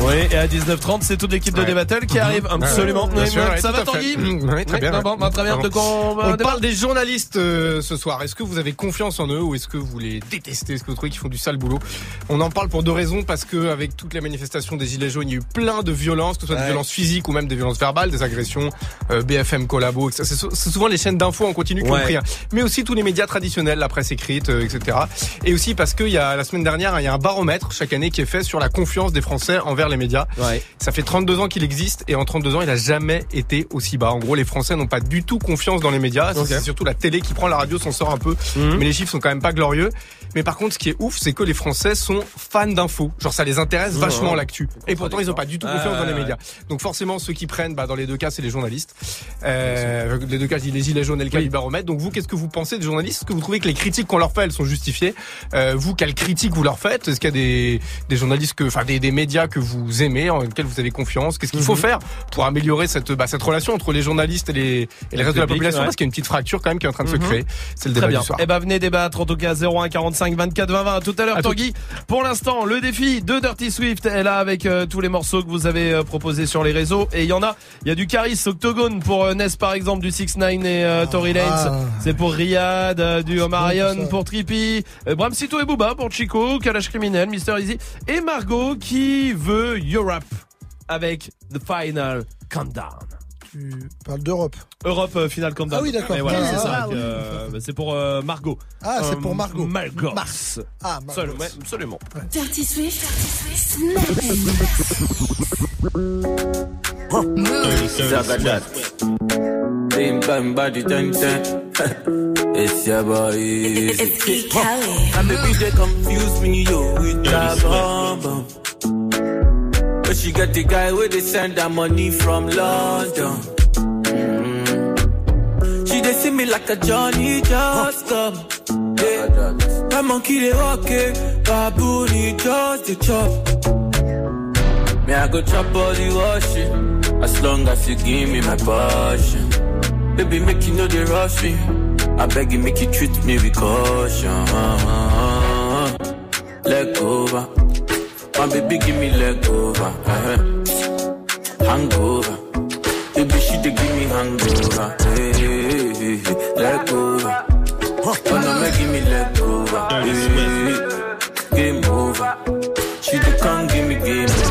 Speaker 1: Oui, et à 19h30, c'est toute l'équipe de
Speaker 54: Ouais.
Speaker 1: D-Battle qui
Speaker 54: Mhm.
Speaker 1: arrive. Absolument.
Speaker 54: sûr, ouais,
Speaker 1: ça va. Tanguy
Speaker 54: Oui, très bien.
Speaker 1: Bon, bah, très bien. De on va
Speaker 54: On
Speaker 1: débattre
Speaker 54: parle des journalistes euh, ce soir. Est-ce que vous avez confiance en eux ou est-ce que vous les détestez? Est-ce que vous trouvez qu'ils font du sale boulot? On en parle pour deux raisons parce que avec toutes les manifestations des Gilets jaunes, il y a eu plein de violences, que ce soit des violences physiques ou même des violences verbales, des agressions, euh, BFM collabo. etc. C'est sou- c'est souvent les chaînes d'infos en continu qui ont
Speaker 1: Ouais.
Speaker 54: pris, hein. mais aussi tous les médias traditionnels, la presse écrite, euh, etc. Et aussi parce qu'il y a la semaine dernière, il y a un baromètre chaque année qui est fait sur la confiance des Français envers les médias.
Speaker 1: Ouais.
Speaker 54: Ça fait 32 ans qu'il existe et en 32 ans, il a jamais été aussi bas. En gros, les Français n'ont pas du tout confiance dans les médias. C'est surtout la télé qui prend la radio s'en sort un peu,
Speaker 1: Mhm.
Speaker 54: mais les chiffres sont quand même pas glorieux. Mais par contre, ce qui est ouf, c'est que les Français sont fans d'infos. Genre, ça les intéresse vachement l'actu. Et pourtant, ils ont pas du tout confiance dans les médias. Donc forcément, ceux qui prennent, bah, dans les deux cas, c'est les journalistes. Euh, les deux cas, les gilets jaunes et le cas
Speaker 1: Oui.
Speaker 54: du baromètre. Donc vous, qu'est-ce que vous pensez des journalistes? Est-ce que vous trouvez que les critiques qu'on leur fait, elles sont justifiées? Euh, Vous, quelles critiques vous leur faites? Est-ce qu'il y a des, des journalistes que, enfin, des, des médias que vous aimez, en lesquels vous avez confiance? Qu'est-ce qu'il faut
Speaker 1: Mhm.
Speaker 54: faire pour améliorer cette, bah, cette relation entre les journalistes et les, et le reste de la population?
Speaker 1: ouais.
Speaker 54: Parce qu'il y a une petite fracture quand même qui est en train de se
Speaker 1: Mhm.
Speaker 54: créer. C'est le
Speaker 1: Très
Speaker 54: débat
Speaker 1: bien.
Speaker 54: du soir.
Speaker 1: Eh ben venez débattre en tout cas 01 45 24 20 20 à tout à l'heure. Tanguy. Pour l'instant, le défi de Dirty Swift est là avec euh, tous les morceaux que vous avez euh, proposés sur les réseaux et il y en a, il y a du Caris Octogone pour euh, Ness par exemple du 6 9 et euh, Tory Lanez.
Speaker 12: Ah.
Speaker 1: C'est pour Riyad, euh, du Omarion pour Trippy, euh, Bram Sito et Booba pour Chico, Kalash Criminel, Mister Easy et Margot qui veut Europe avec The Final Countdown.
Speaker 12: Tu parles d'Europe.
Speaker 1: Europe euh, Final Countdown.
Speaker 12: Ah oui, d'accord.
Speaker 1: Voilà,
Speaker 12: Ah,
Speaker 1: c'est ça.
Speaker 12: ah, oui.
Speaker 1: euh, bah, c'est pour euh, Margot.
Speaker 12: Ah, c'est
Speaker 1: Euh,
Speaker 12: pour Margot.
Speaker 1: Margot.
Speaker 12: Mars. Ah, Margot.
Speaker 1: Absolument. ouais, absolument.
Speaker 2: Dirty Swift. Snap and mix.
Speaker 41: Zagadat. Same time body ten ten. (laughs) It's your boy.
Speaker 2: It's E. Kelly.
Speaker 41: And baby they confuse me yo with that bomb bomb. But she got the guy where they send her money from London. Mm. She they see me like a Johnny just come. Yeah. That monkey they walk it, baboon he just the chop. Me I go chop all the washing, as long as you give me my passion. Baby make you know they rush me. I beg you make you treat me with caution. Leg over. My baby give me leg over. uh Hangover. Baby she dey give me hangover. Hey, hey, hey, hey. leg over. Oh no, make give me leg over. Hey, game over. She dey come give me game over.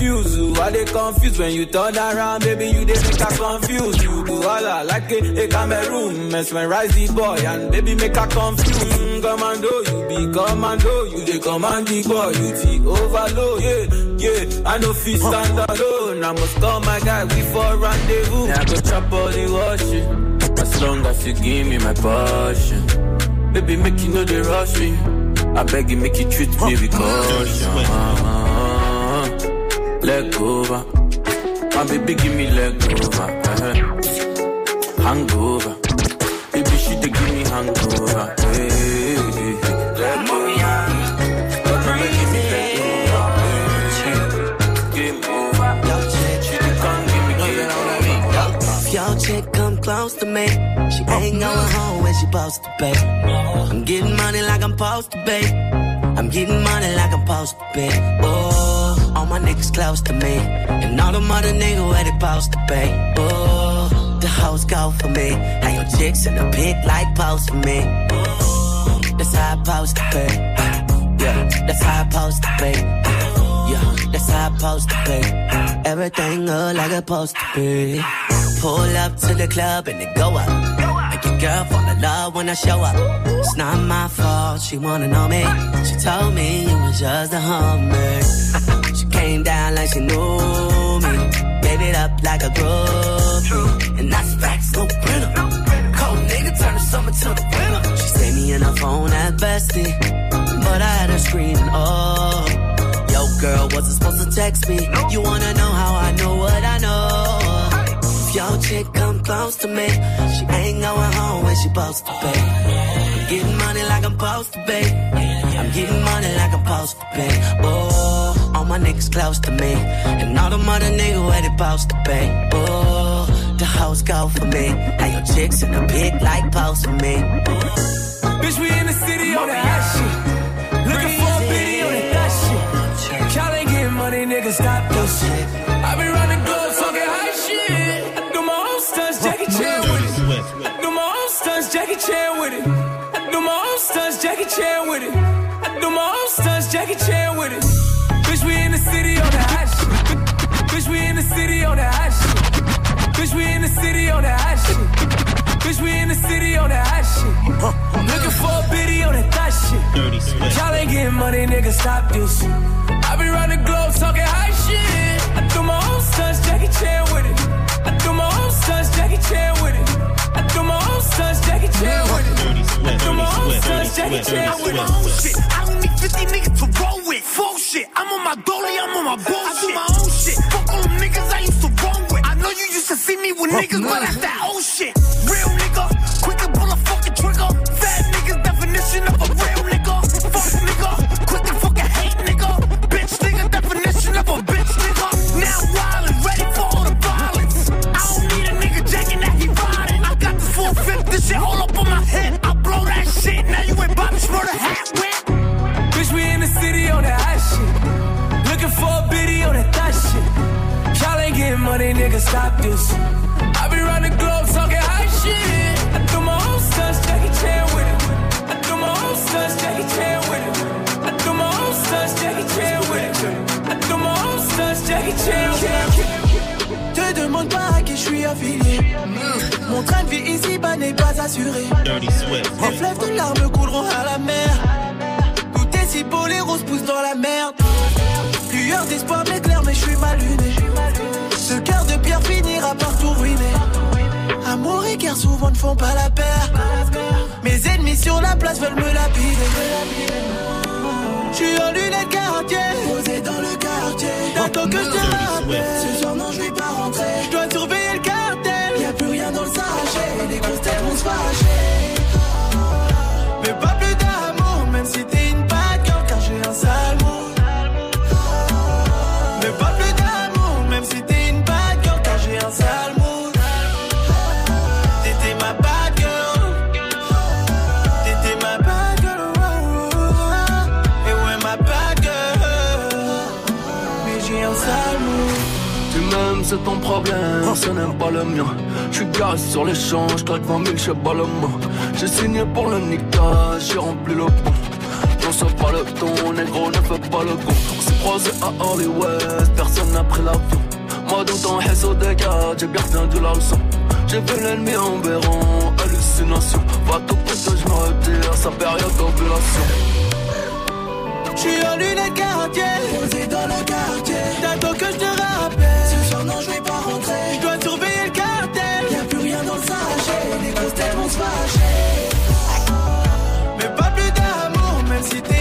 Speaker 41: Hey, I dey confuse you, I dey confused when you turn around, baby. You they make her confuse. You do all I like a, a Cameroon, mesmerize the boy, and baby make her confused. Mm, commando, you be commando, you dey command the boy, you the overload. Yeah, yeah, I know fit stand alone. I must call my guy, we for rendezvous. Yeah, I go chop all the washing, as long as you give me my passion. Baby, make you know they rush me. I beg you, make you treat me with caution. Leg over. My baby, give me leg over. uh Hangover. Baby, she dey give me hangover. Hey, hey, hey. Leg over. My baby, give me leg over. Hey, Game over. She dey come give me game over.
Speaker 55: If your chick come close to me, she ain't going home when she supposed to pay. I'm getting money like I'm supposed to pay. I'm getting money like I'm supposed to pay. Oh, all my niggas close to me. And all the mother niggas where they supposed to pay. Oh, the hoes go for me. How your chicks in the pic like post for me. Oh, that's how I supposed to pay. Yeah, that's how I supposed to pay. Yeah, that's how I supposed to pay. Everything look like it's supposed to be. Pull up to the club and it go up. Girl fall in love when I show up. It's not my fault, she wanna know me. She told me you was just a hummer. (laughs) she came down like she knew me. Gave it up like a groupie. And that's facts, no printer. Cold nigga turn the summer to the winter. She saved me in her phone at bestie. But I had her screaming, oh. Yo, girl, wasn't supposed to text me. You wanna know how I know what I know? Your chick come close to me, she ain't going home when she supposed to pay. I'm getting money like I'm supposed to pay. I'm getting money like I'm supposed to pay. Oh, all my niggas close to me, and all the mother niggas where they supposed to pay. Oh, the hoes go for me. How your chicks in the pic like post for me.
Speaker 34: Bitch, we in the city on that hot shit. Looking for a video that shit. Y'all ain't getting money, nigga, stop this shit. Stunts, Jackie Chan with it. Bitch, we in the city on that hot shit. Bitch, we in the city on that hot shit. Bitch, we in the city on that hot shit. Bitch, we in the city on that hot shit. Looking for a biddy on that thot shit. Y'all ain't getting money, nigga, stop this. I be round the globe talking high shit. I do my own stunts, Jackie Chan with it. I do my own stunts, Jackie Chan with it. I do my own stunts, Jackie Chan with it. I do my own stunts, Jackie Chan with it. my own shit. I don't need 50 niggas to roll with. Full shit. I'm on my dolly, I'm on my bullshit. I do my own shit. Fuck all them niggas I used to roll with. I know you used to see me with niggas, but that's that old shit. Real nigga, nigga, stop this. I be round the globe talking high shit. I do my own stunts, Jackie Chan with it. I do my own stunts, Jackie Chan with it. I do my own stunts, Jackie Chan with it. I do my own stunts, Jackie Chan with it.
Speaker 55: Te demande pas à qui je suis affilié. Mon train de vie ici-bas n'est pas assuré. Les fleuves de larmes couleront à la mer. Tout est si beau, les roses poussent dans la merde. Lueur d'espoir m'éclaire, mais je suis mal luné. Ce cœur de pierre finira par tout ruiner. Amour et guerre souvent ne font pas la paire. Mes ennemis sur la place veulent me lapider. Je suis en lunettes quartier, posé dans le quartier. T'attends que je c'est ton problème, ce n'est pas le mien. J'suis garé sur les champs, j'claque 20 000, j'sais pas le mot. J'ai signé pour le Nika, j'ai rempli le pont. Non, c'est pas le ton, négro, ne fais pas le con. On s'est croisé à Hollywood, personne n'a pris l'avion. Moi, dans ton réseau des gars, j'ai bien retenu la leçon. J'ai vu l'ennemi en béron, hallucination. Va tout que je me retire, sa période d'ovulation.
Speaker 34: J'suis en lunettes quartier, posé dans le quartier. T'attends que je rappelle. Je dois surveiller le cartel. Y'a plus rien dans le sachet. Les grosses têtes vont se fâcher. Mais pas plus d'amour, même si t'es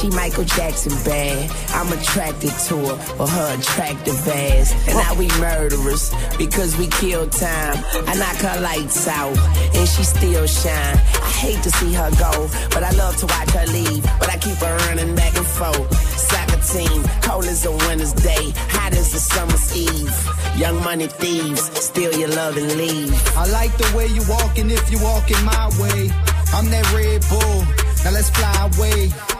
Speaker 55: She
Speaker 16: Michael Jackson bad. I'm attracted to her for her attractive ass. And now we murderers because we kill time. I knock her lights out and she still shine. I hate to see her go, but I love to watch her leave. But I keep her running back and forth. Soccer team, cold as a winter's day, hot as a summer's eve. Young money thieves, steal your love and leave.
Speaker 56: I like the way you walking if you walking my way. I'm that Red Bull. Now let's fly away.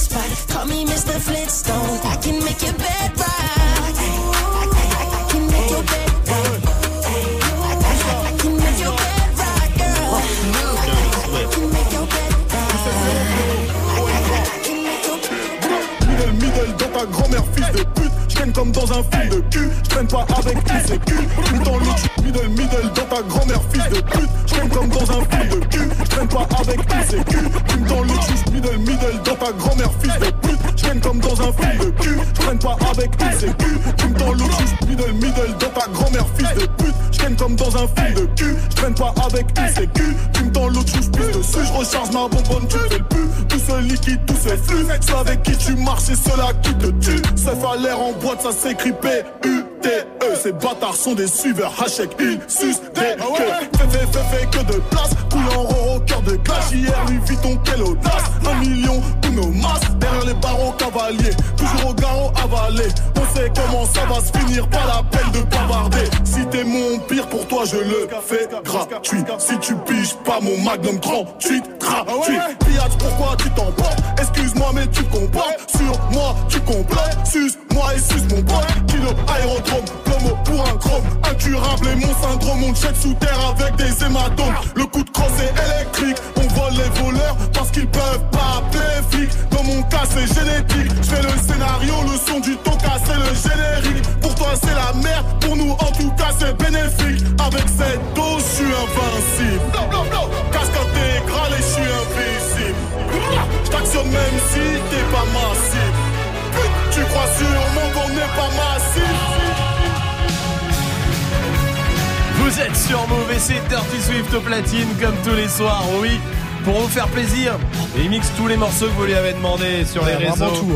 Speaker 7: spot. Call me Mr. Flintstone. I can make your bed
Speaker 57: grand-mère, fils de pute. J'traîne comme dans un film de cul. J'traîne pas avec tous ces culs. Plus dans le middle, middle dans ta grand-mère, fils de pute. J'traîne comme dans un film de cul. J'traîne pas avec tous ces culs. Plus dans le middle, middle dans ta grand-mère, fils de pute. J'traîne comme dans un film de cul. J'traîne pas avec tous ces culs. Plus dans le middle, middle dans ta grand-mère, fils de pute. J'traîne comme dans un film de cul. J'traîne pas avec tous ces culs. Tends l'autre chose, pisse dessus. J'recharge ma bonbonne, tu fais le pu. Tout ce liquide, tout ce flux. Ceux avec qui tu marches, c'est ceux-là qui te tuent. Ça fait l'air en ça s'écrit P-U-T-E. Ces bâtards sont des suiveurs. Hachek, ils sucent des queues. Fais, fais, que de place. Coule en roro au cœur de glace. Hier, lui, Vuitton, quelle audace. Un million pour nos masses. Derrière les barreaux cavaliers. Toujours au garrot avalé. On sait comment ça va se finir. Pas la peine de bavarder. Si t'es mon pire, pour toi, je le fais gratuit. Si tu piges pas mon magnum 38, gratuit. Piage, pourquoi tu t'emportes? Excuse-moi, mais tu comportes. Sur moi, tu complotes. Suce-moi et suce mon pote. Kilo aérodrome, plomo pour un chrome. Incurable et mon syndrome. On check sous terre avec des hématomes. Le coup de crosse est électrique. On vole les voleurs parce qu'ils peuvent pas appeler flics. Dans mon cas, c'est génétique. Je fais le scénario, le son du toka, c'est le générique. Pour toi, c'est la merde. Pour nous, en tout cas, c'est bénéfique. Avec cette dose, je suis invincible. Casque intégral et je suis invisible. Je t'actionne même si t'es pas massif. Tu crois sûrement qu'on n'est pas massif.
Speaker 14: Vous êtes sur et c'est Dirty Swift au platine comme tous les soirs, oui. Pour vous faire plaisir, et il mixe tous les morceaux que vous lui avez demandé sur les
Speaker 12: Ouais,
Speaker 14: réseaux.
Speaker 12: tout,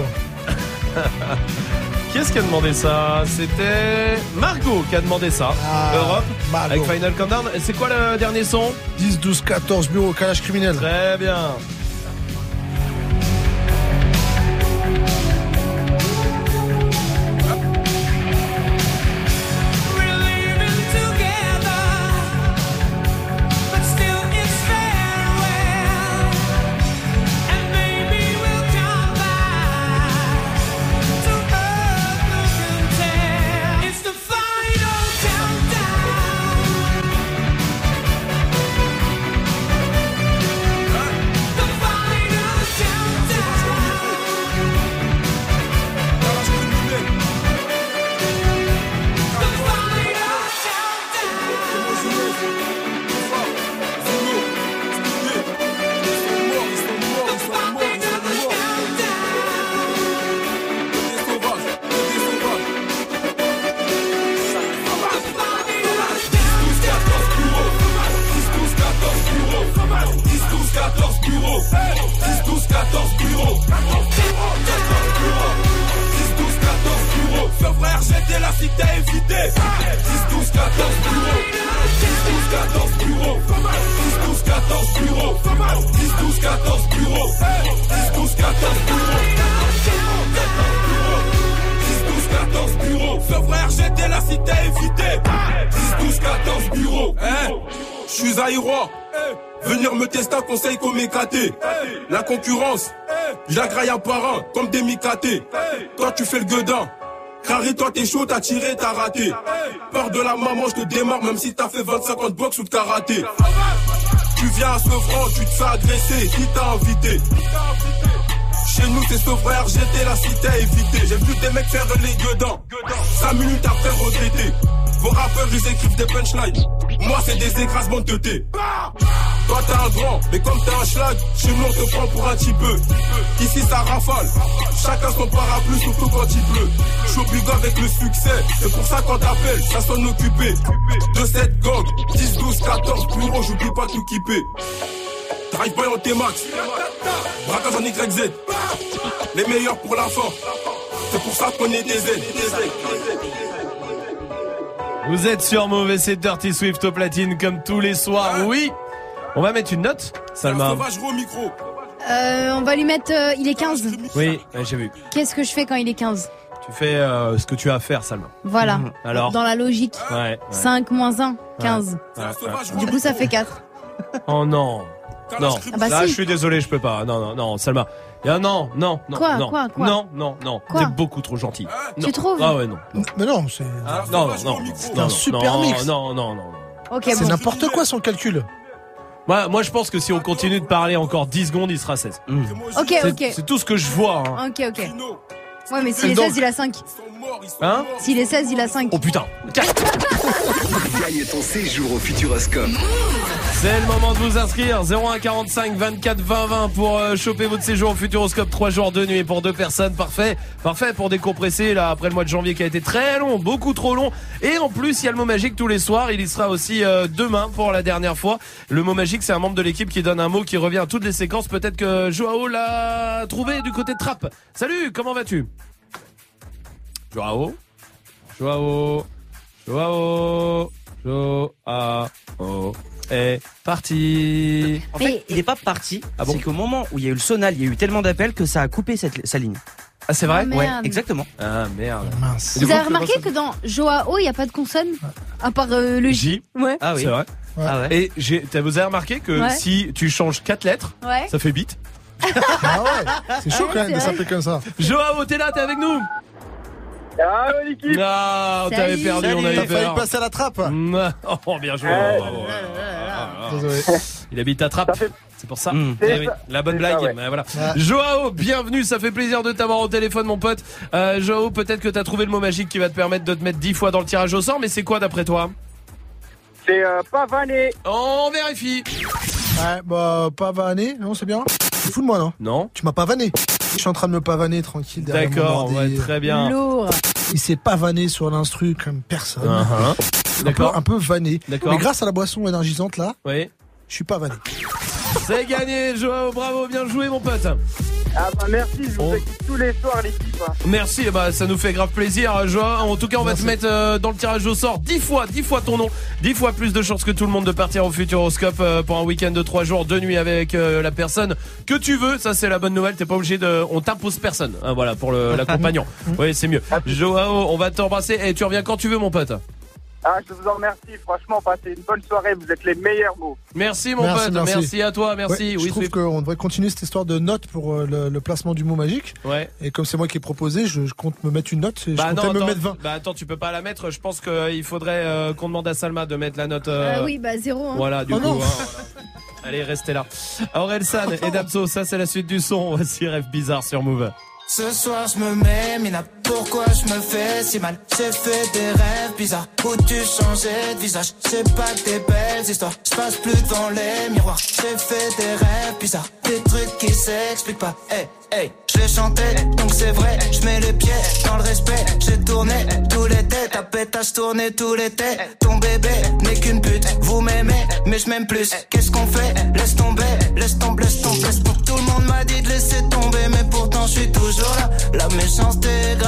Speaker 12: (laughs)
Speaker 14: Qui est-ce qui a demandé ça? C'était Margot qui a demandé ça.
Speaker 12: Ah,
Speaker 14: Europe, avec Final Countdown. C'est quoi le dernier son?
Speaker 12: 10, 12, 14, bureau, calage criminel.
Speaker 14: Très bien.
Speaker 58: Toi tu fais le gueudin Carré, toi t'es chaud, t'as tiré, t'as raté. Peur de la maman, je te démarre, même si t'as fait 25 ans de boxe ou de karaté. Tu viens à ce franc, tu te fais agresser, qui t'a invité?
Speaker 14: Chez nous c'est frère, j'étais la cité à éviter. J'ai vu des mecs faire les gueudins. 5 minutes après regretter. Vos rappeurs ils écrivent des punchlines. Moi c'est des écrasements de thé. Toi t'es un grand, mais comme t'es un schlag, chez nous on te prend pour un petit peu. Ici ça rafale, chacun son parapluie, surtout quand il pleut. Je suis au big avec le succès, c'est pour ça qu'on t'appelle, ça sonne occupé. De cette gang, 10, 12, 14 bureaux, j'oublie pas tout kipper. Drive by en T-Max, braquage en YZ. Les meilleurs pour la fin, c'est pour ça qu'on est des Z.
Speaker 1: Vous êtes sur Mauvais, c'est Dirty Swift au platine comme tous les soirs. Oui. On va mettre une note, Salma.
Speaker 14: Sauvage au micro.
Speaker 5: Euh, on va lui mettre. euh, il est 15.
Speaker 1: Oui, ouais, j'ai vu.
Speaker 5: Qu'est-ce que je fais quand il est 15
Speaker 1: Tu fais euh, ce que tu as à faire, Salma.
Speaker 5: Voilà.
Speaker 1: Mhm. Alors
Speaker 5: Dans la logique.
Speaker 1: Ouais. ouais.
Speaker 5: 5 moins 1, 15.
Speaker 1: Ouais, ouais.
Speaker 5: Du coup, ça fait 4.
Speaker 1: Oh non. Non.
Speaker 5: Ah bah
Speaker 1: Là,
Speaker 5: si.
Speaker 1: je suis désolé, je peux pas. Non, non, non, Salma. Ah, non, non, non,
Speaker 5: Quoi,
Speaker 1: non,
Speaker 5: quoi, quoi
Speaker 1: non, non, non.
Speaker 5: Quoi
Speaker 1: T'es beaucoup trop gentil.
Speaker 5: Tu
Speaker 1: Non.
Speaker 5: trouves
Speaker 1: Ah ouais, non.
Speaker 12: Mais non, c'est
Speaker 1: Ah, non, non, non,
Speaker 12: c'est
Speaker 1: non,
Speaker 12: un
Speaker 1: non,
Speaker 12: super
Speaker 1: non,
Speaker 12: mix.
Speaker 1: Non, non, non.
Speaker 5: Ok,
Speaker 12: c'est
Speaker 5: bon.
Speaker 12: n'importe quoi son calcul.
Speaker 1: Moi, moi, je pense que si on continue de parler encore 10 secondes, il sera 16.
Speaker 5: Ok,
Speaker 1: C'est-
Speaker 5: ok.
Speaker 1: C'est tout ce que je vois. hein.
Speaker 5: Ok, ok. Ouais, mais s'il est
Speaker 1: Donc-
Speaker 5: 16, il a 5.
Speaker 1: Hein
Speaker 5: S'il est 16, il a 5.
Speaker 1: Oh putain. (laughs)
Speaker 13: Gagne ton séjour au Futuroscope.
Speaker 1: C'est le moment de vous inscrire. 01 45 24 20 20 pour euh, choper votre séjour au Futuroscope. 3 jours de nuit pour deux personnes. Parfait. Parfait pour décompresser là après le mois de janvier qui a été très long beaucoup trop long. Et en plus il y a le mot magique tous les soirs. Il y sera aussi euh, demain pour la dernière fois. Le mot magique c'est un membre de l'équipe qui donne un mot qui revient à toutes les séquences. Peut-être que Joao l'a trouvé du côté de Trappe. Salut comment vas-tu? Joao Joao Joao Joao est parti.
Speaker 4: En fait, il est pas parti.
Speaker 1: Ah bon
Speaker 4: c'est qu'au moment où il y a eu le sonal, il y a eu tellement d'appels que ça a coupé cette, sa ligne.
Speaker 1: Ah, c'est vrai
Speaker 5: Oh,
Speaker 4: Ouais, exactement.
Speaker 1: Ah merde.
Speaker 12: Mince.
Speaker 5: Vous avez remarqué que dans Joao, il n'y a pas de consonne À part euh, le J.
Speaker 1: J.
Speaker 5: Ouais.
Speaker 4: Ah oui.
Speaker 1: C'est vrai.
Speaker 4: Ah ouais.
Speaker 1: Et j'ai, t'as- vous avez remarqué que
Speaker 5: Ouais.
Speaker 1: si tu changes quatre lettres,
Speaker 5: Ouais.
Speaker 1: ça fait bit. (laughs)
Speaker 12: Ah ouais, c'est chaud
Speaker 5: Ouais,
Speaker 12: quand même de s'appeler comme ça.
Speaker 1: Joao, t'es là, t'es avec nous
Speaker 59: Ah, l'équipe
Speaker 1: Ah, on t'avait
Speaker 5: Salut.
Speaker 1: perdu, on avait
Speaker 12: T'as failli
Speaker 1: peur.
Speaker 12: passer à la trappe. (laughs)
Speaker 1: Oh, bien joué.
Speaker 59: Ouais.
Speaker 1: bravo, ouais, ouais, ouais, ouais.
Speaker 12: Désolé.
Speaker 1: Il habite à Trappe.
Speaker 59: Ça fait-
Speaker 1: C'est pour ça.
Speaker 4: Mm.
Speaker 1: Eh oui, la bonne
Speaker 59: C'est
Speaker 1: blague.
Speaker 59: ça, ouais.
Speaker 1: mais voilà. Joao, bienvenue. Ça fait plaisir de t'avoir au téléphone, mon pote. Euh, Joao, peut-être que t'as trouvé le mot magique qui va te permettre de te mettre 10 fois dans le tirage au sort, mais c'est quoi d'après toi?
Speaker 59: C'est euh, pas vanné.
Speaker 1: On vérifie.
Speaker 12: Ouais, bah, pas vanné, non, c'est bien. Tu fous de moi, non?
Speaker 1: Non.
Speaker 12: Tu m'as pavané. Je suis en train de me pavaner tranquille derrière
Speaker 1: D'accord, ouais, très bien.
Speaker 5: Lourd.
Speaker 12: Il s'est pavané sur l'instru comme personne.
Speaker 1: Uh-huh.
Speaker 12: Un peu,
Speaker 1: D'accord.
Speaker 12: un peu vanné.
Speaker 1: D'accord.
Speaker 12: Mais grâce à la boisson énergisante là,
Speaker 1: Oui.
Speaker 12: je suis pas vanné.
Speaker 1: C'est gagné, Joao. Bravo, bien joué, mon pote.
Speaker 59: Ah bah merci, je vous
Speaker 1: On-
Speaker 59: écoute tous les soirs l'équipe. hein.
Speaker 1: Merci, eh bah, ça nous fait grave plaisir, Joao. En tout cas, on va te mettre euh, dans le tirage au sort 10 fois, 10 fois ton nom, 10 fois plus de chances que tout le monde de partir au Futuroscope euh, pour un week-end de 3 jours, 2 nuits avec euh, la personne que tu veux. Ça, c'est la bonne nouvelle. T'es pas obligé de, on t'impose personne. hein, voilà, pour le- l'accompagnant. (laughs) oui, c'est mieux. Joao, on va t'embrasser et tu reviens quand tu veux, mon pote.
Speaker 59: Ah, je vous en remercie. Franchement, passez une bonne soirée. Vous êtes les meilleurs mots.
Speaker 1: Merci, mon
Speaker 12: Merci,
Speaker 1: pote.
Speaker 12: merci.
Speaker 1: Merci. à toi. Merci.
Speaker 12: Ouais, je trouve qu'on devrait continuer cette histoire de notes pour euh, le, le placement du mot magique.
Speaker 1: Ouais.
Speaker 12: Et comme c'est moi qui ai proposé, je, je compte me mettre une note et
Speaker 1: Bah
Speaker 12: je comptais
Speaker 1: non,
Speaker 12: me mettre 20.
Speaker 1: bah attends, tu peux pas la mettre. Je pense qu'il faudrait euh, qu'on demande à Salma de mettre la note. euh,
Speaker 5: Euh, oui, bah zéro. Hein.
Speaker 1: Voilà, du
Speaker 12: Oh
Speaker 1: coup.
Speaker 12: non.
Speaker 1: hein, voilà. (laughs) Allez, restez là. Aurel San et Damso, ça c'est la suite du son. Voici Rêve Bizarre sur Move.
Speaker 37: Ce soir je me mets, Mina, pourquoi je me fais si mal. J'ai fait des rêves bizarres où tu changeais de visage. C'est pas des belles histoires, je passe plus devant les miroirs. J'ai fait des rêves bizarres, des trucs qui s'expliquent pas. Hey, hey, je chantais, donc c'est vrai Je mets les pieds dans le respect. J'ai tourné tous les têtes, ta pétasse tourné tous les têtes. Ton bébé n'est qu'une pute, vous m'aimez mais je m'aime plus. Qu'est-ce qu'on fait? Laisse tomber, laisse tomber, laisse tomber, Tout le monde m'a dit de laisser tomber mais pourtant je suis toujours là. La méchanceté est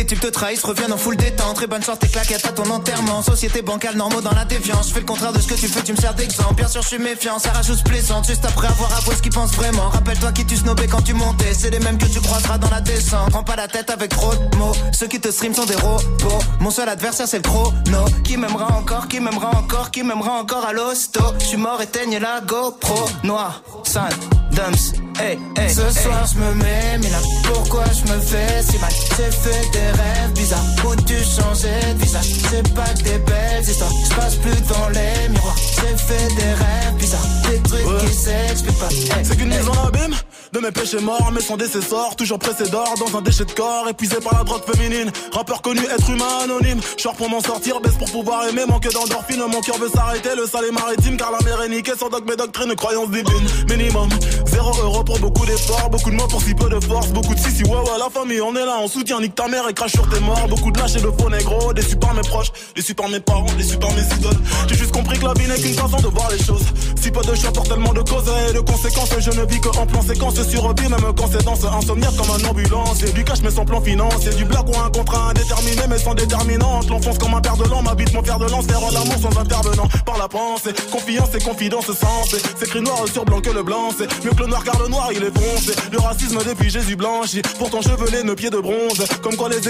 Speaker 37: les tubes te trahissent, reviennent en full détente. Très bonne chance, tes claquettes à ton enterrement. Société bancale, normaux dans la déviance. Je fais le contraire de ce que tu fais, tu me sers d'exemple. Bien sûr, je suis méfiant, ça rajoute plaisante. Juste après avoir avoué ce qu'ils pensent vraiment. Rappelle-toi qui tu snobais quand tu montais. C'est les mêmes que tu croiseras dans la descente. Prends pas la tête avec trop de mots. Ceux qui te stream sont des robots. Mon seul adversaire, c'est le chrono. Qui m'aimera encore, qui m'aimera encore, qui m'aimera encore à l'hosto. Je suis mort, éteigne la GoPro. Noir, sale, dumps, hey, hey, Ce soir je me mets, mais là pourquoi je me fais si mal? J'ai fait des rêves bizarres. Où tu de visage C'est pas que des belles histoires, je passe plus dans les miroirs. J'ai fait des rêves bizarres, des trucs qui s'expliquent pas. Hey,
Speaker 57: C'est qu'une
Speaker 37: hey.
Speaker 57: mise en abîme de mes péchés morts, mais sans décessor, toujours pressé d'or dans un déchet de corps, épuisé par la drogue féminine. Rappeur connu, être humain anonyme. Short pour m'en sortir, baisse pour pouvoir aimer, manque d'endorphine. Mon cœur veut s'arrêter, le sale est maritime, car la mer est niquée. Sans dogme et doctrine, croyance divine. Minimum, zéro euro pour beaucoup d'efforts, beaucoup de mots pour si peu de force, beaucoup de si si ouais ouais, la famille, on est là, on soutient, nique ta mère et crache sur tes morts. Beaucoup de lâches et de faux négro, déçus par mes proches, déçus par mes parents, déçus par mes idoles. J'ai juste compris que la vie n'est qu'une façon de voir les choses. Si peu de choix pour tellement de causes et de conséquences, je ne vis que en plan séquence sur vie, même quand c'est insomniaque comme un ambulance. Et du cash mais sans plan financier, du black ou un contrat indéterminé mais sans déterminante. L'enfonce comme un père de l'an, m'habite mon fer de lance, faire l'amour sans intervenant. Par la pensée, confiance et confidence sens. C'est écrit noir sur blanc que le blanc, c'est mieux que le noir car le noir il est foncé. Le racisme depuis Jésus blanchi, pourtant chevelé, nos pieds de bronze. Comme quoi les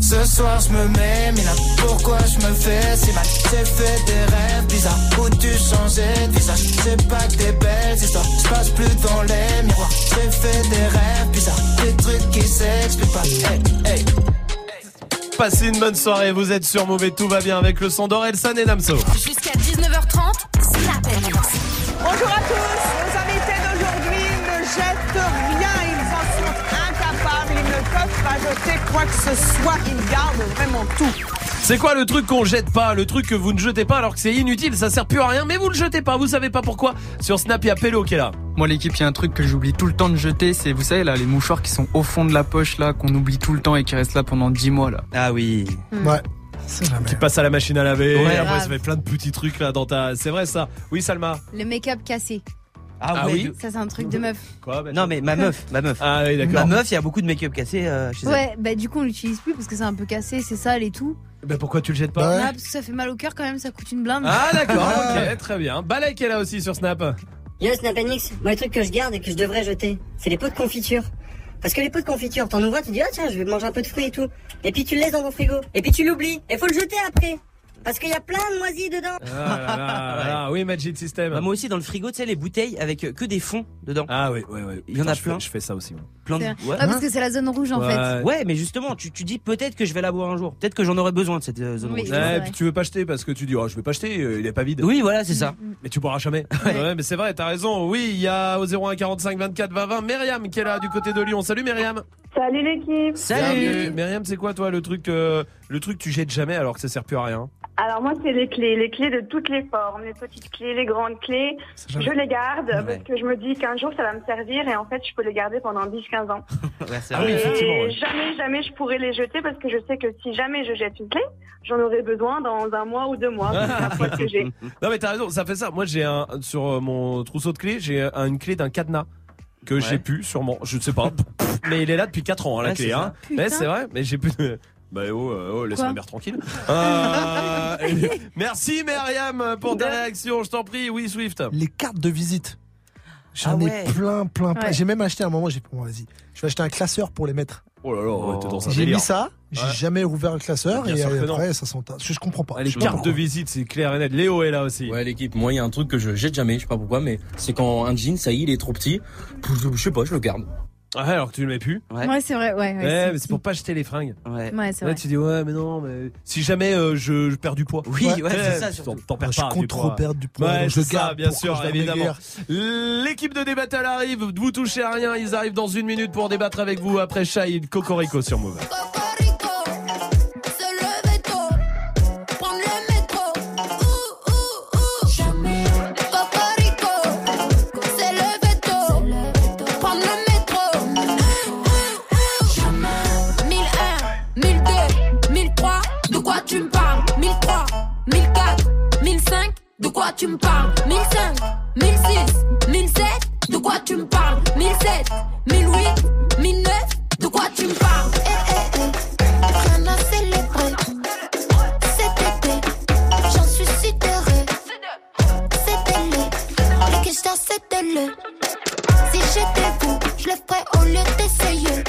Speaker 37: Ce soir je me mets, mais là pourquoi je me fais si mal? J'ai fait des rêves bizarres. Où tu changeais de visage? C'est pas que des belles histoires, je passe plus dans les miroirs. J'ai fait des rêves bizarres, des trucs qui s'expliquent pas. Hey, hey.
Speaker 1: Passez une bonne soirée, vous êtes sur Mauvais, tout va bien avec le son d'Orelsan et Namso.
Speaker 18: Jusqu'à 19h30, Snap.
Speaker 60: Bonjour à tous, nos invités d'aujourd'hui ne jettent rien, jeter quoi que ce soit, ils gardent vraiment tout.
Speaker 1: C'est quoi le truc qu'on jette pas Le truc que vous ne jetez pas alors que c'est inutile, ça sert plus à rien, mais vous le jetez pas, vous savez pas pourquoi Sur Snap, il y a Pello qui est là.
Speaker 59: Moi l'équipe, il y a un truc que j'oublie tout le temps de jeter, c'est vous savez là les mouchoirs qui sont au fond de la poche là, qu'on oublie tout le temps et qui restent là pendant 10 mois là.
Speaker 4: Ah oui.
Speaker 12: Ouais. C'est jamais.
Speaker 1: Qui passe à la machine à laver,
Speaker 59: Ouais.
Speaker 1: après
Speaker 5: Grave.
Speaker 1: ça fait plein de petits trucs là dans ta... C'est vrai ça Oui Salma
Speaker 5: Le make-up cassé.
Speaker 1: Ah oui
Speaker 5: Ça, c'est un truc de meuf.
Speaker 1: Quoi bah,
Speaker 4: Non mais ma meuf, ma meuf.
Speaker 1: Ah oui d'accord.
Speaker 4: Ma meuf, il y a beaucoup de make-up cassé euh, chez elle.
Speaker 5: Ouais, bah du coup, on l'utilise plus parce que c'est un peu cassé, c'est sale et tout.
Speaker 1: Bah pourquoi tu le jettes pas
Speaker 5: Ah, parce que ça fait mal au cœur quand même, ça coûte une blinde.
Speaker 1: Ah d'accord, (laughs) ok, très bien. Balek est là aussi sur Snap.
Speaker 61: Yo Snapanix, moi le truc que je garde et que je devrais jeter, c'est les pots de confiture. Parce que les pots de confiture, t'en ouvres un, tu dis ah tiens je vais manger un peu de fruits et tout. Et puis tu le laisses dans ton frigo. Et puis tu l'oublies. Et faut le jeter après. Parce qu'il y a plein de moisies dedans.
Speaker 1: Ah là là, là, oui Magic System.
Speaker 4: Bah, moi aussi dans le frigo, tu sais les bouteilles avec euh, que des fonds dedans.
Speaker 1: Ah oui, oui, oui.
Speaker 4: Il y en a
Speaker 1: je
Speaker 4: plein.
Speaker 1: fais- Je fais ça aussi. moi.
Speaker 4: Plein de...
Speaker 5: C'est- Ah, parce que c'est la zone rouge en fait.
Speaker 4: Ouais, mais justement, tu, tu dis peut-être que je vais la boire un jour. Peut-être que j'en aurais besoin de cette euh, zone
Speaker 5: Oui,
Speaker 4: rouge.
Speaker 1: Ouais,
Speaker 5: vrai.
Speaker 1: puis tu veux pas acheter parce que tu dis oh je vais pas acheter, euh, il est pas vide.
Speaker 4: Oui, voilà, c'est ça.
Speaker 1: Mais tu boiras jamais. (laughs) Ouais, mais c'est vrai, t'as raison. Oui, il y a au 01 45 24 20 20 Myriam qui est là du côté de Lyon. Salut Myriam.
Speaker 15: Salut l'équipe
Speaker 1: Bienvenue. Myriam, c'est quoi toi le truc euh, le truc que tu jettes jamais alors que ça sert plus à rien?
Speaker 15: Alors moi c'est les clés, les clés de toutes les formes, les petites clés, les grandes clés. Je les garde
Speaker 1: Ouais.
Speaker 15: parce que je me dis qu'un jour ça va me servir et en fait je peux les garder pendant 10-15 ans. (laughs)
Speaker 4: Ouais,
Speaker 1: Ah oui,
Speaker 15: et
Speaker 1: effectivement, ouais.
Speaker 15: jamais, jamais je pourrais les jeter parce que je sais que si jamais je jette une clé, j'en aurai besoin dans un mois ou deux mois. (laughs) C'est la fois que j'ai.
Speaker 1: Non mais t'as raison, ça fait ça. Moi j'ai un sur euh, mon trousseau de clés, j'ai un- une clé d'un cadenas que j'ai pu sûrement, je ne sais pas. mais il est là depuis 4 ans hein, la
Speaker 4: Ouais,
Speaker 1: clé hein. Mais c'est vrai, mais j'ai plus de bah oh, euh, oh laisse
Speaker 5: Quoi
Speaker 1: ma mère tranquille. Euh, (laughs) et- (laughs) merci Myriam pour ta réaction, je t'en prie. Oui Swift.
Speaker 12: Les cartes de visite. J'en
Speaker 1: Ah
Speaker 12: ai plein, plein, plein.
Speaker 5: Ouais.
Speaker 12: J'ai même acheté à un moment, j'ai bon, vas-y. Je vais acheter un classeur pour les mettre.
Speaker 1: Oh là là, ouais, t'es dans un
Speaker 12: J'ai mis ça, j'ai
Speaker 1: Ouais.
Speaker 12: jamais ouvert le classeur et après
Speaker 1: non.
Speaker 12: ça s'entasse. Je, je comprends pas.
Speaker 1: Ah, les cartes de visite, c'est clair et net. Léo est là aussi.
Speaker 62: Ouais l'équipe, moi il y a un truc que je jette jamais, je sais pas pourquoi, mais c'est quand un jean, ça y est, il est trop petit, je, je sais pas, je le garde.
Speaker 1: Ah, alors que tu le mets plus.
Speaker 5: Ouais, c'est vrai, ouais. ouais,
Speaker 1: Ouais,
Speaker 5: c'est-
Speaker 1: mais c'est pour pas jeter les fringues.
Speaker 4: Ouais.
Speaker 5: Ouais, c'est
Speaker 1: Là,
Speaker 5: vrai.
Speaker 1: tu dis ouais, mais non, mais si jamais euh, je, je perds du poids.
Speaker 4: Oui, ouais, c'est ça,
Speaker 1: t'en-
Speaker 4: surtout.
Speaker 1: T'en perds
Speaker 12: Je
Speaker 1: pas.
Speaker 12: compte
Speaker 1: du
Speaker 12: trop perdre du poids,
Speaker 1: Ouais,
Speaker 12: je
Speaker 1: c'est ça,
Speaker 12: garde
Speaker 1: bien sûr,
Speaker 12: je
Speaker 1: évidemment. L'équipe de débattle arrive. Vous touchez à rien. Ils arrivent dans une minute pour débattre avec vous après Shahid Cocorico sur Move.
Speaker 18: De quoi tu me parles? 1005, 1006, 1007, de quoi tu me parles? 1007, 1008, 1009, de quoi tu me parles? Eh, eh, eh, rien à célébrer cet été, j'en suis si heureux. C'est délai, et que je c'est. Si j'étais vous, je le ferais au lieu d'essayer.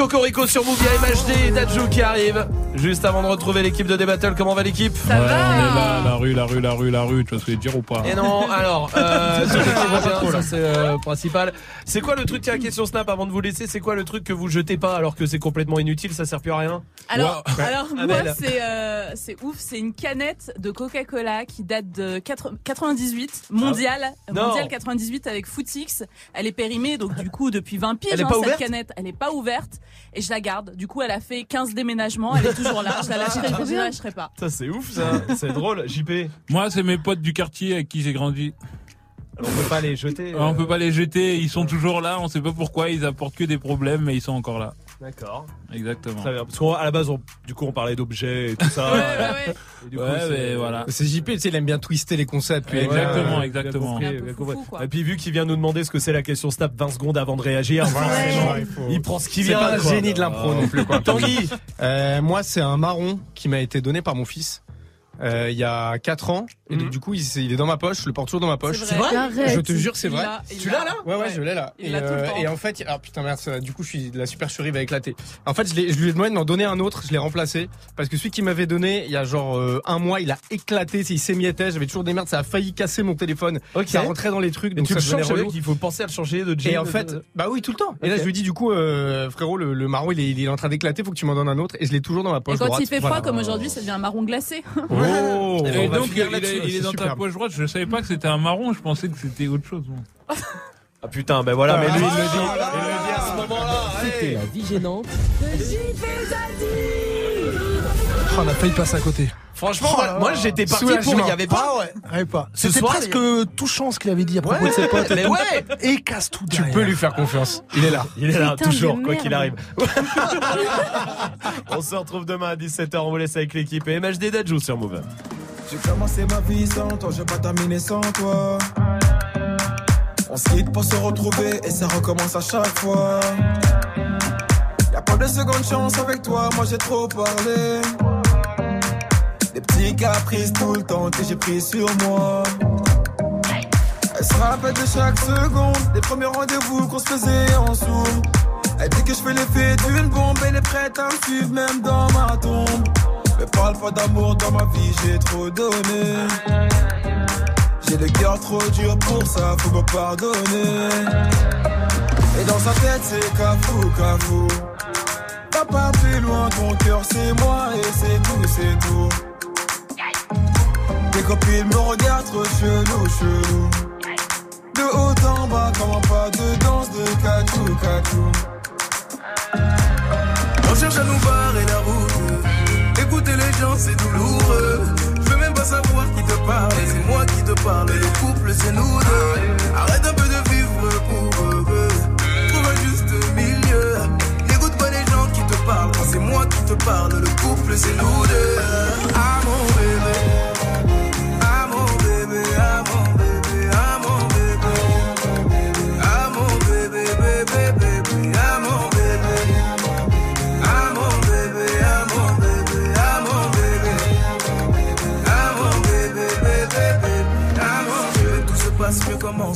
Speaker 18: Cocorico
Speaker 1: sur Move, MHD et Dajou qui arrive. Juste avant de retrouver l'équipe de D-Battle, comment va l'équipe?
Speaker 63: Ouais, on est là, la rue, la rue, la rue, la rue, tu vas se le dire ou pas?
Speaker 1: Et non, alors, euh, (laughs)
Speaker 63: Ça, va
Speaker 1: ça, c'est euh, principal. C'est quoi le truc, tiens, question Snap avant de vous laisser, c'est quoi le truc que vous jetez pas alors que c'est complètement inutile, ça sert plus à rien?
Speaker 64: Alors, alors moi, c'est euh, c'est ouf. C'est une canette de Coca-Cola qui date de 4 98, mondial,
Speaker 1: Ah. Non.
Speaker 64: mondial 98 avec Footix. Elle est périmée, donc du coup, depuis 20 piges,
Speaker 1: Elle est
Speaker 64: hein,
Speaker 1: pas
Speaker 64: cette
Speaker 1: ouverte?
Speaker 64: canette. Elle est pas ouverte et je la garde. Du coup, elle a fait 15 déménagements. Elle est toujours là. Je la lâcherai, je la lâcherai pas.
Speaker 1: Ça, c'est ouf, ça. C'est drôle. JP.
Speaker 63: Moi, c'est mes potes du quartier avec qui j'ai grandi.
Speaker 1: On peut pas les jeter.
Speaker 63: On peut pas les jeter, ils sont toujours là, on sait pas pourquoi, ils apportent que des problèmes, mais ils sont encore là.
Speaker 1: D'accord.
Speaker 63: Exactement.
Speaker 1: Très bien. Parce qu'à la base, on- du coup, on parlait d'objets et tout ça. (laughs) Et du coup,
Speaker 63: Ouais,
Speaker 1: c'est-
Speaker 63: mais voilà.
Speaker 65: C'est JP, tu sais, il aime bien twister les concepts.
Speaker 63: Exactement,
Speaker 1: Ouais,
Speaker 63: exactement.
Speaker 1: compris. Et puis vu qu'il vient nous demander ce que c'est la question snap 20 secondes avant de réagir, forcément,
Speaker 65: il faut-
Speaker 1: il prend ce qu'il
Speaker 65: C'est
Speaker 1: vient.
Speaker 65: pas un génie de l'impro non plus, quoi.
Speaker 1: Tanguy.
Speaker 65: Euh, moi, c'est un marron qui m'a été donné par mon fils. Euh, il y a 4 ans et donc du coup il, il est dans ma poche je le porte toujours dans ma poche
Speaker 64: C'est vrai Arrête.
Speaker 65: je te jure c'est
Speaker 64: Il
Speaker 65: vrai
Speaker 64: l'a- il Tu l'as, l'a. là?
Speaker 65: Ouais ouais, je l'ai là
Speaker 64: Il
Speaker 65: et,
Speaker 64: l'a tout le temps.
Speaker 65: et en fait alors putain merde ça- du coup je suis la super survie va éclater en fait je, l'ai- je lui ai demandé de m'en donner un autre je l'ai remplacé parce que celui qui m'avait donné il y a genre euh, un mois il a éclaté il s'émiettait j'avais toujours des merdes ça a failli casser mon téléphone ça rentrait dans les trucs
Speaker 1: Et
Speaker 65: donc
Speaker 1: tu
Speaker 65: ça
Speaker 1: le
Speaker 65: devenait
Speaker 1: changes,
Speaker 65: relou.
Speaker 1: qu'il faut penser à le changer de jean.
Speaker 65: Et en fait, bah oui, tout le temps. Et là,
Speaker 1: Ok.
Speaker 65: je lui dis du coup, euh, frérot, le, le marron, il est, il est en train d'éclater, faut que tu m'en donnes un autre. Et je l'ai toujours dans ma poche
Speaker 64: Et quand
Speaker 65: droite.
Speaker 64: il fait
Speaker 65: Voilà.
Speaker 64: froid comme aujourd'hui, ça devient un marron glacé.
Speaker 65: Oh
Speaker 63: Et donc, il est, il dans ta poche droite, je savais pas que c'était un marron, je pensais que c'était autre chose. moi.
Speaker 1: Ah putain, ben voilà,
Speaker 63: Ah,
Speaker 1: mais lui, il le dit. Il le dit à ce moment-là.
Speaker 66: C'était la vie gênante.
Speaker 12: Oh, on a failli passer à côté.
Speaker 1: Franchement,
Speaker 12: Oh
Speaker 1: moi, j'étais parti pour, il y avait pas.
Speaker 12: Ah ouais, il y avait pas. C'était
Speaker 1: soir,
Speaker 12: presque
Speaker 1: il
Speaker 12: touchant ce qu'il avait dit à propos
Speaker 1: Ouais,
Speaker 12: de ses potes. et
Speaker 1: mais
Speaker 12: tout.
Speaker 1: ouais.
Speaker 12: Et casse tout
Speaker 65: Tu
Speaker 12: derrière.
Speaker 65: peux lui faire confiance. Il est là.
Speaker 1: Il est là,
Speaker 12: Putain
Speaker 1: toujours, quoi qu'il arrive. (laughs) On se retrouve demain à 17h, on vous laisse avec l'équipe et MHD Dajou sur Move.
Speaker 11: J'ai commencé ma vie sans toi, je vais pas terminer sans toi. On se quitte pour se retrouver et ça recommence à chaque fois. Y'a pas de seconde chance avec toi, moi j'ai trop parlé. Des petits caprices tout le temps que j'ai pris sur moi. Elle se rappelle de chaque seconde, des premiers rendez-vous qu'on se faisait en sourd. Elle dit que je fais l'effet d'une bombe, elle est prête à me suivre même dans ma tombe. Mais parle pas d'amour dans ma vie, j'ai trop donné. J'ai le cœur trop dur pour ça, faut me pardonner. Et dans sa tête, c'est cafou, cafou. Va pas plus loin, ton cœur c'est moi et c'est tout, c'est tout. Mes copines me regardent trop chelou, chelou. De haut en bas, comme un pas de danse de catou, catou.
Speaker 41: On cherche à nous barrer la route. Écouter les gens, c'est douloureux. Je veux même pas savoir qui te parle. C'est moi qui te parle. Le couple, c'est nous deux. Arrête un peu de vivre pour eux. Trouve un juste milieu.
Speaker 11: N'écoute pas les gens qui te parlent. C'est moi qui te parle, le couple, c'est nous deux. Amour.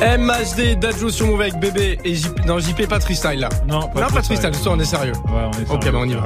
Speaker 54: MHD, Dadjo sur Move avec bébé et JP. Non, JP pas freestyle là.
Speaker 63: Non,
Speaker 54: non, pas freestyle, ce soir on est sérieux.
Speaker 63: Ouais, on est
Speaker 54: Ok,
Speaker 63: sérieux.
Speaker 54: bah on y va.